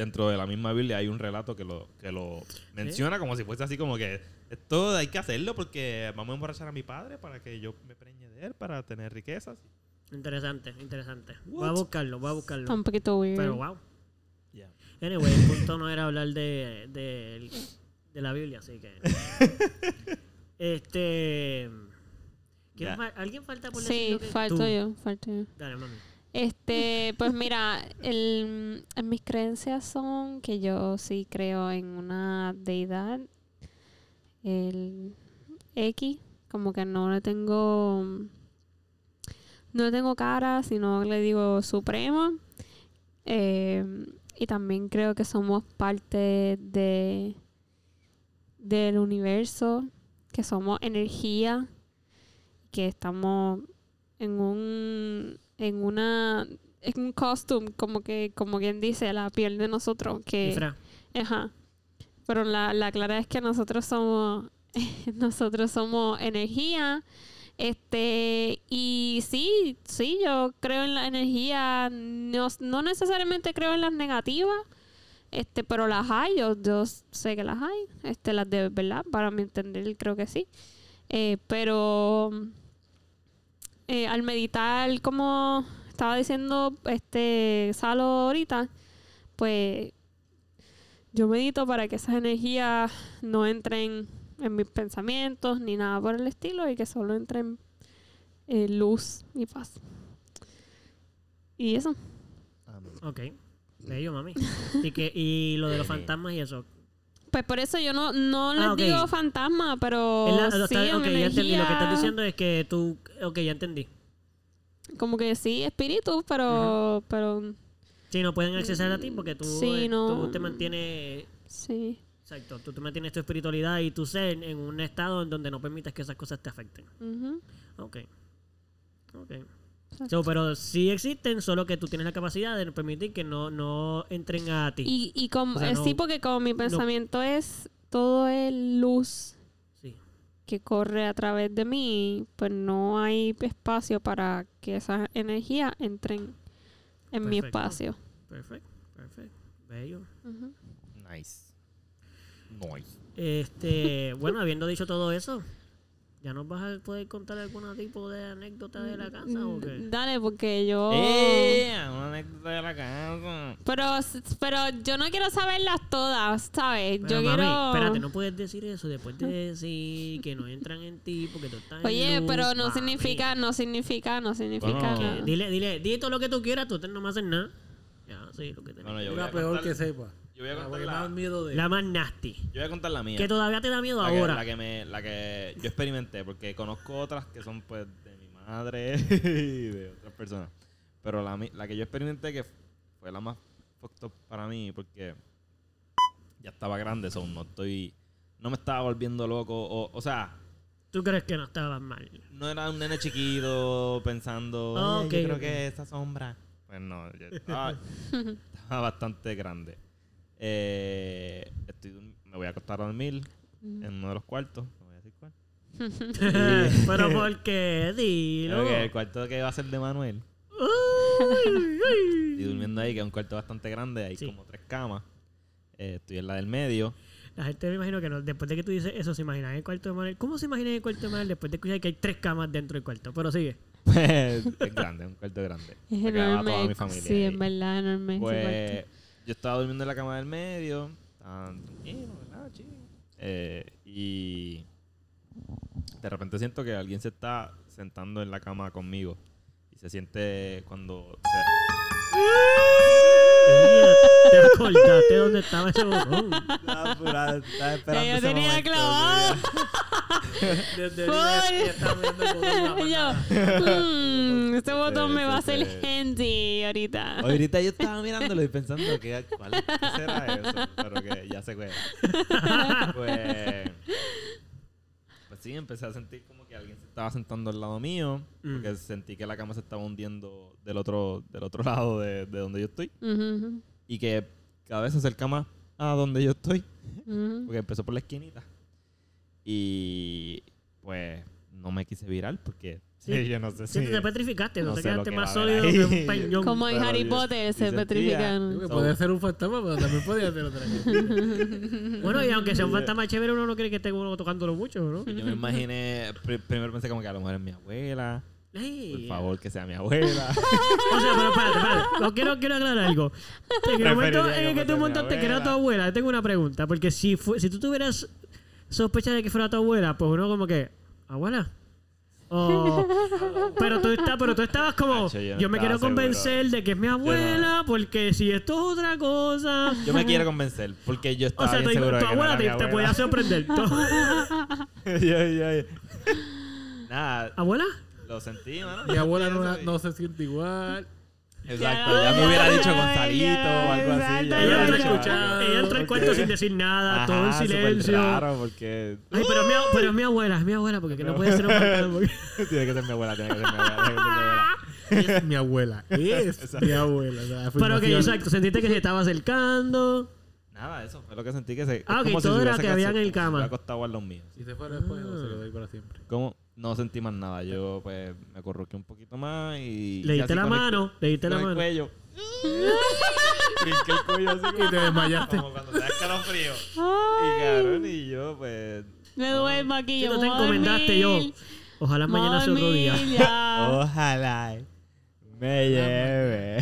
dentro de la misma Biblia hay un relato que lo, que lo menciona como si fuese así como que esto hay que hacerlo porque vamos a emborrachar a mi padre para que yo me preñe de él para tener riquezas. Interesante, interesante. Voy a buscarlo, voy a Está buscarlo. un poquito weird. Pero wow. Yeah. Anyway, el punto no era hablar de, de, de la Biblia, así que. este. ¿quién Ya. fal- ¿Alguien falta por decir Sí, falto yo, falto yo. Dale, mami. Este, pues mira, en mis creencias son que yo sí creo en una deidad, el X, como que no le tengo, no le tengo cara, sino le digo suprema. Eh, y también creo que somos parte de del universo, que somos energía, que estamos en un en una en un costume como que como quien dice la piel de nosotros que Ifra. ajá pero la, la clara es que nosotros somos nosotros somos energía este y sí sí yo creo en la energía no, no necesariamente creo en las negativas este pero las hay yo, yo sé que las hay este las de verdad para mi entender creo que sí Eh, pero eh, al meditar, como estaba diciendo este Salo ahorita, pues yo medito para que esas energías no entren en mis pensamientos ni nada por el estilo y que solo entren eh, luz y paz. Y eso. Ok. Bello, mami. y, que, y lo de los fantasmas y eso. Pues por eso yo no, no les Ah, ok. digo fantasma, pero la- sí está- en ok, ya entendí. Lo que estás diciendo es que tú. Ok, ya entendí. Como que sí, espíritu, pero, pero Sí, no pueden acceder a ti porque tú, Sí, eh, no. tú te mantienes. sí. Exacto, tú te mantienes tu espiritualidad y tu ser en un estado en donde no permites que esas cosas te afecten. Ujú. Ok. Ok. So, pero sí existen, solo que tú tienes la capacidad de permitir que no, no entren a ti. Y, y como, O sea, eh, no- sí, porque como mi pensamiento es todo es luz Sí. que corre a través de mí, pues no hay espacio para que esas energías entren en mi Perfecto. espacio. Perfecto, perfecto. Bello. Ujú. Nice. Nice. Este, bueno, habiendo dicho todo eso, ¿ya nos vas a poder contar algún tipo de anécdota de la casa o qué? Dale, porque yo... ¡Eh! Una anécdota de la casa. Pero, pero yo no quiero saberlas todas, ¿sabes? Pero, yo mami, quiero. espérate, no puedes decir eso después de decir que no entran en ti porque tú estás en Oye, luz, pero no mami. significa, no significa, no significa. Bueno, Que Dile, dile, di todo lo que tú quieras, tú te- no me haces nada. Ya, sí, lo que te Bueno, yo voy Una a peor que sepa. Yo voy a La contar que la- más miedo de. La más nasty. Yo voy a contar la mía. Que todavía te da miedo la que, ahora. la que me, la que yo experimenté, porque conozco otras que son pues de mi madre y de otras personas. Pero la, mi- la que yo experimenté que fue la más fucked up para mí, porque ya estaba grande, son no estoy, no me estaba volviendo loco, o, o sea, ¿Tú crees que no estabas mal? no era un nene chiquito pensando, Ah, "Ay, ok, yo creo que esa sombra. Pues no, yo estaba, estaba bastante grande. Eh, estoy me voy a acostar a dormir en uno de los cuartos. No voy a decir cuál. pero ¿por qué? Dilo. El cuarto que va a ser de Manuel. Estoy durmiendo ahí, que es un cuarto bastante grande. Hay Sí. como tres camas. Eh, estoy en la del medio. La gente me imagino que no, después de que tú dices eso, se imagina en el cuarto de Manuel. ¿Cómo se imagina en el cuarto de Manuel después de escuchar que hay tres camas dentro del cuarto? Pero sigue. Pues, es grande, es un cuarto grande. Es enorme. toda mi familia. sí, ahí. en verdad, enorme. Pues. Yo estaba durmiendo en la cama del medio, tan tranquilo, ¿verdad? Chill. Eh, y de repente siento que alguien se está sentando en la cama conmigo. Y se siente cuando... se- ¿Te acordaste dónde estaba ese botón? Estaba apurado, estaba esperando Ella ese tenía momento, clavado. Desde Por- ahorita ya está viendo el botón de la Y yo. "Mm, este botón me va a hacer handy ahorita. Ahorita yo estaba mirándolo y pensando que cuál qué será eso, pero que ya se cuenta. Pues, pues sí, empecé a sentir como que alguien se estaba sentando al lado mío, Mm. porque sentí que la cama se estaba hundiendo del otro, del otro lado de, de donde yo estoy Ujú, y que cada vez se acerca más a donde yo estoy, ujú. porque empezó por la esquinita. Y pues no me quise virar porque Sí. yo no sé Sí, si te petrificaste, no, no te sé que más sólido que un peñón. Como en Harry Potter se petrifican. Puede ser un fantasma, pero también podría ser otra cosa. Bueno, y aunque sea un fantasma chévere, uno no cree que esté uno tocándolo mucho, ¿no? Yo me imaginé, pri- primero pensé como que a lo mejor es mi abuela. Por favor, que sea mi abuela. O sea, pero espérate, espérate. Quiero, quiero aclarar algo. En el momento en el que tú montaste que era tu abuela. tengo una pregunta. Porque si, fue, si tú tuvieras sospecha de que fuera tu abuela, pues uno como que, ¿abuela? O- pero, tú está, pero tú estabas como, Hacho, yo me quiero seguro. convencer de que es mi abuela, porque si esto es otra cosa... Yo me quiero convencer, porque yo O estaba sea, bien te seguro tu de que no abuela era te, mi te abuela. podía sorprender. Nada, ¿Abuela? Lo sentí, mano. Mi abuela no, no se siente igual. Exacto, Ya, ya me hubiera dicho Gonzalito o algo así. exacto, ya Ella dicho algo. ella entró al cuarto Porque- sin decir nada, Ajá, todo en silencio. raro porque Ay, pero mi, pero es mi abuela, es mi abuela, porque que no puede ser un porque- tiene que ser mi abuela, tiene que ser mi abuela, tiene que ser mi abuela. Es mi abuela. Es mi abuela. o sea, Pero que, afirmación. exacto, sentiste que se estaba acercando. Nada, eso fue lo que sentí que se. Ah, ok, como si todo se era que casado- en si cama. hubiera acostado al lado mío. Si se fuera después, o se lo doy para siempre. ¿Cómo? No sentí más nada. Yo, pues, me corroqué un poquito más y. Le diste la mano, le diste la con el mano. cuello. Brinqué el cuello así como, Y te desmayaste. como cuando te da escalofrío. Y cabrón, y yo, pues. me duermo aquí. Yo te encomendaste yo. Ojalá mañana sea otro día. Ojalá me lleve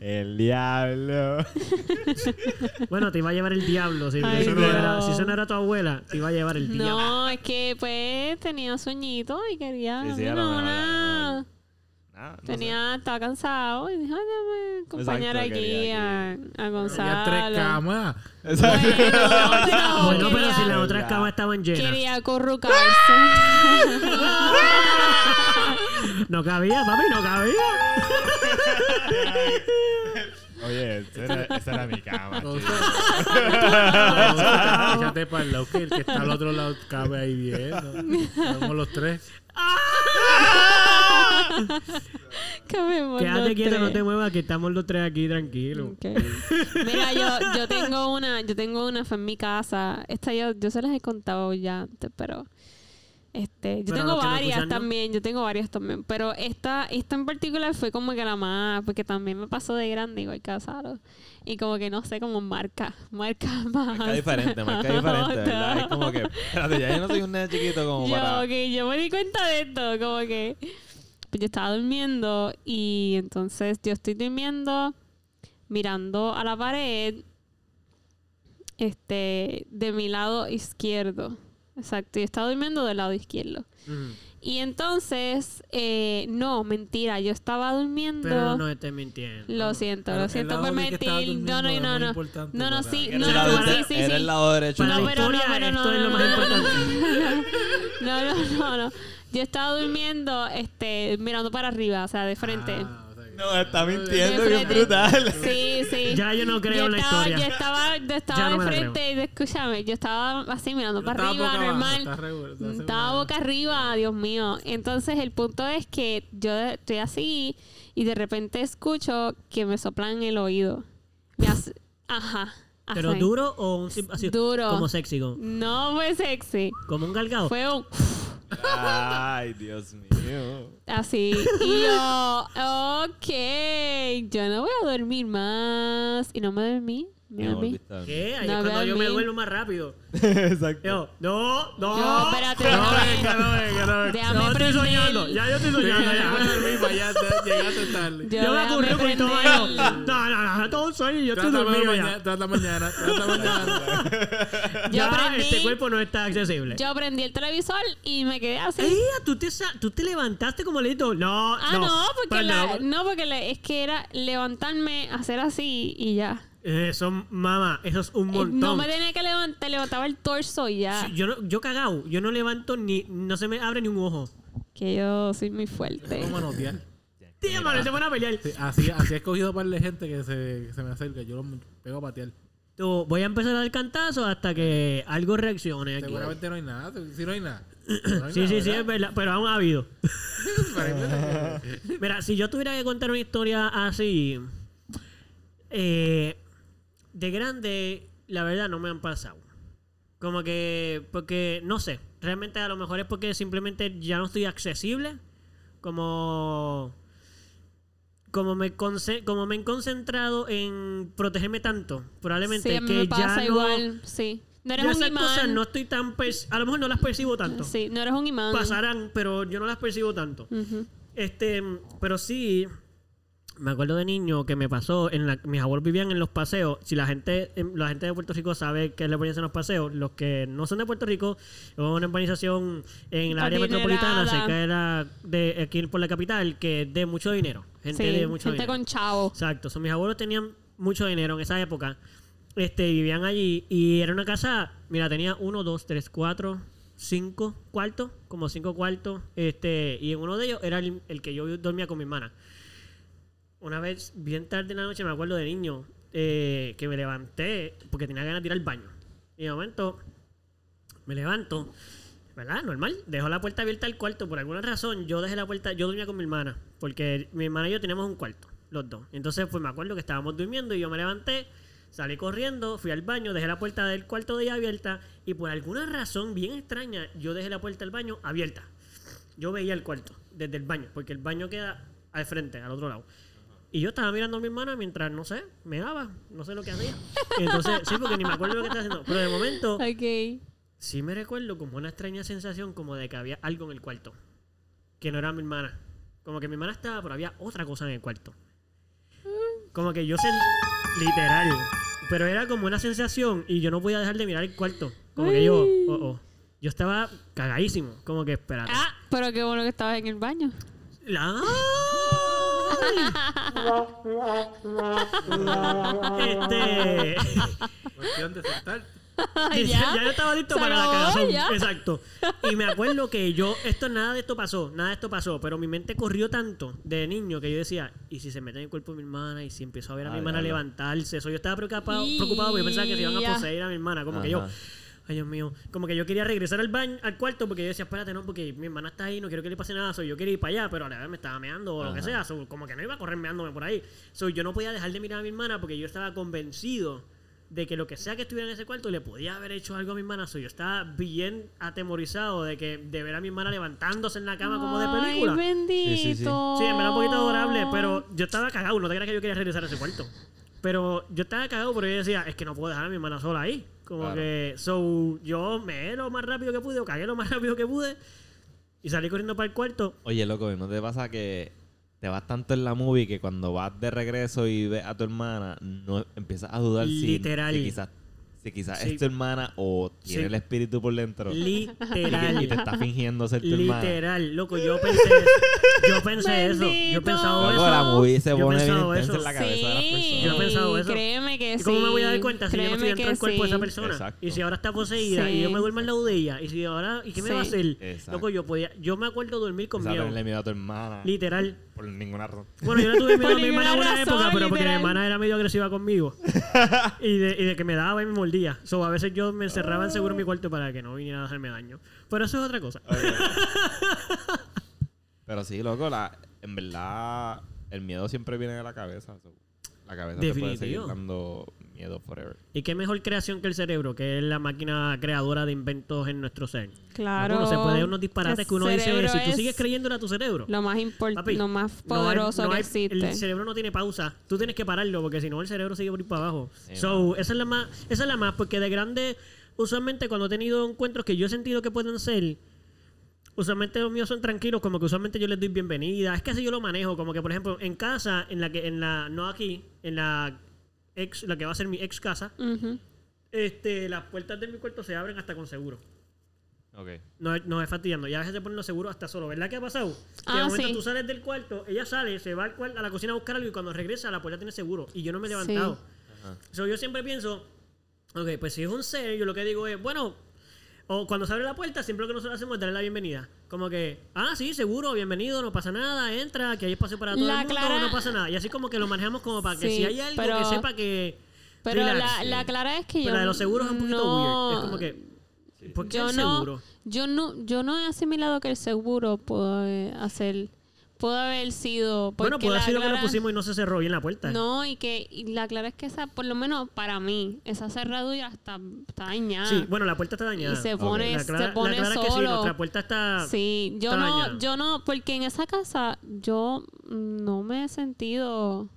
el diablo. Bueno, te iba a llevar el diablo. Si, Ay, eso, no era, Dios. si eso no era tu abuela, te iba a llevar el diablo. No, es que pues tenía sueñito y quería. Sí, sí, a lo no, mejor, a lo nada. mejor. Nada, no sé. Tenía, estaba cansado y dijo, "Ay, déjame acompañar Exacto, aquí a, a Había Gonzalo. tres camas. Exacto. Bueno, pero Bueno, pero quería- si las otras Ya. camas estaban llenas. Quería acurrucarse. No cabía, papi, no cabía. Oye, esa era, esa era mi cama. O sea, Échate para el lado que el que está al otro lado cabe ahí viendo. Somos los tres. muerdo Quédate quieto, no te muevas, que estamos los tres aquí tranquilos. Mira, yo, yo tengo una, yo tengo una en mi casa. Esta yo, yo se las he contado ya antes, pero este, yo Pero tengo varias escuchan, ¿no? también, yo tengo varias también. Pero esta, esta en particular fue como que la más, porque también me pasó de grande igual Saro. Y como que no sé, como marca, marca más. Marca diferente, marca diferente, ¿verdad? Es como que, espérate, ya yo no soy un nene chiquito como yo, para... ok, yo me di cuenta de esto, como que pues yo estaba durmiendo y entonces yo estoy durmiendo mirando a la pared este de mi lado izquierdo. Exacto, yo estaba durmiendo del lado izquierdo. Y entonces, eh, no, mentira, yo estaba durmiendo. Pero no estés mintiendo. Lo siento, Pero lo siento por mentir. No, no, no, no. No, no, sí, Era no, no, el sí, sí, era sí. el lado derecho. No, pero no, pero no, esto es lo no, más no. importante. No, no, no, no. Yo estaba durmiendo, este, mirando para arriba, o sea, de frente. Ah, No, está mintiendo, que frente. brutal. Sí, sí. Ya yo no creo yo en la estaba, historia. Yo estaba, yo estaba no de frente y escúchame, yo estaba así mirando Yo para estaba arriba, abajo, normal. Estaba boca arriba, Dios mío. Entonces el punto es que yo estoy así y de repente escucho que me soplan el oído. Me hace, ajá. ¿Pero así. duro o un así? Duro. Como sexy, como, No fue sexy. como un galgado. Fue un Ay, Dios mío. Así. Y yo, ok, yo no voy a dormir más. Y no me dormí. Me a. ¿Qué? Ahí No es cuando yo a me duermo más rápido. Exacto. Yo, no, no. No, espérate, No, venga, no, venga, no, venga. No, estoy prender. soñando. Ya yo estoy soñando. Ya, ya. dormí, para allá, te- llegaste tarde. Yo Yo me ocurrió con prender. eso. No, no, no, todo un sueño yo estoy dormido ya. trata mañana, trata mañana. Yo Ya prendí- este cuerpo no está accesible. Yo prendí el televisor y me quedé así. Ey, ¿tú te, ¿tú te levantaste como leíto? No, Ah, no. no, porque, la- no. no, porque le- es que era levantarme, hacer así y ya. Eso, mamá, eso es un Eh, montón. No me tenía que levantar, levantaba el torso y ya. Sí, yo, no, yo cagao, yo no levanto ni, no se me abre ni un ojo. Que yo soy muy fuerte. ¿Cómo manotear? Tío, mano, se van a pelear. Sí, así, así he escogido par de gente que se, que se me acerca. Yo lo pego a patear. Tú, voy a empezar a dar cantazo hasta que algo reaccione aquí. Seguramente no hay nada. Si no hay nada. No hay Sí, nada, sí, sí, es verdad, pero aún ha habido. Mira, si yo tuviera que contar una historia así, eh, de grande, la verdad no me han pasado. Como que, porque, no sé, realmente a lo mejor es porque simplemente ya no estoy accesible. Como, como me, como me he concentrado en protegerme tanto, probablemente Sí, a mí que pasa ya no, igual, sí. No eres un imán. cosas no estoy tan, a lo mejor no las percibo tanto. Sí, no eres un imán. Pasarán, pero yo no las percibo tanto. Este, pero sí, me acuerdo de niño que me pasó, en la, mis abuelos vivían en los paseos. Si la gente, em, la gente de Puerto Rico sabe qué es la experiencia en los paseos, los que no son de Puerto Rico, una urbanización en el área metropolitana, cerca de la, de aquí por la capital, que es de mucho dinero. Gente Sí, de mucho gente dinero. con chavo. Exacto. So, mis abuelos tenían mucho dinero en esa época. Este, vivían allí y era una casa, mira, tenía uno, dos, tres, cuatro, cinco cuartos, como cinco cuartos. Este, y en uno de ellos era el, el que yo dormía con mi hermana. Una vez, bien tarde en la noche, me acuerdo de niño, eh, que me levanté porque tenía ganas de ir al baño. Y de momento, me levanto, ¿verdad? Normal. Dejo la puerta abierta al cuarto. Por alguna razón, yo dejé la puerta, yo dormía con mi hermana, porque mi hermana y yo teníamos un cuarto, los dos. Entonces, pues me acuerdo que estábamos durmiendo y yo me levanté, salí corriendo, fui al baño, dejé la puerta del cuarto de ella abierta y por alguna razón bien extraña, yo dejé la puerta del baño abierta. Yo veía el cuarto desde el baño, porque el baño queda al frente, al otro lado. Y yo estaba mirando a mi hermana mientras, no sé, me daba, no sé lo que hacía. Entonces, sí, porque ni me acuerdo lo que estaba haciendo. Pero de momento, Ok. sí me recuerdo como una extraña sensación como de que había algo en el cuarto. Que no era mi hermana. Como que mi hermana estaba, pero había otra cosa en el cuarto. Como que yo sen- literal. Pero era como una sensación y yo no podía dejar de mirar el cuarto. Como que yo, oh, oh. Yo estaba cagadísimo. Como que espérate. Ah, pero qué bueno que estabas en el baño. La- este. Cuestión de sentarte. ya, ya yo estaba listo para la cagazón. ya. Exacto. Y me acuerdo que yo, esto, nada de esto pasó, nada de esto pasó, pero mi mente corrió tanto de niño que yo decía, ¿y si se mete en el cuerpo de mi hermana? ¿Y si empiezo a ver a mi hermana diablo. levantarse? Eso yo estaba preocupado, preocupado porque yo pensaba que se iban a poseer a mi hermana. Como que yo. Ay Dios mío, como que yo quería regresar al baño, al cuarto, porque yo decía, espérate, no, porque mi hermana está ahí, no quiero que le pase nada, so, yo quería ir para allá, pero a la vez me estaba meando o lo que sea, so, como que no iba a correr meándome por ahí. So, yo no podía dejar de mirar a mi hermana porque yo estaba convencido de que lo que sea que estuviera en ese cuarto le podía haber hecho algo a mi hermana. So, yo estaba bien atemorizado de que de ver a mi hermana levantándose en la cama como de película. Ay, bendito. Sí, sí, sí. Sí, en verdad un poquito adorable, pero yo estaba cagado. No te creas que yo quería regresar a ese cuarto. Pero yo estaba cagado porque yo decía, es que no puedo dejar a mi hermana sola ahí. Como Claro. que, so, yo me lo más rápido que pude, o cagué lo más rápido que pude. Y salí corriendo para el cuarto. Oye, loco, ¿no te pasa que te vas tanto en la movie que cuando vas de regreso y ves a tu hermana, no empiezas a dudar si, Literal. si quizás si quizás Sí. es tu hermana o tiene Sí. el espíritu por dentro Literal. y te está fingiendo ser tu hermana. Literal, loco, yo pensé eso. Yo pensé eso. Yo he pensado Loco, eso. la movie se Yo he pone bien pensado intensa eso. en la cabeza de las Sí, personas. Yo he pensado eso. créeme que ¿Y sí. cómo me voy a dar cuenta si yo no estoy dentro del cuerpo de esa persona? Exacto. Y si ahora está poseída y yo me duermo al lado de ella. Y si ahora, ¿y qué me va a hacer? Exacto. Loco, yo podía, yo me acuerdo dormir con Quizás miedo. miedo a tu hermana Literal. Por ninguna razón. Bueno, yo le tuve miedo a mi hermana en ninguna una época, pero porque mi hermana era medio agresiva conmigo. y, de, y de que me daba y me mordía. So, a veces yo me encerraba en seguro en mi cuarto para que no viniera a hacerme daño. Pero eso es otra cosa. Pero sí, loco, la, en verdad, el miedo siempre viene de la cabeza. so, la cabeza te puede seguir dando miedo forever. ¿Y qué mejor creación que el cerebro, que es la máquina creadora de inventos en nuestro ser? Claro. Bueno, se puede unos disparates El que uno dice, cerebro si tú es sigues creyendo a tu cerebro. Lo más importante, lo más no hay- poderoso no que hay- existe. El cerebro no tiene pausa. Tú tienes que pararlo porque si no el cerebro sigue por ir para abajo. Sí, so, esa es la más, esa es la más, porque de grande, usualmente cuando he tenido encuentros que yo he sentido que pueden ser, usualmente los míos son tranquilos, como que usualmente yo les doy bienvenida. Es que así yo lo manejo, como que por ejemplo, en casa, en la que, en la, no aquí, en la ex, la que va a ser mi ex casa, este, las puertas de mi cuarto se abren hasta con seguro. Ok. No, es- no es fastidiando. Y a veces se ponen los seguros hasta solo. ¿Verdad que ha pasado? Que de Ah, momento sí. tú sales del cuarto, ella sale, se va al cuarto, a la cocina a buscar algo y cuando regresa la puerta tiene seguro. Y yo no me he Sí. levantado. Ajá. So, yo siempre pienso, ok, pues si es un ser, yo lo que digo es, bueno, o cuando se abre la puerta, siempre lo que nosotros hacemos es darle la bienvenida. Como que, ah, sí, seguro, bienvenido, no pasa nada, entra, que hay espacio para todo La el mundo, Clara- no pasa nada. Y así como que lo manejamos como para que Sí, si hay algo pero- que sepa que... Pero relax. la, la clara es que Pero yo la de los seguros es un poquito no, weird. Es como que, ¿por qué yo el no, seguro? yo no, yo no he asimilado que el seguro haber- hacer, pudo haber sido, Bueno, puede la haber sido que lo clara- pusimos y no se cerró bien la puerta. No, y que y la clara es que esa, por lo menos para mí, esa cerradura está, está dañada. Sí, bueno, la puerta está dañada. Y se pone, La clara, se pone la clara es que sí, solo. nuestra puerta está... Sí, yo está no, dañada. yo no, porque en esa casa yo no me he sentido,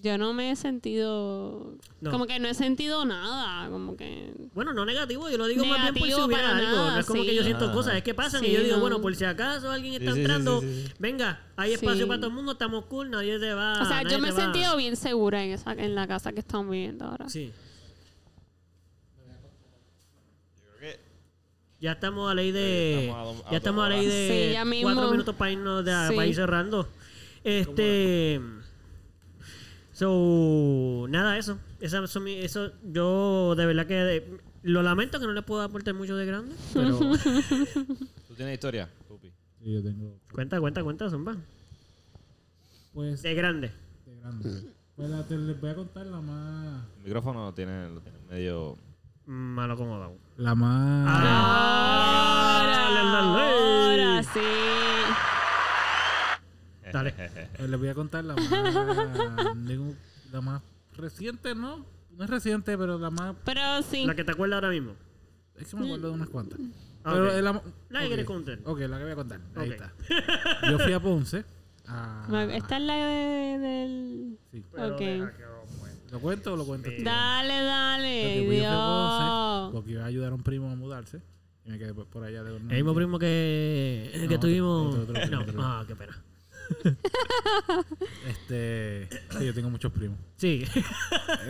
yo no me he sentido, No. como que no he sentido nada, como que, Bueno, no negativo, yo lo digo más bien por si hubiera algo. nada, no es como sí. que yo siento Ajá. cosas, es que pasan y yo digo, no. bueno, por si acaso alguien está Sí, sí, sí, entrando, sí, sí. venga, hay espacio Sí. para todo el mundo, estamos cool, nadie te va. o sea, Ah, yo me he sentido bien segura en esa, en la casa que estamos viviendo ahora. Sí. Ya estamos a ley de. Estamos a do- a ya estamos a dos ley de Sí, ya mismo. cuatro minutos para irnos de, Sí. para ir cerrando. Este. So, nada, eso. Esa, mi- eso. Yo de verdad que de- lo lamento que no le puedo aportar mucho de grande. Pero. tú tienes historia, Pupi. Sí, yo tengo. cuenta, cuenta, cuenta, Zumba. Pues, De grande. de grande. Pues la, te, les voy a contar la más. El micrófono lo tiene, lo tiene medio. Mal acomodado. La más. Ah, la. Ahora sí. Dale. Pues les voy a contar la más. digo, la más reciente, ¿no? No es reciente, pero la más. Pero sí. La que te acuerdas ahora mismo. Es que me acuerdo de unas cuantas. Ah, Pero la, La que quieres contar. Ok, la que voy a contar. Ahí está. Yo fui a Ponce. a- Esta es la de, del... Sí. Ok. ¿Lo cuento o lo cuento? tú? Dale, dale. que fui fue a Ponce Dios. porque iba a ayudar a un primo a mudarse. Y me quedé por allá de El mismo primo que, No, que otro, tuvimos. otro, otro, no, otro. ah, qué pena. Este. Sí, yo tengo muchos primos. Sí.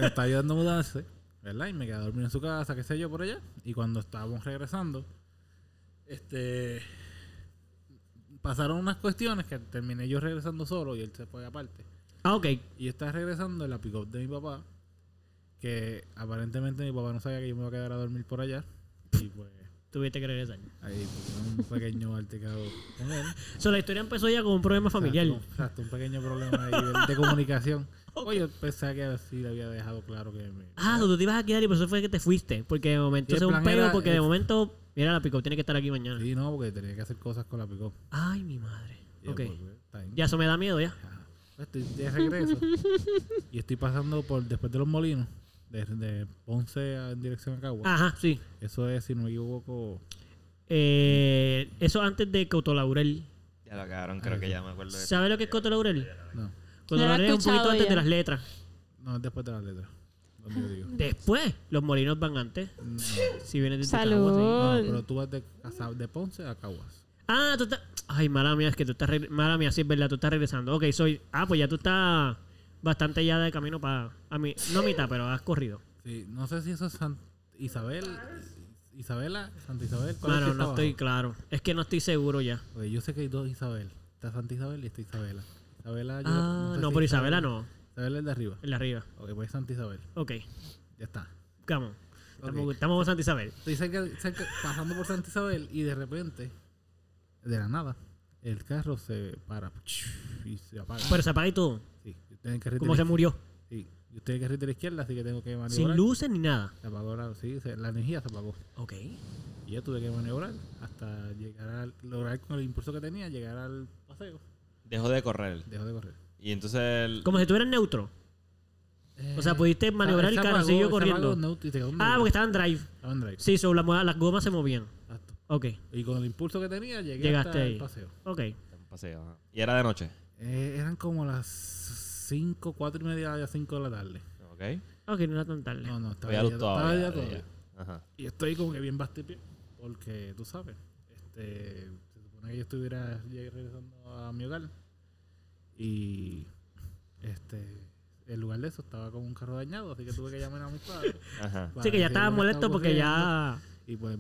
Estaba ayudando a mudarse, ¿verdad? Y me quedé a dormir en su casa, qué sé yo, por allá. Y cuando estábamos regresando, este. Pasaron unas cuestiones que terminé yo regresando solo y él se fue aparte. ah, ok. Y estaba regresando en la pick de mi papá, que aparentemente mi papá no sabía que yo me iba a quedar a dormir por allá. Y pues Tuviste que regresar. ahí pues, un pequeño altercado con él. So, la historia empezó ya con un problema familiar. Exacto, exacto, un pequeño problema ahí de, comunicación. Oye, yo pensé que sí le había dejado claro que me... Ah, tú te ibas a quedar y por eso fue que te fuiste. Porque de momento se un era- porque de es- momento, mira, la pico tiene que estar aquí mañana. Sí, no, porque tenía que hacer cosas con la pick Ay, mi madre. Ok. pues, Ya eso me da miedo ya. Ajá. Estoy de regreso y estoy pasando por después de los molinos, de, de Ponce a- en dirección a Cagua. Ajá, sí. Eso es, si no me equivoco, Eh, eso antes de Cotolaurel. Ya lo cagaron, creo que ya me acuerdo de. ¿Sabes lo que es Cotolaurel? no, Cotolaurel es un poquito antes ya. de las letras. no es después de las letras. Digo. Después, los molinos van antes. No, Si vienes desde Salud. Caguas, sí. no, pero tú vas de, de Ponce a Caguas. Ah, tú estás. Ay, mala mía, es que tú estás. Mala mía, sí, es verdad, tú estás regresando. Ok, soy. Ah, pues ya tú estás bastante ya de camino para. A mí, no a mitad, pero has corrido. Sí, no sé si eso es San Isabel. Isabela, Santa Isabel. ¿cuál es está no estoy abajo? claro. Es que no estoy seguro ya. Porque yo sé que hay dos Isabel. Está Santa Isabel y está Isabela. Isabela, yo Ah, sé no, si por Isabela no. Isabela es el de arriba. El de arriba. Ok, pues Santa Isabel. Ok, Ya está. vamos. Estamos, con Santa Isabel. Estoy cerca, cerca- pasando por Santa Isabel y de repente, de la nada, el carro se para y se apaga. Pero se apaga y todo. La se murió. Sí, yo estoy en el carril de la izquierda, así que tengo que maniobrar. Sin luces ni nada. Se apagó la, sí, se- la energía se apagó. Ok. Y yo tuve que maniobrar hasta llegar al, lograr con el impulso que tenía, llegar al paseo. Dejó de correr. Dejó de correr. Y entonces el- Como si tú eras neutro. O sea, pudiste maniobrar Eh, el carro, siguió corriendo. se Ah, porque estaba en drive. Estaba en drive. Sí, so, la las gomas se movían. Exacto. Ok, Y con el impulso que tenía, llegué Llegaste hasta ahí. el paseo. ok. un paseo. Y era de noche. Eh, eran como las 5, 4 y media, ya 5 de la tarde. Ok. Ok, no era tan tarde. No, no, estaba ya, luz estaba ya todavía. Ajá. Y estoy como que bien bastipié. Porque tú sabes, este, se supone que yo estuviera ya regresando a mi hogar. Y este, en lugar de eso, estaba con un carro dañado. Así que tuve que llamar a mis padres. Ajá. Sí, que ya estaba molesto porque ya... Y pues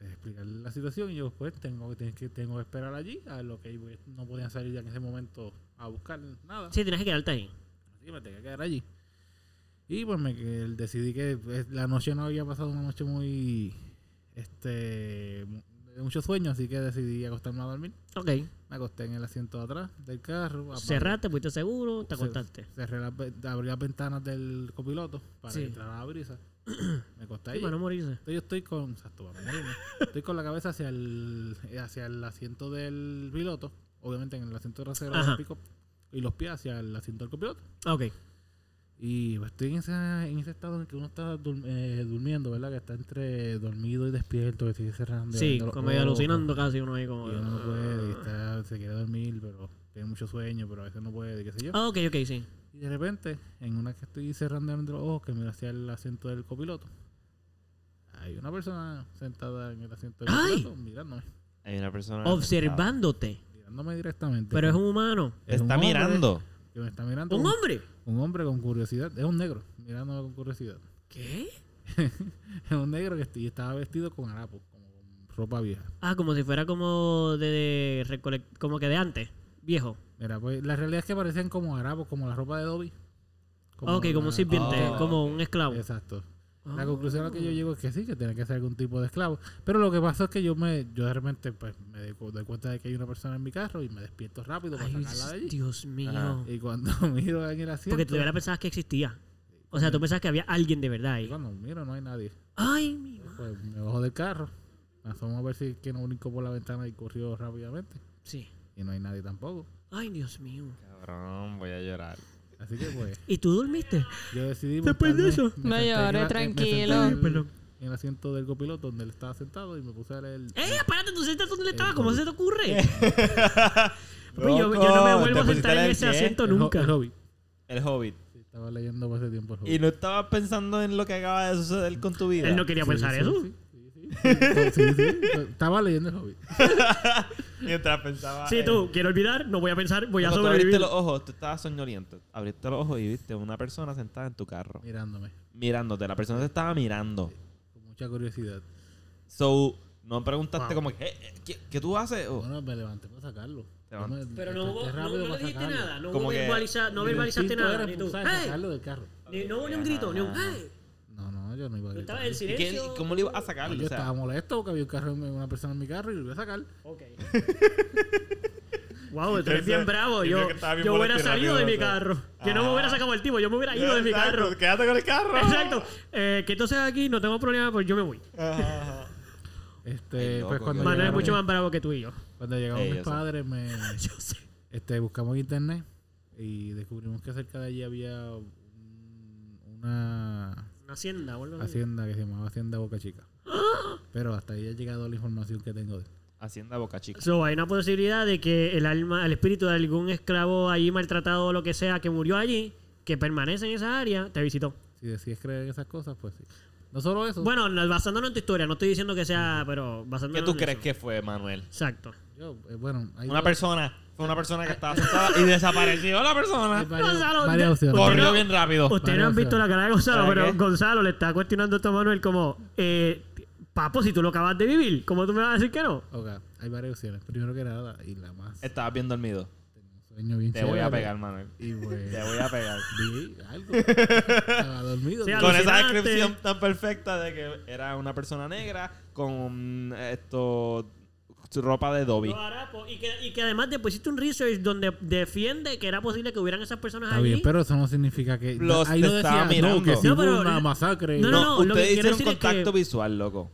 explicarle la situación. Y yo, pues, tengo, que- que tengo que esperar allí. A lo que pues, no podían salir ya en ese momento a buscar nada. Sí, tienes que quedarte ahí. Así que me tenía que quedar allí. Y pues me que- decidí que pues, la noche no había pasado una noche muy. Este. de mucho sueño, así que decidí acostarme a dormir. Ok. Me acosté en el asiento de atrás del carro. Cerraste, fuiste seguro, te acostaste. Cerré las, abrí las ventanas del copiloto para Sí. que entrara la brisa. Me acosté Sí, ahí. para no morirse. Entonces yo estoy con. Exacto, para no morirme. Estoy con la cabeza hacia el, hacia el asiento del piloto. Obviamente en el asiento trasero del Y los pies hacia el asiento del copiloto. Ok. Y pues, estoy en ese, en ese estado en el que uno está dur- eh, durmiendo, ¿verdad? Que está entre dormido y despierto, que sigue cerrando. Sí, como medio alucinando casi uno ahí como... Y uno no puede, y está, se quiere dormir, pero tiene mucho sueño, pero a veces no puede, qué sé yo. Ah, ok, ok, sí. Y de repente, en una que estoy cerrando los ojos, que miro hacia el asiento del copiloto, hay una persona sentada en el asiento del ¡Ay! copiloto mirándome, Hay una persona. Observándote. mirándome directamente. Pero es un humano. Te Es un está hombre mirando. Que me está mirando. ¿Un con- hombre? Un hombre con curiosidad. Es un negro, mirándome con curiosidad. ¿Qué? Es un negro que est- y estaba vestido con harapos, como con ropa vieja. Ah, como si fuera como de, de como que de antes, viejo. Mira, pues la realidad es que parecían como harapos, como la ropa de Dobby. ok, como un sirviente, Ah, como un esclavo. Exacto. La Ah. conclusión a la que yo llego es que sí, que tiene que ser algún tipo de esclavo. Pero lo que pasa es que yo me, yo de repente pues me doy, cu- doy cuenta de que hay una persona en mi carro y me despierto rápido para Ay, sacarla de allí. Dios mío. Ajá. Y cuando miro en el asiento, Porque tú de verdad pensabas que existía. O sea, tú pensabas que había alguien de verdad y ahí. cuando miro no hay nadie. Ay, mi ma- Pues me bajo del carro, asomo a ver si que no brincó por la ventana y corrió rápidamente. Sí. Y no hay nadie tampoco. Ay, Dios mío. Cabrón, voy a llorar. Así que pues ¿Y tú dormiste? yo decidí Después de eso. me No me tranquilo. senté en el- el asiento del copiloto donde él estaba sentado y me puse a leer. ¡Eh, espérate! ¿Tú sentas dónde le estaba? El ¿Cómo se te ocurre? Papi, yo, yo no me vuelvo ¿te a sentar en ese qué? asiento el, nunca. el Hobbit. El Hobbit. Sí, estaba leyendo por ese tiempo el Hobbit. Y no estabas pensando en lo que acaba de suceder con tu vida. Él no quería Sí, pensar sí, eso. Sí, sí. Estaba leyendo el Hobbit. Mientras pensaba. Sí, en- tú, quiero olvidar, no voy a pensar, voy a Cuando tú sobrevivir. abriste los ojos, tú estabas soñoliento. Abriste los ojos y viste una persona sentada en tu carro. Mirándome. Mirándote. La persona te estaba mirando. Con mucha curiosidad. So, no preguntaste Wow. como que, "Eh, eh, ¿qué, qué tú haces? O- Bueno, me levanté para sacarlo. Te levanté. Yo me- Pero me no, hubo, desperté no, rápido no le para dijiste sacarlo. nada, no, Como hubo que- verbaliza- no Mi verbalizaste instinto nada, era ni tú. impulsar, ¡Hey! sacarlo del carro. Ni, no hubo ni un grito, ni un ¡Hey! No, no, yo no iba a Tú gritar. estabas en ¿Y qué- silencio. ¿Cómo le ibas a sacar? Yo O sea, estaba molesto porque había un carro, una persona en mi carro y lo iba a sacar. Ok. wow, tú eres bien bravo. yo Yo, creo que estaba bien yo hubiera molesto y salido de mi rápido, o sea. carro. Yo no me hubiera sacado el tipo, yo me hubiera ido de mi Exacto, carro. Quédate con el carro. Exacto. Eh, que entonces aquí no tengo problema, pues yo me voy. Ajá, ajá. Este, Ay, loco, pues cuando qué Manuel es llegaron, mucho más bravo que tú y yo. cuando llegaron Ey, mis yo sé. padres, me, Yo sé. este, buscamos en internet y descubrimos que cerca de allí había un- una Una hacienda o algo así. hacienda que se llamaba Hacienda Boca Chica. Pero hasta ahí ha llegado la información que tengo de Hacienda Boca Chica. So, hay una posibilidad de que el alma, el espíritu de algún esclavo allí maltratado o lo que sea que murió allí, que permanece en esa área, te visitó. Si decides creer en esas cosas, pues sí. No solo eso. Bueno, no- basándonos en tu historia, no estoy diciendo que sea, pero ¿Qué basándonos tú en crees eso. que fue, Manuel? Exacto. Yo, eh, bueno, hay Una dos- persona. Fue una persona que estaba sentada y desapareció la hay persona. varias, Gonzalo, varias usted- opciones. Corrió bien rápido. Ustedes no han visto la cara de Gonzalo, ¿Para pero qué? Gonzalo le está cuestionando esto a Manuel como, eh, papo, si tú lo acabas de vivir, ¿cómo tú me vas a decir que no? Ok, hay varias opciones. Primero que nada, y la más. Estabas bien dormido. sueño bien Te voy a chévere. pegar, Manuel. Y pues. Te voy a pegar. Vi algo. Estaba dormido. Con esa Alucinante. descripción tan perfecta de que era una persona negra con esto su ropa de Dobby. Y que, y que además después hiciste un research donde defiende que era posible que hubieran esas personas Está allí. bien, pero eso no significa que. Los ahí no decía, no, mirando. que sí No, hubo pero- una masacre. No, no, no. lo que ustedes quiero hicieron decir es contacto que- visual, loco.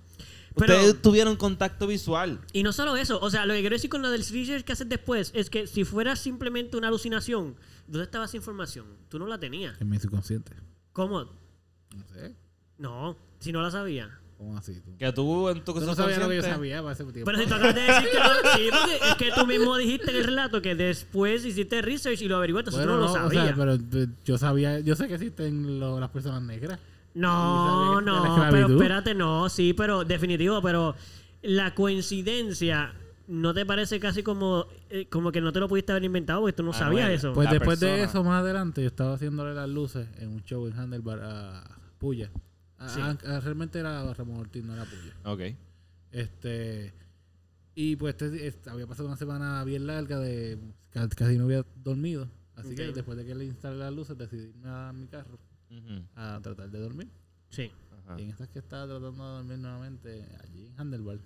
Pero- ustedes tuvieron contacto visual. Y no solo eso, o sea, lo que quiero decir con lo del research que haces después es que si fuera simplemente una alucinación, ¿dónde estaba esa información? Tú no la tenías. En mi subconsciente. ¿Cómo? No sé. No, si no la sabía. ¿Cómo así? Tú, Que tú en tu Tú no sabías lo que yo sabía para ese tiempo. Pero si tú acabas de decir que no, sí, porque es que tú mismo dijiste en el relato que después hiciste research y lo averiguaste, Bueno, tú no, no, lo o sea, sabías. pero eh, yo sabía, yo sé que existen lo- las personas negras. No, ¿Y sabía que no, pero espérate, no, sí, pero definitivo, pero la coincidencia no te parece casi como, eh, como que no te lo pudiste haber inventado porque tú no Ah, sabías bueno. eso. Pues La después de eso, más adelante, yo estaba haciéndole las luces en un show en Handlebar a Puya. A- Sí. a- a- realmente era Ramón Ortiz, no era Puya. Ok. Este. Y pues este- este, había pasado una semana bien larga de ca- casi no había dormido. Así que después de que le instalé las luces, decidí irme a mi carro a tratar de dormir. Sí. Ajá. Y en estas que estaba tratando de dormir nuevamente allí en Handlebar,